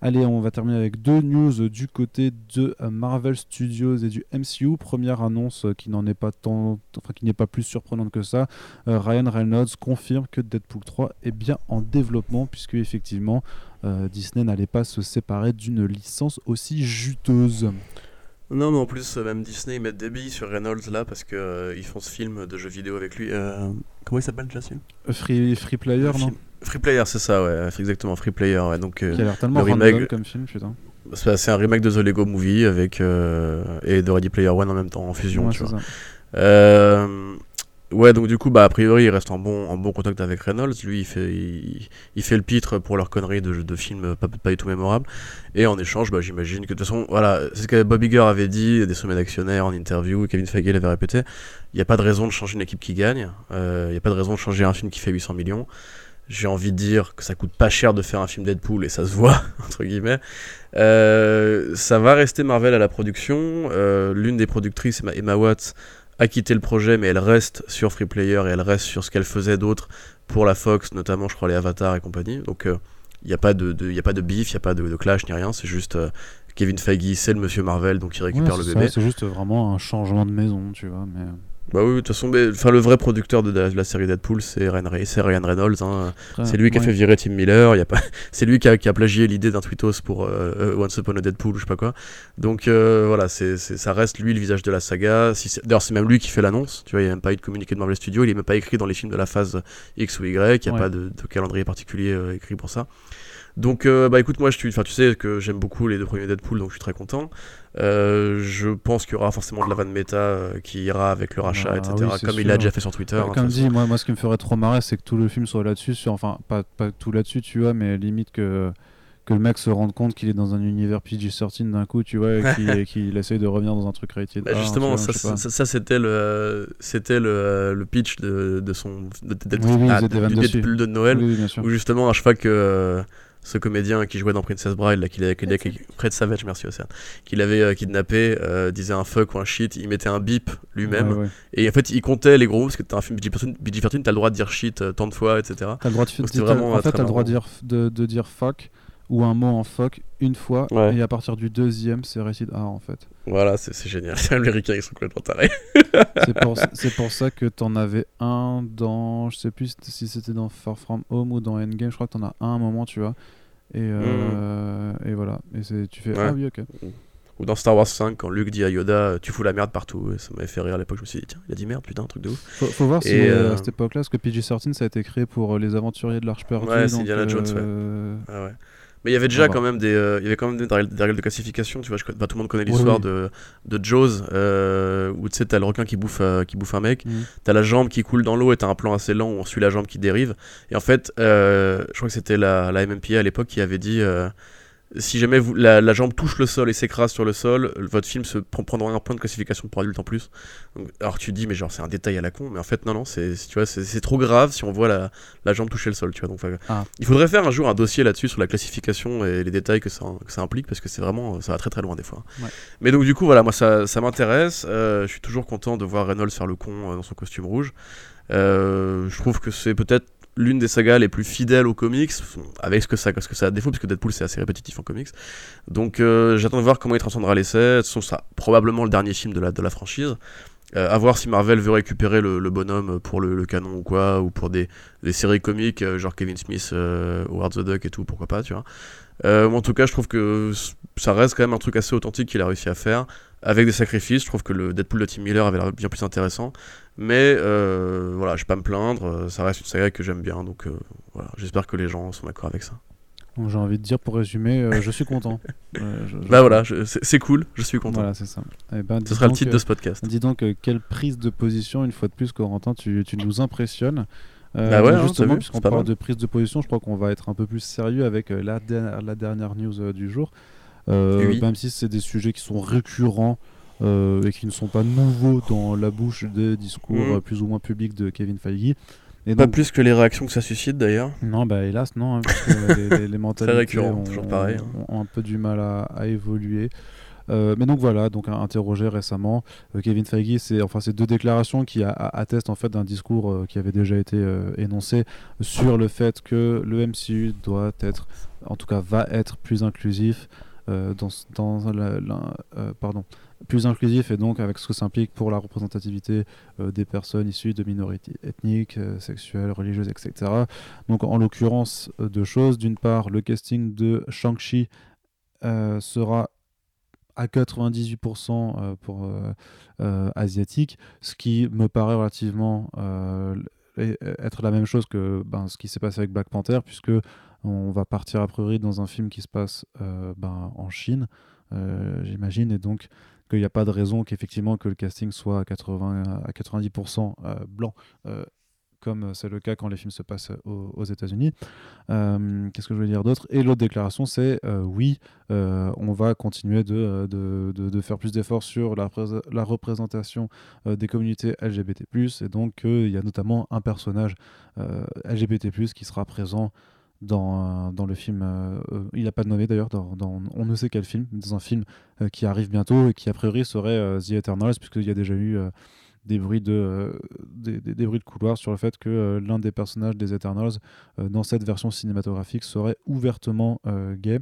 Allez, on va terminer avec deux news du côté de Marvel Studios et du MCU. Première annonce qui n'en est pas tant, enfin qui n'est pas plus surprenante que ça. Ryan Reynolds confirme que Deadpool 3 est bien en développement puisque effectivement Disney n'allait pas se séparer d'une licence aussi juteuse. Non, mais en plus, euh, même Disney, ils mettent des billes sur Reynolds là parce qu'ils euh, font ce film de jeux vidéo avec lui. Euh, comment il s'appelle, Jacine Free, Free Player, non? Free Player, c'est ça, ouais, exactement, Free Player. Ouais, donc, Qui a l'air tellement remake... comme film, putain. C'est un remake de The Lego Movie avec, et de Ready Player One en même temps, en fusion, tu vois. Ouais, donc du coup, bah, a priori, il reste en bon, en bon contact avec Reynolds. Lui, il fait, il, fait le pitre pour leur connerie de, de films pas, pas du tout mémorables. Et en échange, bah, j'imagine que de toute façon, voilà, c'est ce que Bob Iger avait dit, des sommets d'actionnaires en interview, Kevin Feige l'avait répété. Il n'y a pas de raison de changer une équipe qui gagne. Euh, il n'y a pas de raison de changer un film qui fait 800 millions. J'ai envie de dire que ça coûte pas cher de faire un film Deadpool et ça se voit, entre guillemets. Euh, ça va rester Marvel à la production. Euh, l'une des productrices, Emma Watts, a quitté le projet, mais elle reste sur Free Player et elle reste sur ce qu'elle faisait d'autre pour la Fox, notamment, je crois, les Avatars et compagnie. Donc, il euh, n'y a, pas de, de, a pas de beef, il n'y a pas de, clash ni rien, c'est juste euh, Kevin Feige, c'est le monsieur Marvel, donc il récupère le bébé. C'est juste vraiment un changement de maison, tu vois. Mais... Bah oui, de toute façon, mais, le vrai producteur de la, série Deadpool, c'est Ryan, Ryan, Reynolds. Hein. c'est lui qui a fait virer Tim Miller. Y a pas... c'est lui qui a, qui a plagié l'idée d'un tweetos pour euh, Once Upon a Deadpool ou je sais pas quoi. Donc euh, voilà, c'est, ça reste lui le visage de la saga. Si D'ailleurs, c'est même lui qui fait l'annonce. Tu vois, il n'y a même pas eu de communiqué de Marvel Studios. Il n'est même pas écrit dans les films de la phase X ou Y. Il n'y a pas de, calendrier particulier euh, écrit pour ça. Donc, bah écoute, moi, je, tu sais que j'aime beaucoup les deux premiers Deadpool, donc je suis très content. Euh, je pense qu'il y aura forcément de la vanne méta euh, qui ira avec le rachat, ah etc. comme il l'a déjà fait sur Twitter. Hein, comme dit, moi, moi, ce qui me ferait trop marrer, c'est que tout le film soit là-dessus. Sur, enfin, pas, pas tout là-dessus, tu vois, mais limite que que le mec se rende compte qu'il est dans un univers PG-13 d'un coup, tu vois, et qu'il essaye de revenir dans un truc rated bah Justement, ça, ça, c'était le, c'était le, le, pitch de, de son de, de, ah, du Deadpool de Noël, où justement à chaque fois que ce comédien qui jouait dans Princess Bride, là, qu'il avait, Fred Savage, merci Océane, qu'il avait euh, kidnappé, euh, disait un fuck ou un shit, il mettait un bip lui-même, et en fait il comptait les gros mots, parce que t'as un film PG-13, t'as le droit de dire shit euh, tant de fois, etc. T'as le droit de, vraiment, en fait, t'as le droit de dire, de, de dire fuck ou un mot en fuck une fois, et à partir du deuxième, c'est rated A en fait. Voilà, c'est génial. Les Américains, ils sont complètement tarés. c'est pour, ça que t'en avais un dans. Je sais plus si c'était dans Far From Home ou dans Endgame. Je crois que t'en as un, un moment, tu vois. Et, euh, et voilà. Et tu fais Ah oui, ok. Ou dans Star Wars 5, quand Luke dit à Yoda Tu fous la merde partout. Et ça m'avait fait rire à l'époque. Je me suis dit Tiens, il a dit merde, putain, un truc de ouf. Faut, voir si euh, à cette époque-là, parce que PG-13 ça a été créé pour les aventuriers de l'Arche perdue. Ouais, c'est Indiana Jones, ouais. Euh, ah ouais. Mais il y avait déjà quand même des, euh, il y avait quand même des, règles de classification. Tu vois, je, bah, tout le monde connaît l'histoire de, de Jaws, euh, où tu sais, t'as le requin qui bouffe, euh, qui bouffe un mec, mhm. t'as la jambe qui coule dans l'eau et t'as un plan assez lent où on suit la jambe qui dérive. Et en fait, je crois que c'était la, la MMPA à l'époque qui avait dit si jamais vous, la, jambe touche le sol et s'écrase sur le sol, votre film se prendra un point de classification pour adulte en plus. alors tu dis, mais genre c'est un détail à la con, mais en fait non, non, c'est, tu vois, c'est, trop grave si on voit la, la, jambe toucher le sol, tu vois. Donc, ah. Il faudrait faire un jour un dossier là-dessus sur la classification et les détails que ça, que ça implique, parce que c'est vraiment, ça va très très loin des fois. Mais donc du coup, voilà, moi ça, ça m'intéresse, euh, je suis toujours content de voir Reynolds faire le con euh, dans son costume rouge. Euh, je trouve que c'est peut-être l'une des sagas les plus fidèles aux comics, avec ce que ça, ce que ça a défaut, puisque Deadpool c'est assez répétitif en comics. Donc euh, j'attends de voir comment il transcendra l'essai. Ce sera probablement le dernier film de la, de la franchise. Euh, voir si Marvel veut récupérer le, bonhomme pour le, canon ou quoi, ou pour des, séries comiques, euh, genre Kevin Smith, Howard the Duck et tout, pourquoi pas, tu vois. en tout cas, je trouve que ça reste quand même un truc assez authentique qu'il a réussi à faire, avec des sacrifices. Je trouve que le Deadpool de Tim Miller avait l'air bien plus intéressant. Mais euh, voilà, je vais pas me plaindre, euh, ça reste une saga que j'aime bien, donc euh, voilà, j'espère que les gens sont d'accord avec ça. J'ai envie de dire pour résumer, je suis content. Bah voilà, c'est cool, je suis content. Voilà, c'est ça. Eh ben, ce sera le titre de ce podcast. Dis donc, quelle prise de position, une fois de plus, Corentin, tu, tu nous impressionnes. bah ouais, hein, justement, puisqu'on parle de prise de position, je crois qu'on va être un peu plus sérieux avec la, la dernière news du jour. Même si c'est des sujets qui sont récurrents euh, et qui ne sont pas nouveaux dans la bouche des discours mm. plus ou moins publics de Kevin Feige. Et pas plus que les réactions que ça suscite d'ailleurs. Non, bah hélas, non, hein, parce que les, les, mentalités ont, toujours pareil, hein. ont, un peu du mal à, évoluer. Euh, mais donc voilà, donc interrogé récemment, euh, Kevin Feige, c'est enfin ces deux déclarations qui attestent en fait d'un discours qui avait déjà été énoncé sur le fait que le MCU doit être, en tout cas va être plus inclusif dans, dans la, pardon, plus inclusif et donc avec ce que ça implique pour la représentativité euh, des personnes issues de minorités ethniques, euh, sexuelles, religieuses, etc. Donc en l'occurrence, euh, deux choses. D'une part, le casting de Shang-Chi sera à 98% pour asiatique, ce qui me paraît relativement être la même chose que ben, ce qui s'est passé avec Black Panther, puisque on va partir a priori dans un film qui se passe ben, en Chine, j'imagine, et donc qu'il n'y a pas de raison qu'effectivement que le casting soit à, 80, à 90% euh, blanc, euh, comme c'est le cas quand les films se passent aux, États-Unis. Euh, qu'est-ce que je veux dire d'autre? Et l'autre déclaration, c'est oui, on va continuer de, de, de, faire plus d'efforts sur la, la représentation des communautés LGBT+, et donc il y a notamment un personnage LGBT+, qui sera présent dans, dans le film, euh, euh, il n'a pas de nommé d'ailleurs, dans, on ne sait quel film, dans un film euh, qui arrive bientôt et qui a priori serait The Eternals, puisqu'il y a déjà eu des, bruits de, des, des, bruits de couloir sur le fait que l'un des personnages des Eternals dans cette version cinématographique serait ouvertement gay.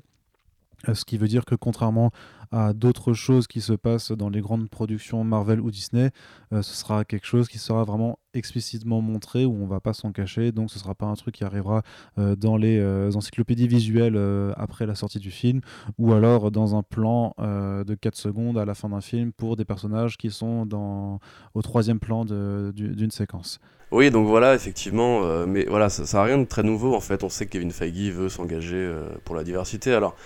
Ce qui veut dire que contrairement à d'autres choses qui se passent dans les grandes productions Marvel ou Disney, ce sera quelque chose qui sera vraiment explicitement montré où on va pas s'en cacher. Donc ce sera pas un truc qui arrivera dans les encyclopédies visuelles après la sortie du film ou alors dans un plan de 4 secondes à la fin d'un film pour des personnages qui sont au troisième plan d'une séquence. Oui, donc voilà, effectivement, mais voilà, ça n'a rien de très nouveau en fait. On sait que Kevin Feige veut s'engager pour la diversité. Alors,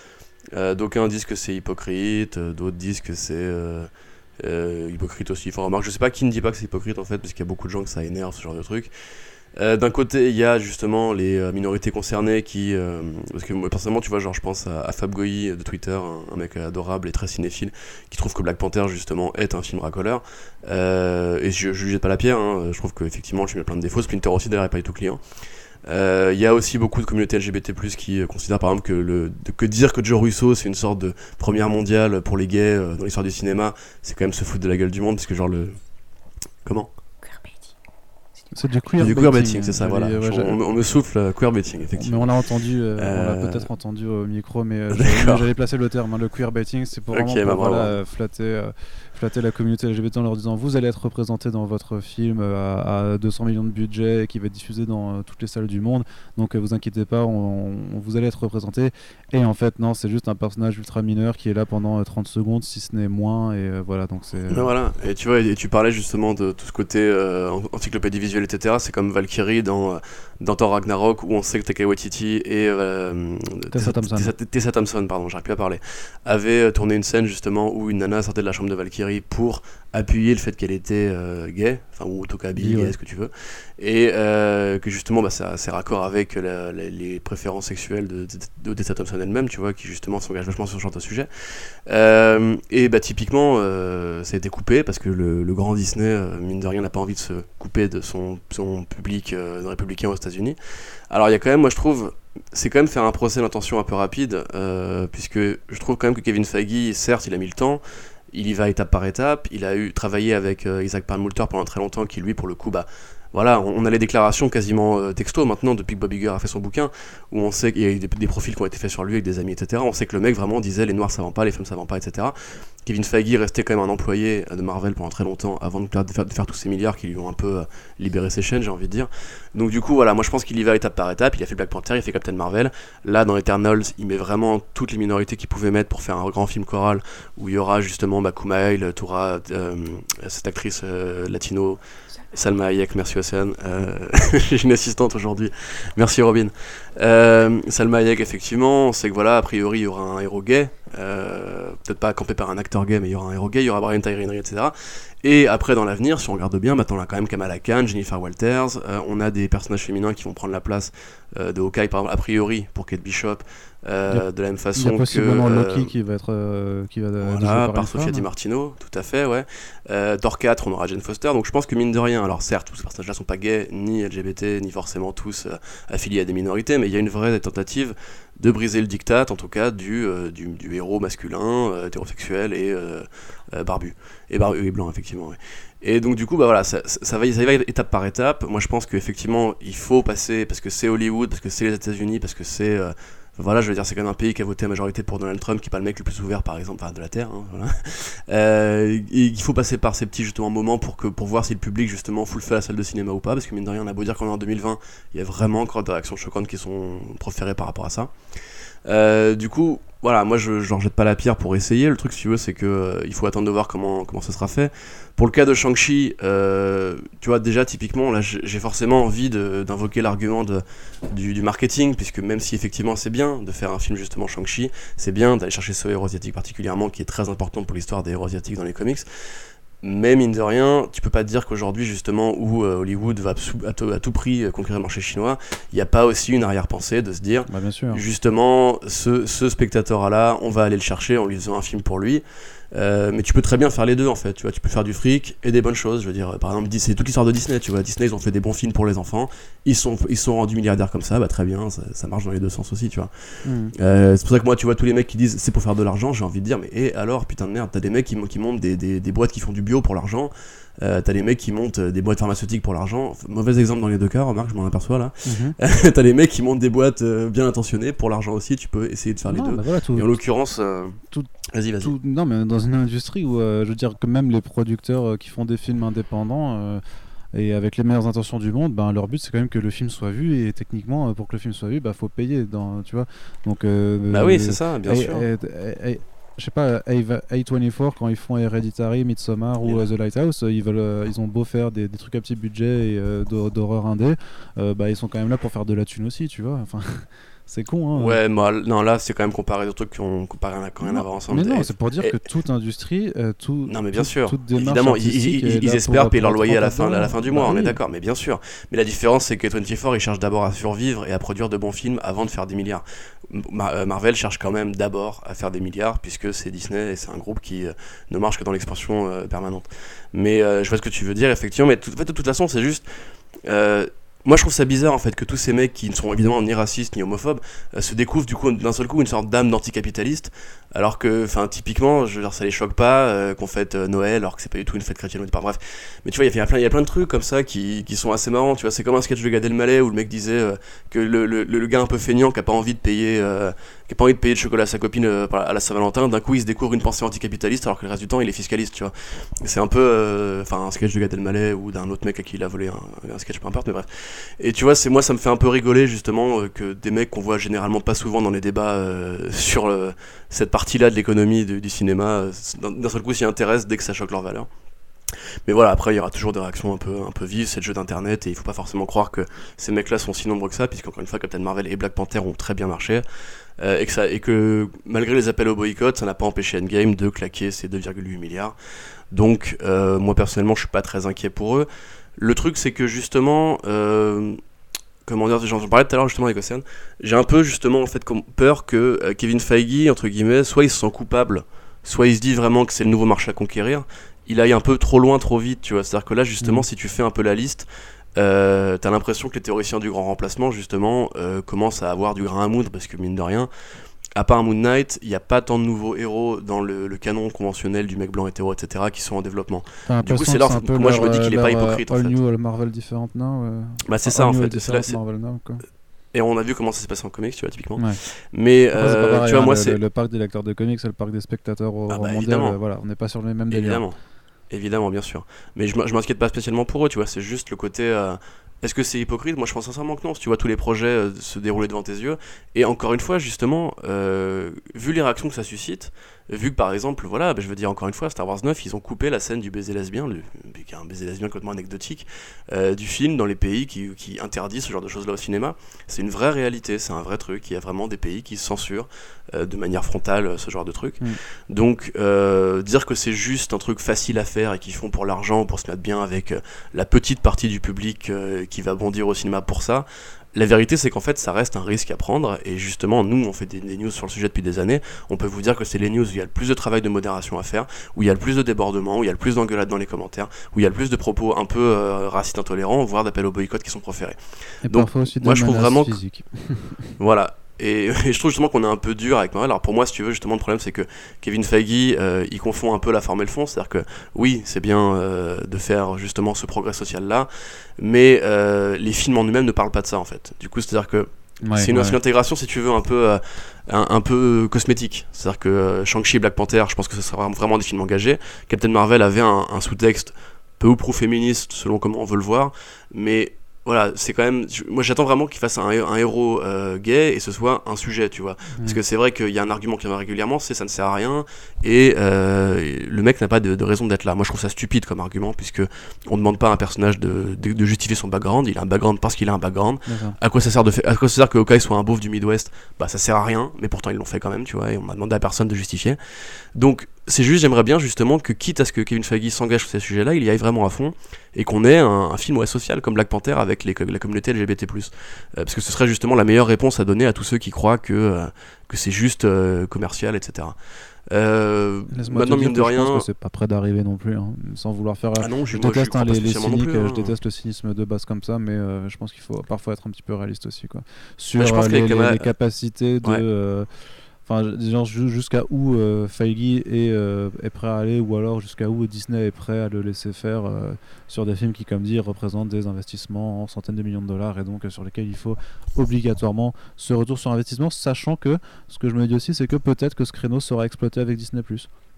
euh, d'aucuns disent que c'est hypocrite, euh, d'autres disent que c'est euh, hypocrite aussi. Enfin, remarque, je sais pas qui ne dit pas que c'est hypocrite en fait, parce qu'il y a beaucoup de gens que ça énerve ce genre de truc. D'un côté, il y a justement les minorités concernées qui. parce que moi, personnellement, tu vois, genre, je pense à, Fab Goyi de Twitter, un, mec adorable et très cinéphile, qui trouve que Black Panther, justement, est un film racoleur. et je, je jette pas la pierre, hein, je trouve qu'effectivement, le film a plein de défauts. Splinter aussi, d'ailleurs, n'est pas du tout client. Euh, il y a aussi beaucoup de communautés LGBT+, qui euh, considèrent par exemple que, le, que dire que Joe Russo c'est une sorte de première mondiale pour les gays euh, dans l'histoire du cinéma, c'est quand même se foutre de la gueule du monde, parce que genre le... Comment? C'est du queerbaiting. c'est ça, voilà. on, me souffle queerbaiting, effectivement. Mais on l'a entendu, on l'a peut-être entendu au micro, mais j'avais placé le terme. Hein, le queerbaiting, c'est pour vraiment bah, voilà, flatter, flatter la communauté LGBT en leur disant vous allez être représenté dans votre film euh, à, 200 millions de budget qui va être diffusé dans euh, toutes les salles du monde. Donc euh, vous inquiétez pas on, vous allez être représenté et en fait non c'est juste un personnage ultra mineur qui est là pendant 30 secondes si ce n'est moins et voilà donc c'est voilà. Et tu vois et tu parlais justement de tout ce côté encyclopédie visuelle etc c'est comme Valkyrie dans dans Thor Ragnarok où on sait que Taika Waititi et Tessa Thompson. Tessa Thompson pardon j'arrive plus à parler avaient tourné une scène justement où une nana sortait de la chambre de Valkyrie pour appuyer le fait qu'elle était euh, gay, enfin ou en tout cas ce que tu veux, et euh, que justement bah, ça c'est raccord avec les préférences sexuelles de, de, Thompson elle-même, tu vois, qui justement s'engage vachement sur ce genre de sujet. Euh, et bah typiquement ça a été coupé parce que le, grand Disney, mine de rien, n'a pas envie de se couper de son, son public républicain aux États-Unis. Alors il y a quand même, moi je trouve, c'est quand même faire un procès d'intention un peu rapide, puisque je trouve quand même que Kevin Feige, certes, il a mis le temps, il y va étape par étape. Il a eu travaillé avec euh, Isaac Perlmutter pendant très longtemps, qui lui, pour le coup, bah, voilà, on, a les déclarations quasiment euh, maintenant depuis que Bob Iger a fait son bouquin, où on sait qu'il y a eu des, profils qui ont été faits sur lui avec des amis, etc. On sait que le mec vraiment disait les noirs ça vend pas, les femmes ça vend pas, etc. Kevin Feige restait quand même un employé de Marvel pendant très longtemps avant de faire, de faire tous ces milliards qui lui ont un peu euh, libéré ses chaînes, j'ai envie de dire. Donc du coup, voilà, moi je pense qu'il y va étape par étape. Il a fait Black Panther, il a fait Captain Marvel. Là, dans Eternals, il met vraiment toutes les minorités qu'il pouvait mettre pour faire un grand film choral où il y aura justement bah, Kumail, Toura, euh, cette actrice latino Salma Hayek, merci Océane. Euh, J'ai une assistante aujourd'hui. Merci Robin. Euh, Salma Hayek, effectivement, on sait que voilà, a priori, il y aura un héros gay. Euh, peut-être pas campé par un acteur gay, mais il y aura un héros gay, il y aura Brian Tyree Henry, etc. Et après, dans l'avenir, si on regarde bien, maintenant on a quand même Kamala Khan, Jennifer Walters, euh, on a des personnages féminins qui vont prendre la place euh, de Hawkeye, par exemple, a priori, pour Kate Bishop, euh, de la même façon il y a possiblement Loki qui va être qui va voilà, par Sofia Di Martino tout à fait ouais Thor 4 on aura Jane Foster donc je pense que mine de rien alors certes tous ces personnages là sont pas gays ni LGBT ni forcément tous affiliés à des minorités mais il y a une vraie tentative de briser le diktat, en tout cas, du, euh, du, héros masculin, euh, hétérosexuel et euh, barbu. Et barbu et blanc, effectivement. Et donc, du coup, bah voilà, ça, ça, va, ça va étape par étape. Moi, je pense qu'effectivement, il faut passer, parce que c'est Hollywood, parce que c'est les États-Unis, parce que c'est voilà, je veux dire, c'est quand même un pays qui a voté à majorité pour Donald Trump, qui n'est pas le mec le plus ouvert, par exemple, de la Terre. Hein, euh, il faut passer par ces petits justement moments pour, que, pour voir si le public justement fout le feu à la salle de cinéma ou pas, parce que mine de rien, on a beau dire qu'on est en 2020, il y a vraiment encore des réactions choquantes qui sont proférées par rapport à ça. Euh, du coup, voilà, moi je n'en jette pas la pierre pour essayer. Le truc, si tu veux, c'est que euh, il faut attendre de voir comment, comment ça sera fait. Pour le cas de Shang-Chi, euh, tu vois, déjà, typiquement, là, j'ai forcément envie d'invoquer l'argument du, du, marketing, puisque même si effectivement c'est bien de faire un film justement Shang-Chi, c'est bien d'aller chercher ce héros asiatique particulièrement, qui est très important pour l'histoire des héros asiatiques dans les comics. Mais mine de rien, tu peux pas te dire qu'aujourd'hui, justement, où euh, Hollywood va à, tout prix euh, conquérir le marché chinois, il n'y a pas aussi une arrière-pensée de se dire, bah, justement, ce, ce spectateur-là, on va aller le chercher en lui faisant un film pour lui. Euh, mais tu peux très bien faire les deux en fait, tu vois, tu peux faire du fric et des bonnes choses. Je veux dire, par exemple, c'est toute l'histoire de Disney, tu vois. Disney, ils ont fait des bons films pour les enfants, ils sont, ils sont rendus milliardaires comme ça, bah très bien, ça, marche dans les deux sens aussi, tu vois. Hmm. Euh, c'est pour ça que moi, tu vois, tous les mecs qui disent c'est pour faire de l'argent, j'ai envie de dire, mais et alors, putain de merde, t'as des mecs qui, qui montent des, des, des, boîtes qui font du bio pour l'argent. Euh, t'as les mecs qui montent des boîtes pharmaceutiques pour l'argent. Mauvais exemple dans les deux cas, remarque, je m'en aperçois là. Mhm. t'as les mecs qui montent des boîtes bien intentionnées pour l'argent aussi. Tu peux essayer de faire les deux. Bah Et en l'occurrence, vas-y, vas-y. Non, mais dans une industrie où, je veux dire, que même les producteurs qui font des films indépendants et avec les meilleures intentions du monde, ben, leur but c'est quand même que le film soit vu et techniquement pour que le film soit vu, il bah, faut payer dans, tu vois. Donc bah oui, c'est ça, bien sûr je sais pas, A24, quand ils font Hereditary, Midsommar ou The Lighthouse, ils, veulent, euh, ils ont beau faire des, trucs à petit budget et euh, d'horreur indé, euh, bah, ils sont quand même là pour faire de la thune aussi, tu vois. Enfin, C'est con, hein. Ouais, non, là, c'est quand même comparé aux trucs qui ont comparé quand rien à voir ensemble. Mais non, c'est pour dire que toute industrie, euh, tout. Non, mais bien sûr. Évidemment, ils, espèrent payer leur loyer à la fin, à la fin du mois, bah on est d'accord, mais bien sûr. Mais la différence, c'est que 24, ils cherchent d'abord à survivre et à produire de bons films avant de faire des milliards. Euh, Marvel cherche quand même d'abord à faire des milliards, puisque c'est Disney et c'est un groupe qui euh, ne marche que dans l'expansion permanente. Mais je vois ce que tu veux dire, effectivement, mais en fait, de toute façon, c'est juste moi je trouve ça bizarre en fait que tous ces mecs qui ne sont évidemment ni racistes ni homophobes euh, se découvrent du coup d'un seul coup une sorte d'âme d'anticapitaliste alors que enfin typiquement je ça les choque pas euh, qu'on fête euh, Noël alors que c'est pas du tout une fête chrétienne ou bref. Mais tu vois il y, a plein y a plein de trucs comme ça qui, sont assez marrants tu vois. C'est comme un sketch de Gad Elmaleh où le mec disait que le, gars un peu feignant qui a pas envie de payer qui a pas envie de payer de chocolat à sa copine à la Saint-Valentin d'un coup il se découvre une pensée anticapitaliste alors que le reste du temps il est fiscaliste tu vois c'est un peu enfin un sketch de Gad Elmaleh ou d'un autre mec à qui il a volé un, sketch peu importe mais bref et tu vois c'est moi ça me fait un peu rigoler justement euh, que des mecs qu'on voit généralement pas souvent dans les débats euh, sur euh, cette partie-là de l'économie du cinéma, d'un seul coup s'y intéressent dès que ça choque leur valeur. Mais voilà, après il y aura toujours des réactions un peu, un peu vives, c'est le jeu d'internet et il faut pas forcément croire que ces mecs-là sont si nombreux que ça, puisqu'encore une fois Captain Marvel et Black Panther ont très bien marché. Et, que ça, et que malgré les appels au boycott, ça n'a pas empêché Endgame de claquer ses 2,8 milliards. Donc moi personnellement je suis pas très inquiet pour eux. Le truc c'est que justement comment dire, j'en parlais tout à l'heure justement avec Océane, j'ai un peu justement en fait peur que euh, Kevin Feige, entre guillemets, soit il se sent coupable, soit il se dit vraiment que c'est le nouveau marché à conquérir, il aille un peu trop loin, trop vite, tu vois. C'est-à-dire que là, justement, mm. si tu fais un peu la liste, euh, t'as l'impression que les théoriciens du grand remplacement, justement, euh, commencent à avoir du grain à moudre, parce que mine de rien, à part Moon Knight, il n'y a pas tant de nouveaux héros dans le, canon conventionnel du mec blanc hétéro, etc., qui sont en développement. Du coup, c'est là que moi je me dis qu'il n'est pas hypocrite. All en fait. new, all Marvel different now. Bah, c'est ça en fait. Et on a vu comment ça s'est passé en comics, tu vois, typiquement. Mais euh, tu vois, hein, moi, c'est. Le, parc des lecteurs de comics, c'est le parc des spectateurs au ah bah, mondial. Euh, voilà, on n'est pas sur le même délire. Évidemment. Évidemment, bien sûr. Mais je m'inquiète pas spécialement pour eux, tu vois. C'est juste le côté. Euh, est-ce que c'est hypocrite? Moi, je pense sincèrement que non. Si tu vois tous les projets euh, se dérouler devant tes yeux, et encore une fois, justement, euh, vu les réactions que ça suscite, vu que par exemple, voilà, bah, je veux dire encore une fois, Star Wars 9, ils ont coupé la scène du baiser lesbien, le, qui est un baiser lesbien complètement anecdotique, euh, du film dans les pays qui, qui, interdisent ce genre de choses-là au cinéma. C'est une vraie réalité, c'est un vrai truc. Il y a vraiment des pays qui censurent euh, de manière frontale ce genre de truc. Mm. Donc, euh, dire que c'est juste un truc facile à faire et qu'ils font pour l'argent, pour se mettre bien avec la petite partie du public qui va bondir au cinéma pour ça, la vérité, c'est qu'en fait, ça reste un risque à prendre. Et justement, nous, on fait des, news sur le sujet depuis des années. On peut vous dire que c'est les news où il y a le plus de travail de modération à faire, où il y a le plus de débordements, où il y a le plus d'engueulades dans les commentaires, où il y a le plus de propos un peu euh, racistes intolérants, voire d'appels au boycott qui sont proférés. Et Donc, aussi moi, je trouve vraiment. voilà. Et, je trouve justement qu'on est un peu dur avec Marvel. Alors pour moi, si tu veux, justement, le problème, c'est que Kevin Feige, euh, il confond un peu la forme et le fond. C'est-à-dire que oui, c'est bien euh, de faire justement ce progrès social-là, mais euh, les films en eux-mêmes ne parlent pas de ça, en fait. Du coup, c'est-à-dire que c'est une, intégration, si tu veux, un peu, un, peu cosmétique. C'est-à-dire que Shang-Chi et Black Panther, je pense que ce sera vraiment des films engagés. Captain Marvel avait un, un sous-texte peu ou prou féministe, selon comment on veut le voir, mais voilà, c'est quand même. Moi, j'attends vraiment qu'il fasse un, héros euh, gay et ce soit un sujet, tu vois. Parce que c'est vrai qu'il y a un argument qui revient régulièrement, c'est ça ne sert à rien et euh, le mec n'a pas de, raison d'être là. Moi, je trouve ça stupide comme argument puisque on demande pas à un personnage de, de, justifier son background. Il a un background parce qu'il a un background. À quoi ça sert de À quoi ça sert que Hawkeye soit un beauf du Midwest? Bah, ça sert à rien, mais pourtant ils l'ont fait quand même, tu vois. Et on m'a demandé à personne de justifier. Donc, c'est juste, j'aimerais bien justement que, quitte à ce que Kevin Feige s'engage sur ces sujets-là, il y aille vraiment à fond et qu'on ait un, film ouais, social comme Black Panther avec les, la communauté LGBT. Euh, parce que ce serait justement la meilleure réponse à donner à tous ceux qui croient que, euh, que c'est juste euh, commercial, etc. maintenant, mine de rien. Je pense que c'est pas prêt d'arriver non plus, hein, sans vouloir faire. Ah non, je, déteste hein, les, cyniques, je hein. déteste le cynisme de base comme ça, mais je pense qu'il faut parfois être un petit peu réaliste aussi. Quoi. Sur les, capacités de. Enfin, genre jusqu'à où euh, Feige est, euh, est, prêt à aller, ou alors jusqu'à où Disney est prêt à le laisser faire euh, sur des films qui, comme dit, représentent des investissements en centaines de millions de dollars et donc sur lesquels il faut obligatoirement ce retour sur investissement, sachant que ce que je me dis aussi, c'est que peut-être que ce créneau sera exploité avec Disney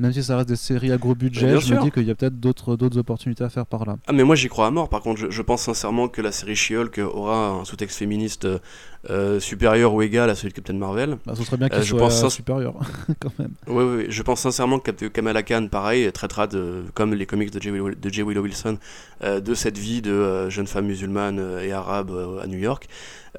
même si ça reste des séries à gros budget, je me dis qu'il y a peut-être d'autres, d'autres opportunités à faire par là. Ah, mais moi j'y crois à mort. Par contre, je, pense sincèrement que la série She-Hulk aura un sous-texte féministe euh, supérieur ou égal à celui de Captain Marvel. Bah, ce serait bien qu'il euh, soit pense supérieur, quand même. Oui, oui, je pense sincèrement que Kamala Khan, pareil, traitera de, comme les comics de J. Willow, Wilson, euh, de cette vie de jeune femme musulmane et arabe à New York.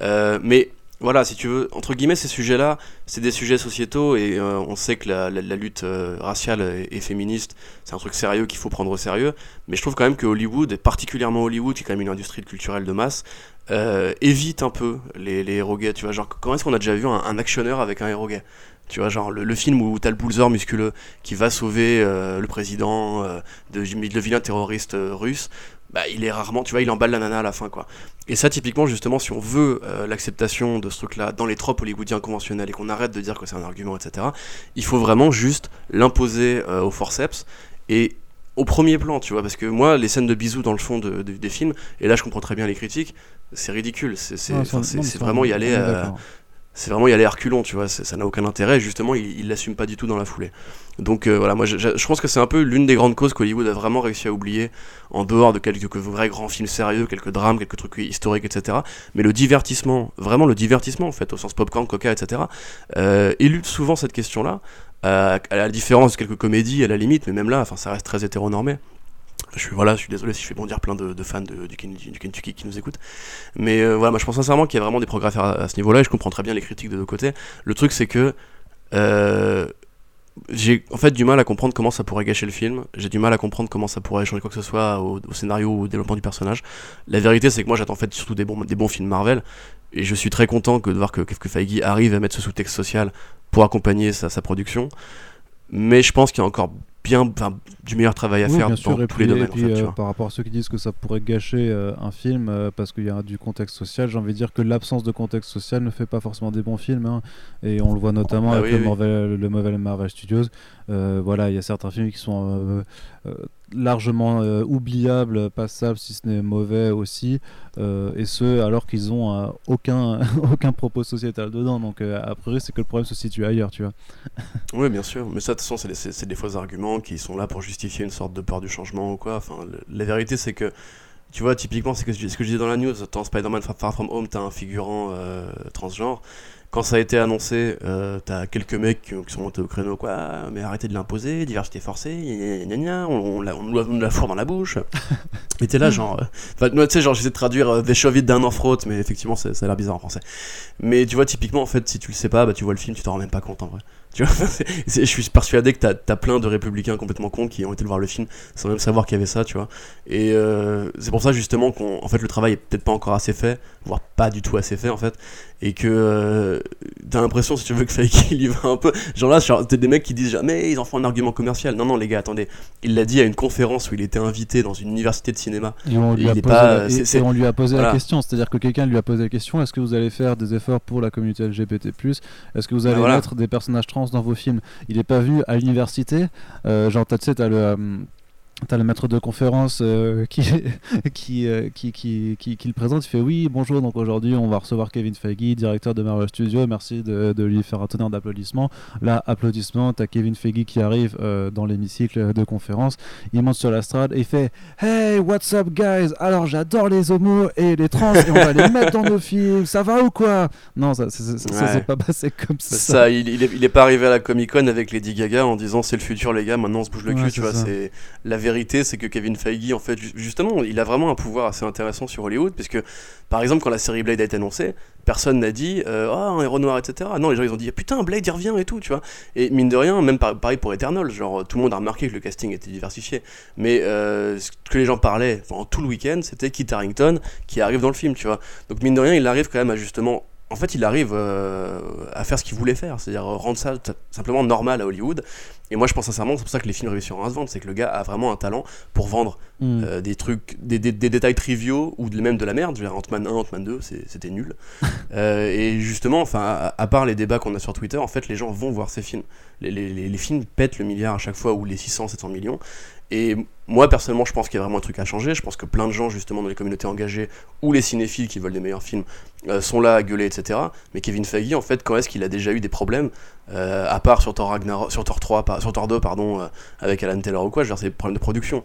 mais voilà, si tu veux, entre guillemets, ces sujets-là, c'est des sujets sociétaux et euh, on sait que la, lutte euh, raciale et, féministe, c'est un truc sérieux qu'il faut prendre au sérieux. Mais je trouve quand même que Hollywood, et particulièrement Hollywood, qui est quand même une industrie culturelle de masse, euh, évite un peu les, les héros gays. Tu vois, genre, comment est-ce qu'on a déjà vu un, actionneur avec un héros gay? Tu vois, genre le, film où t'as le bullsor musculeux qui va sauver le président de, le vilain terroriste russe, bah, il est rarement, tu vois, il emballe la nana à la fin, quoi. Et ça, typiquement, justement, si on veut euh, l'acceptation de ce truc-là dans les tropes hollywoodiens conventionnels et qu'on arrête de dire que c'est un argument, etc., il faut vraiment juste l'imposer euh, au forceps et au premier plan, tu vois, parce que moi, les scènes de bisous dans le fond de, des films, et là je comprends très bien les critiques, c'est ridicule, c'est vraiment y aller c'est vraiment y aller reculons, tu vois, ça n'a aucun intérêt, justement, il l'assume pas du tout dans la foulée. Donc euh, voilà, moi je, je, pense que c'est un peu l'une des grandes causes qu'Hollywood a vraiment réussi à oublier, en dehors de quelques vrais grands films sérieux, quelques drames, quelques trucs historiques, etc. Mais le divertissement, vraiment le divertissement en fait, au sens popcorn, coca, etc., euh, élude souvent cette question-là, euh, à la différence de quelques comédies à la limite, mais même là, enfin ça reste très hétéronormé. Je suis, voilà, je suis désolé si je fais bondir plein de, fans de, du, Kentucky qui nous écoutent. Mais euh, voilà, moi je pense sincèrement qu'il y a vraiment des progrès à faire à, ce niveau-là et je comprends très bien les critiques de deux côtés. Le truc c'est que euh, j'ai en fait du mal à comprendre comment ça pourrait gâcher le film. J'ai du mal à comprendre comment ça pourrait changer quoi que ce soit au, scénario ou au développement du personnage. La vérité c'est que moi j'attends en fait surtout des bons, des bons films Marvel et je suis très content de voir que, que Feige arrive à mettre ce sous-texte social pour accompagner sa production. Mais je pense qu'il y a encore bien du meilleur travail à faire dans tous les domaines. Euh, par rapport à ceux qui disent que ça pourrait gâcher euh, un film euh, parce qu'il y a du contexte social, j'ai envie de dire que l'absence de contexte social ne fait pas forcément des bons films. Hein. et on le voit notamment bah avec le, Marvel, le Marvel Marvel Studios. voilà, il y a certains films qui sont largement euh, oubliable, passable, si ce n'est mauvais aussi, euh, et ce alors qu'ils ont euh, aucun, aucun propos sociétal dedans. Donc a priori c'est que le problème se situe ailleurs, tu vois. oui, bien sûr, mais ça de toute façon c'est des, faux arguments qui sont là pour justifier une sorte de peur du changement ou quoi. Enfin, la vérité c'est que tu vois, typiquement, c'est ce que je disais dans la news, dans Spider-Man Far From Home, t'as un figurant transgenre, quand ça a été annoncé, euh, t'as quelques mecs qui, sont montés au créneau, quoi, mais arrêtez de l'imposer, diversité forcée, gna gna on, on, la, on, nous la fourre dans la bouche. et t'es là, genre. Euh, enfin, tu sais, genre, j'essaie de traduire euh, des chevilles d'un enfrote, mais effectivement, ça a l'air bizarre en français. Mais tu vois, typiquement, en fait, si tu le sais pas, bah, tu vois le film, tu t'en rends même pas compte en vrai. Tu vois, je suis persuadé que t'as as plein de républicains complètement cons qui ont été voir le film sans même savoir qu'il y avait ça, tu vois. Et euh, c'est pour ça justement qu'en fait le travail est peut-être pas encore assez fait, voire pas du tout assez fait en fait, et que euh, t'as l'impression si tu veux que Fake il y va un peu. Genre là, t'as des mecs qui disent jamais ils en font un argument commercial. Non non les gars, attendez, il l'a dit à une conférence où il était invité dans une université de cinéma. Et on lui, a, posé, pas, et, on lui a posé la question, c'est-à-dire que quelqu'un lui a posé la question est-ce que vous allez faire des efforts pour la communauté LGBT Est-ce que vous allez mettre des personnages trans dans vos films. Il n'est pas vu à l'université. Euh, genre, tu sais, t'as le. T'as le maître de conférence euh, qui, qui, euh, qui, qui, qui, qui, le présente. Il fait Oui, bonjour. Donc aujourd'hui, on va recevoir Kevin Feige, directeur de Marvel Studios. Merci de, de lui faire un tonnerre d'applaudissements. Là, applaudissements. T'as Kevin Feige qui arrive euh, dans l'hémicycle de conférence. Il monte sur la strade et il fait Hey, what's up, guys? Alors j'adore les homos et les trans et on va les mettre dans nos films. Ça va ou quoi? Non, ça, s'est pas passé comme ça. ça il, il, est, pas arrivé à la Comic Con avec Lady Gaga en disant C'est le futur, les gars. Maintenant, on se bouge le cul. tu vois, c'est la vérité c'est que Kevin Feige, en fait, justement, il a vraiment un pouvoir assez intéressant sur Hollywood, puisque, par exemple, quand la série Blade a été annoncée, personne n'a dit euh, oh, un héros noir, etc. Non, les gens ils ont dit putain, Blade il revient et tout, tu vois. Et mine de rien, même pareil pour Eternal, genre tout le monde a remarqué que le casting était diversifié. Mais euh, ce que les gens parlaient pendant tout le week-end, c'était Kit Harington qui arrive dans le film, tu vois. Donc mine de rien, il arrive quand même à justement en fait, il arrive euh, à faire ce qu'il voulait faire, c'est-à-dire rendre ça simplement normal à Hollywood. Et moi, je pense sincèrement, c'est pour ça que les films réussiront à se vendre, c'est que le gars a vraiment un talent pour vendre mm. euh, des trucs, des, détails triviaux ou même de la merde. Je veux dire, Ant-Man 1, Ant-Man 2, c'était nul. Euh, et justement, enfin, à, part les débats qu'on a sur Twitter, en fait, les gens vont voir ces films. Les, les, films pètent le milliard à chaque fois ou les 600, 700 millions. Et moi, personnellement, je pense qu'il y a vraiment un truc à changer. Je pense que plein de gens, justement, dans les communautés engagées ou les cinéphiles qui veulent des meilleurs films euh, sont là à gueuler, etc. Mais Kevin Feige, en fait, quand est-ce qu'il a déjà eu des problèmes, euh, à part sur Thor, Ragnarok, sur Thor 3, sur Thor 2, pardon, euh, avec Alan Taylor ou quoi, dire, c'est des problèmes de production.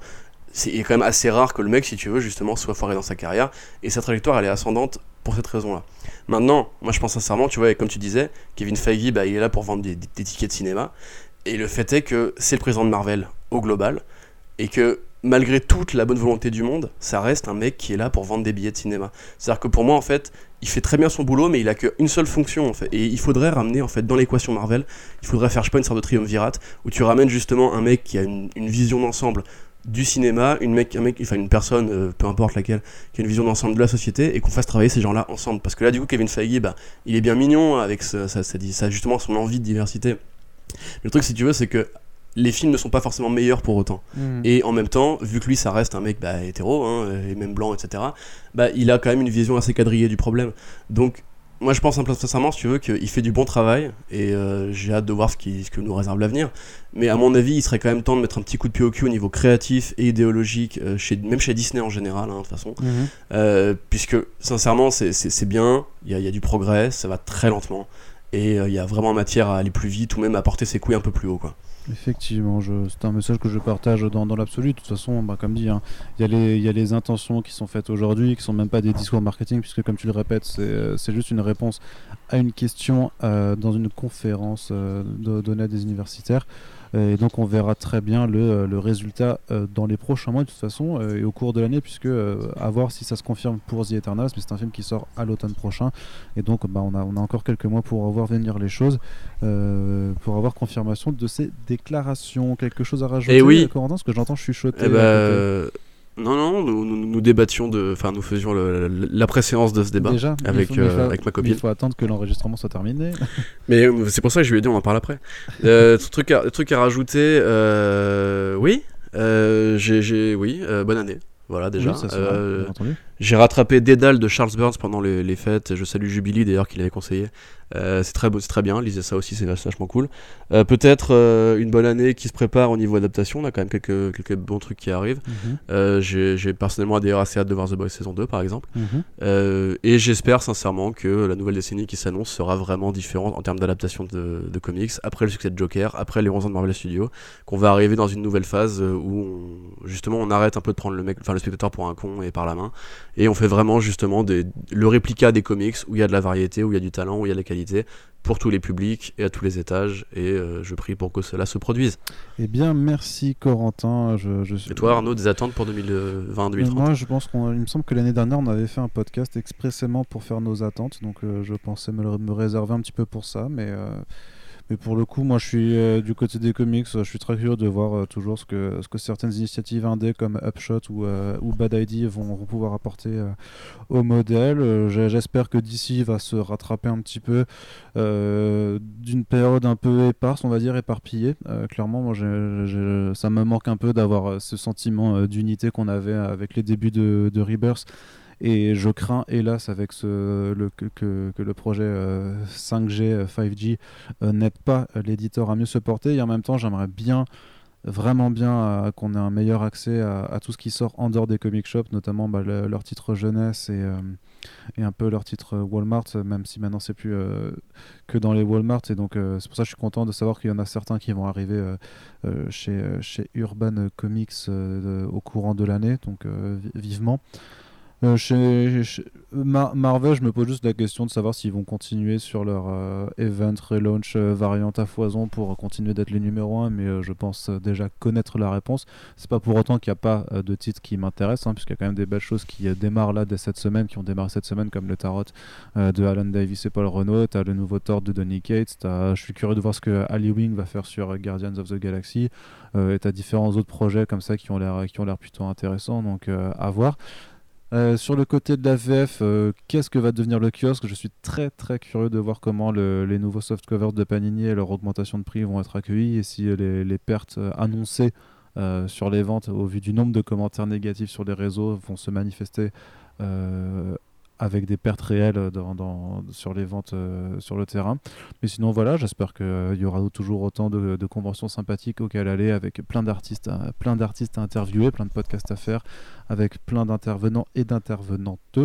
C'est quand même assez rare que le mec, si tu veux, justement, soit foiré dans sa carrière. Et sa trajectoire, elle est ascendante pour cette raison-là. Maintenant, moi, je pense sincèrement, tu vois, comme tu disais, Kevin Feige, bah, il est là pour vendre des tickets de cinéma. Et le fait est que c'est le président de Marvel au global et que malgré toute la bonne volonté du monde, ça reste un mec qui est là pour vendre des billets de cinéma. C'est-à-dire que pour moi, en fait, il fait très bien son boulot, mais il a qu'une seule fonction, en fait. Et il faudrait ramener, en fait, dans l'équation Marvel, il faudrait faire, je sais pas, une sorte de triumvirate, où tu ramènes justement un mec qui a une, vision d'ensemble du cinéma, une mec, un mec, une personne, euh, peu importe laquelle, qui a une vision d'ensemble de la société, et qu'on fasse travailler ces gens-là ensemble. Parce que là, du coup, Kevin Feige, bah, il est bien mignon avec ça, ça, justement son envie de diversité. Le truc, si tu veux, c'est que les films ne sont pas forcément meilleurs pour autant. Hmm. Et en même temps, vu que lui, ça reste un mec bah, hétéro, hein, et même blanc, etc., bah, il a quand même une vision assez quadrillée du problème. Donc, moi, je pense sincèrement, si tu veux, qu'il fait du bon travail, et euh, j'ai hâte de voir ce, qui, ce que nous réserve l'avenir. Mais à mon avis, il serait quand même temps de mettre un petit coup de pied au cul au niveau créatif et idéologique, euh, chez, même chez Disney en général, hein, de toute façon. Mhm. Euh, puisque, sincèrement, c'est bien, il y, y, a du progrès, ça va très lentement, et il y a vraiment matière à aller plus vite, ou même à porter ses couilles un peu plus haut, quoi. Effectivement, c'est un message que je partage dans, dans l'absolu. De toute façon, bah, comme dit, hein, il y, a les intentions qui sont faites aujourd'hui, qui sont même pas des discours marketing, puisque comme tu le répètes, c'est euh, juste une réponse à une question euh, dans une conférence euh, donnée à des universitaires. Et donc on verra très bien le, euh, le résultat euh, dans les prochains mois de toute façon euh, et au cours de l'année puisque à voir si ça se confirme pour The Eternals mais c'est un film qui sort à l'automne prochain. Et donc bah, on, a, on a encore quelques mois pour voir venir les choses pour avoir confirmation de ces déclarations. Quelque chose à rajouter et oui. Corentin? Parce que j'entends chuchoter eh ben, non, non, nous, nous, débattions de. Enfin, nous faisions la préséance de ce débat avec, euh, avec ma copine. Il faut attendre que l'enregistrement soit terminé. mais euh, c'est pour ça que je lui ai dit, on en parle après. euh, truc, à, truc à rajouter, euh, oui, j'ai, oui, bonne année. Voilà déjà. J'ai rattrapé Dédale de Charles Burns pendant les, les fêtes. Je salue Jubilee d'ailleurs qui l'avait conseillé. Euh, c'est très, très bien, lisez ça aussi, c'est vachement cool. Euh, peut-être euh, une bonne année qui se prépare au niveau adaptation, on a quand même quelques, quelques bons trucs qui arrivent. Mhm. j'ai personnellement d'ailleurs assez hâte de voir The Boys saison 2 par exemple. Mhm. et j'espère sincèrement que la nouvelle décennie qui s'annonce sera vraiment différente en termes d'adaptation de, de, comics, après le succès de Joker, après les 11 ans de Marvel Studios, qu'on va arriver dans une nouvelle phase où justement on arrête un peu de prendre le, mec, enfin, le spectateur pour un con et par la main, et on fait vraiment justement des, le réplica des comics où il y a de la variété, où il y a du talent, où il y a de la qualité pour tous les publics et à tous les étages et euh, je prie pour que cela se produise. Eh bien merci Corentin. Je, Et toi Arnaud, des attentes pour 2020-2030 Moi je pense qu'il me semble que l'année dernière on avait fait un podcast expressément pour faire nos attentes donc euh, je pensais me, me, réserver un petit peu pour ça mais... Euh, mais pour le coup, moi, je suis euh, du côté des comics. Je suis très curieux de voir euh, toujours ce que, ce que certaines initiatives indé comme Upshot ou, euh, ou Bad ID vont, pouvoir apporter au modèle. J'espère que DC va se rattraper un petit peu d'une période un peu éparse, on va dire éparpillée. clairement, moi, ça me manque un peu d'avoir ce sentiment d'unité qu'on avait avec les débuts de Rebirth. Et je crains, hélas, avec ce, le, que, le projet 5G, 5G n'aide pas l'éditeur à mieux se porter. Et en même temps, j'aimerais bien vraiment bien euh, qu'on ait un meilleur accès à, tout ce qui sort en dehors des comic shops, notamment bah, leur titre jeunesse et, euh, un peu leur titre Walmart, même si maintenant c'est plus euh, que dans les Walmart. Et donc c'est pour ça que je suis content de savoir qu'il y en a certains qui vont arriver chez Urban Comics au courant de l'année, donc vivement. Euh, Marvel, je me pose juste la question de savoir s'ils vont continuer sur leur euh, event relaunch euh, variante à foison pour continuer d'être les numéros 1, mais je pense déjà connaître la réponse. C'est pas pour autant qu'il n'y a pas de titres qui m'intéressent, hein, puisqu'il y a quand même des belles choses qui démarrent là dès cette semaine, qui ont démarré cette semaine, comme le Tarot de Alan Davis et Paul Renault, t'as le nouveau Thor de Donny Cates, je suis curieux de voir ce que Ali Wing va faire sur Guardians of the Galaxy, et t'as différents autres projets comme ça qui ont l'air plutôt intéressants, donc à voir. Sur le côté de la VF, qu'est-ce que va devenir le kiosque? Je suis très très curieux de voir comment les nouveaux softcovers de Panini et leur augmentation de prix vont être accueillis et si les, pertes annoncées sur les ventes au vu du nombre de commentaires négatifs sur les réseaux vont se manifester avec des pertes réelles dans, sur les ventes euh, sur le terrain. Mais sinon, voilà, j'espère qu'il euh, y aura toujours autant de, conventions sympathiques auxquelles aller, avec plein d'artistes, à, plein d'artistes à interviewer, plein de podcasts à faire, avec plein d'intervenants et d'intervenantes.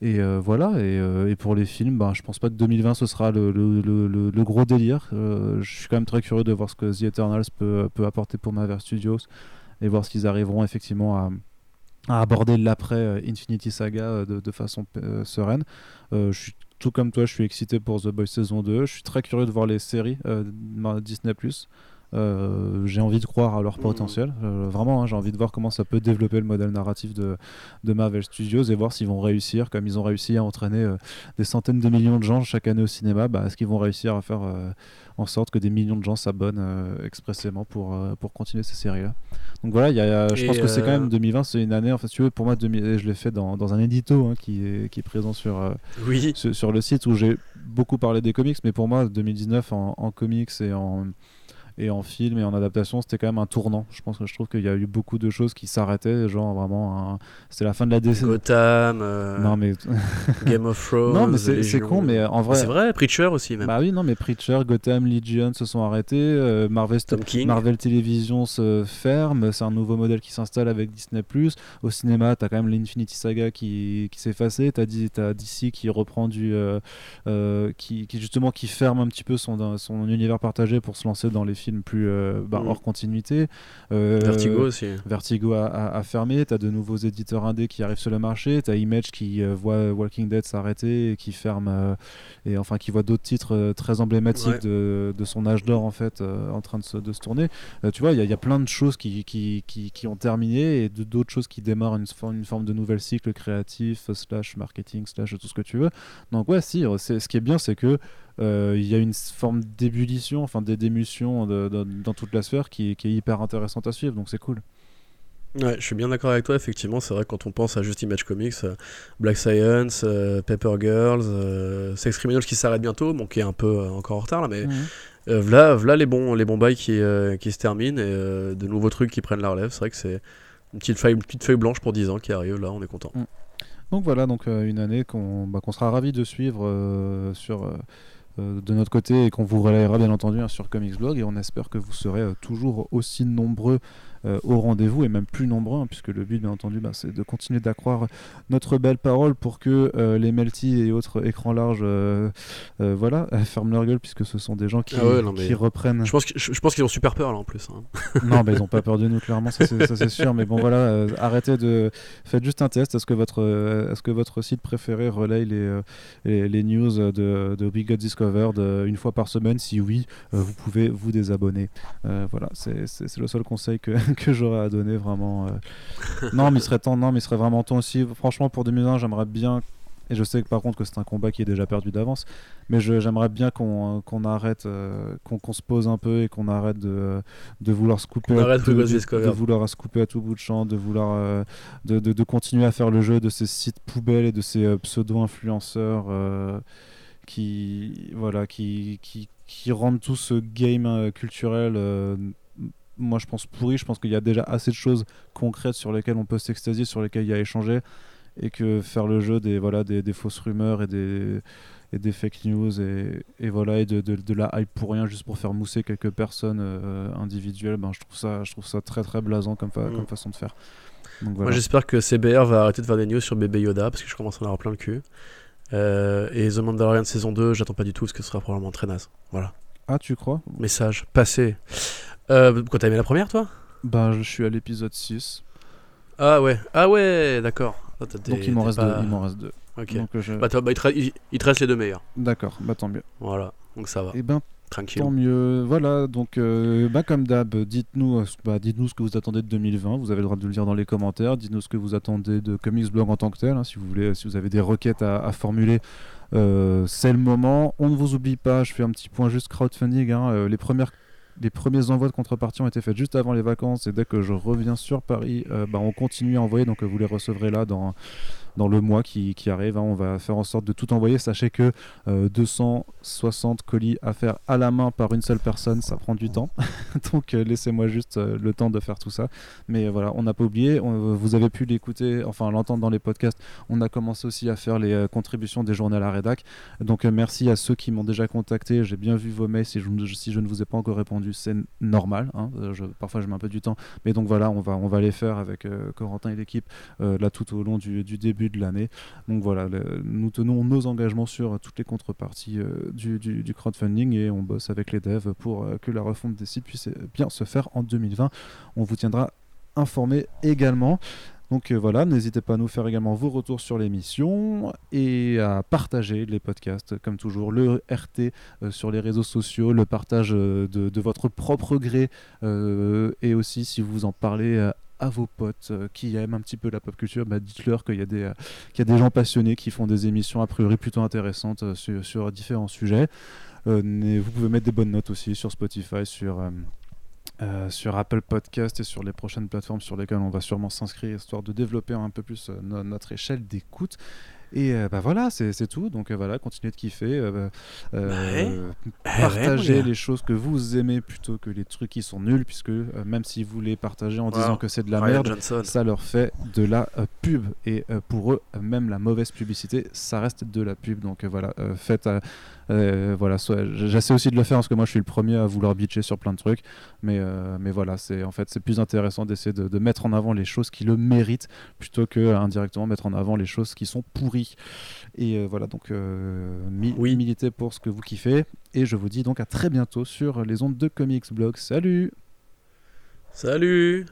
Et euh, voilà, et, pour les films, ben, je pense pas que 2020 ce sera le, gros délire. je suis quand même très curieux de voir ce que The Eternals peut, peut apporter pour Marvel Studios et voir ce qu'ils arriveront effectivement à à aborder l'après euh, Infinity Saga euh, de, façon euh, sereine. je suis tout comme toi, je suis excité pour The Boys saison 2. Je suis très curieux de voir les séries Disney+. J'ai envie de croire à leur mmh. potentiel. vraiment, hein, j'ai envie de voir comment ça peut développer le modèle narratif de, de Marvel Studios et voir s'ils vont réussir, comme ils ont réussi à entraîner des centaines de millions de gens chaque année au cinéma, bah, est-ce qu'ils vont réussir à faire en sorte que des millions de gens s'abonnent euh, expressément pour, euh, pour continuer ces séries-là? Donc voilà, y a, je pense que c'est quand même 2020, euh, c'est une année, enfin, si tu veux, pour moi, je l'ai fait dans, dans, un édito hein, qui, est, qui est présent sur, oui. sur, le site où j'ai beaucoup parlé des comics, mais pour moi, 2019 en, en comics et en et en film et en adaptation, c'était quand même un tournant. Je pense que je trouve qu'il y a eu beaucoup de choses qui s'arrêtaient, genre vraiment, c'était la fin de la décennie. Gotham, euh, non mais Game of Thrones. Non mais c'est con, mais en vrai. C'est vrai, Preacher aussi même. Bah oui, non mais Preacher, Gotham, Legion se sont arrêtés, euh, Marvel, Marvel Television se ferme, c'est un nouveau modèle qui s'installe avec Disney+. Au cinéma, t'as quand même l'Infinity Saga qui, qui s'est effacé, t'as as DC qui reprend du, euh, qui, qui, justement qui ferme un petit peu son, son univers partagé pour se lancer dans les films plus euh, bah, mm. hors continuité. Euh, Vertigo aussi. Vertigo a, fermé. Tu as de nouveaux éditeurs indés qui arrivent sur le marché. Tu as Image qui euh, voit Walking Dead s'arrêter et qui ferme. et enfin, qui voit d'autres titres très emblématiques de, de, son âge d'or en fait en train de se, de se tourner. tu vois, il y, y, a plein de choses qui, qui, qui, qui ont terminé et d'autres choses qui démarrent une, une forme de nouvel cycle créatif, slash marketing, slash tout ce que tu veux. Donc, ouais, si, ce qui est bien, c'est que euh, il y a une forme d'ébullition, enfin d'émulsion dans toute la sphère qui, est hyper intéressante à suivre, donc c'est cool. Ouais, je suis bien d'accord avec toi, effectivement, c'est vrai que quand on pense à juste Image Comics, euh, Black Science, euh, Paper Girls, Sex Criminals qui s'arrête bientôt, bon qui est un peu encore en retard là, mais voilà, voilà les bons, les bons bails qui, qui se terminent et de nouveaux trucs qui prennent la relève, c'est vrai que c'est une petite feuille, petite feuille blanche pour 10 ans qui arrive, là on est content. Mm. Donc voilà, donc une année qu'on bah, sera ravi de suivre sur euh, de notre côté et qu'on vous relayera bien entendu hein, sur Comics Blog et on espère que vous serez euh, toujours aussi nombreux euh, au rendez-vous et même plus nombreux, hein, puisque le but, bien entendu, bah, c'est de continuer d'accroître notre belle parole pour que euh, les Melty et autres écrans larges euh, voilà, ferment leur gueule, puisque ce sont des gens qui, ah qui reprennent. Je pense, je, pense qu'ils ont super peur là en plus. Hein. non, mais ils n'ont pas peur de nous, clairement, ça c'est sûr. Mais bon, voilà, arrêtez de. Faites juste un test. Est-ce que, votre, est-ce que votre site préféré relaye les, les, news de, de We Got Discovered une fois par semaine? Si oui, vous pouvez vous désabonner. voilà, c'est le seul conseil que, que j'aurais à donner vraiment. Euh. non, mais il serait temps, non, mais il serait vraiment temps aussi. Franchement, pour 2001, j'aimerais bien. Et je sais que par contre que c'est un combat qui est déjà perdu d'avance, mais j'aimerais bien qu'on arrête, euh, qu'on se pose un peu et qu'on arrête de, de vouloir se couper, à tout, de, vouloir se couper à tout bout de champ, de vouloir euh, de, de, continuer à faire le jeu de ces sites poubelles et de ces pseudo influenceurs qui voilà qui, qui, qui rendent tout ce game culturel moi je pense pourri. Je pense qu'il y a déjà assez de choses concrètes sur lesquelles on peut s'extasier, sur lesquelles il y a échanger, et que faire le jeu des, voilà, des, fausses rumeurs et des, et des fake news et, et voilà et de, de, la hype pour rien juste pour faire mousser quelques personnes euh, individuelles, ben, je, trouve ça, je trouve ça très très blasant comme, mm. comme façon de faire. Moi j'espère que CBR va arrêter de faire des news sur bébé Yoda parce que je commence à en avoir plein le cul. Euh, et The Mandalorian saison 2, j'attends pas du tout parce que ce sera probablement très naze. Voilà. Ah, tu crois? Message passé. Euh, quoi, t'as aimé la première, toi? Bah, je suis à l'épisode 6. Ah ouais, ah ouais, d'accord. Ah, Donc il m'en reste, deux. il m'en reste deux. Ok. Donc, je... bah, bah, il, te, il, te reste les deux meilleurs. D'accord, bah tant mieux. Voilà, donc ça va. Et eh ben, Tranquille. Tant mieux. Voilà, donc euh, bah, comme d'hab, dites-nous euh, bah, dites-nous ce que vous attendez de 2020. Vous avez le droit de le dire dans les commentaires. Dites-nous ce que vous attendez de Comics Blog en tant que tel. Hein, si vous voulez, si vous avez des requêtes à, à formuler, euh, c'est le moment. On ne vous oublie pas. Je fais un petit point juste crowdfunding. Hein, les premières les premiers envois de contrepartie ont été faits juste avant les vacances et dès que je reviens sur Paris, bah, on continue à envoyer. Donc vous les recevrez là dans dans le mois qui, arrive. Hein. on va faire en sorte de tout envoyer. Sachez que 260 euh, colis à faire à la main par une seule personne, ça prend du temps. Donc euh, laissez-moi juste euh, le temps de faire tout ça. Mais voilà, on n'a pas oublié. vous avez pu l'écouter, enfin l'entendre dans les podcasts. On a commencé aussi à faire les contributions des journaux à la rédac. Donc merci à ceux qui m'ont déjà contacté. J'ai bien vu vos mails. Si je, ne vous ai pas encore répondu, c'est normal. Hein. parfois je mets un peu du temps. Mais donc voilà, on va, on va les faire avec Corentin et l'équipe là tout au long du début de l'année. Donc voilà, nous tenons nos engagements sur toutes les contreparties euh, du, crowdfunding et on bosse avec les devs pour euh, que la refonte des sites puisse bien se faire en 2020. On vous tiendra informé également. Donc euh, voilà, n'hésitez pas à nous faire également vos retours sur l'émission et à partager les podcasts, comme toujours, le RT sur les réseaux sociaux, le partage de, votre propre gré et aussi si vous en parlez à vos potes euh, qui aiment un petit peu la pop culture, bah, dites-leur qu'il y, a des, euh, y a des gens passionnés qui font des émissions a priori plutôt intéressantes euh, sur, sur, différents sujets. vous pouvez mettre des bonnes notes aussi sur Spotify, sur, sur Apple Podcast et sur les prochaines plateformes sur lesquelles on va sûrement s'inscrire, histoire de développer un peu plus notre échelle d'écoute. Et euh, bah voilà, c'est tout. Donc euh, voilà, continuez de kiffer. Euh, euh partagez les choses que vous aimez plutôt que les trucs qui sont nuls, puisque même si vous les partagez en disant que c'est de la merde, ça leur fait de la pub. Et pour eux, même la mauvaise publicité, ça reste de la pub. Donc voilà, faites voilà, j'essaie aussi de le faire parce que moi je suis le premier à vouloir bitcher sur plein de trucs, mais, mais voilà, c'est en fait c'est plus intéressant d'essayer de, mettre en avant les choses qui le méritent plutôt que indirectement mettre en avant les choses qui sont pourries. Et euh, voilà, donc oui. militez pour ce que vous kiffez. Et je vous dis donc à très bientôt sur les ondes de Comics Blog. Salut Salut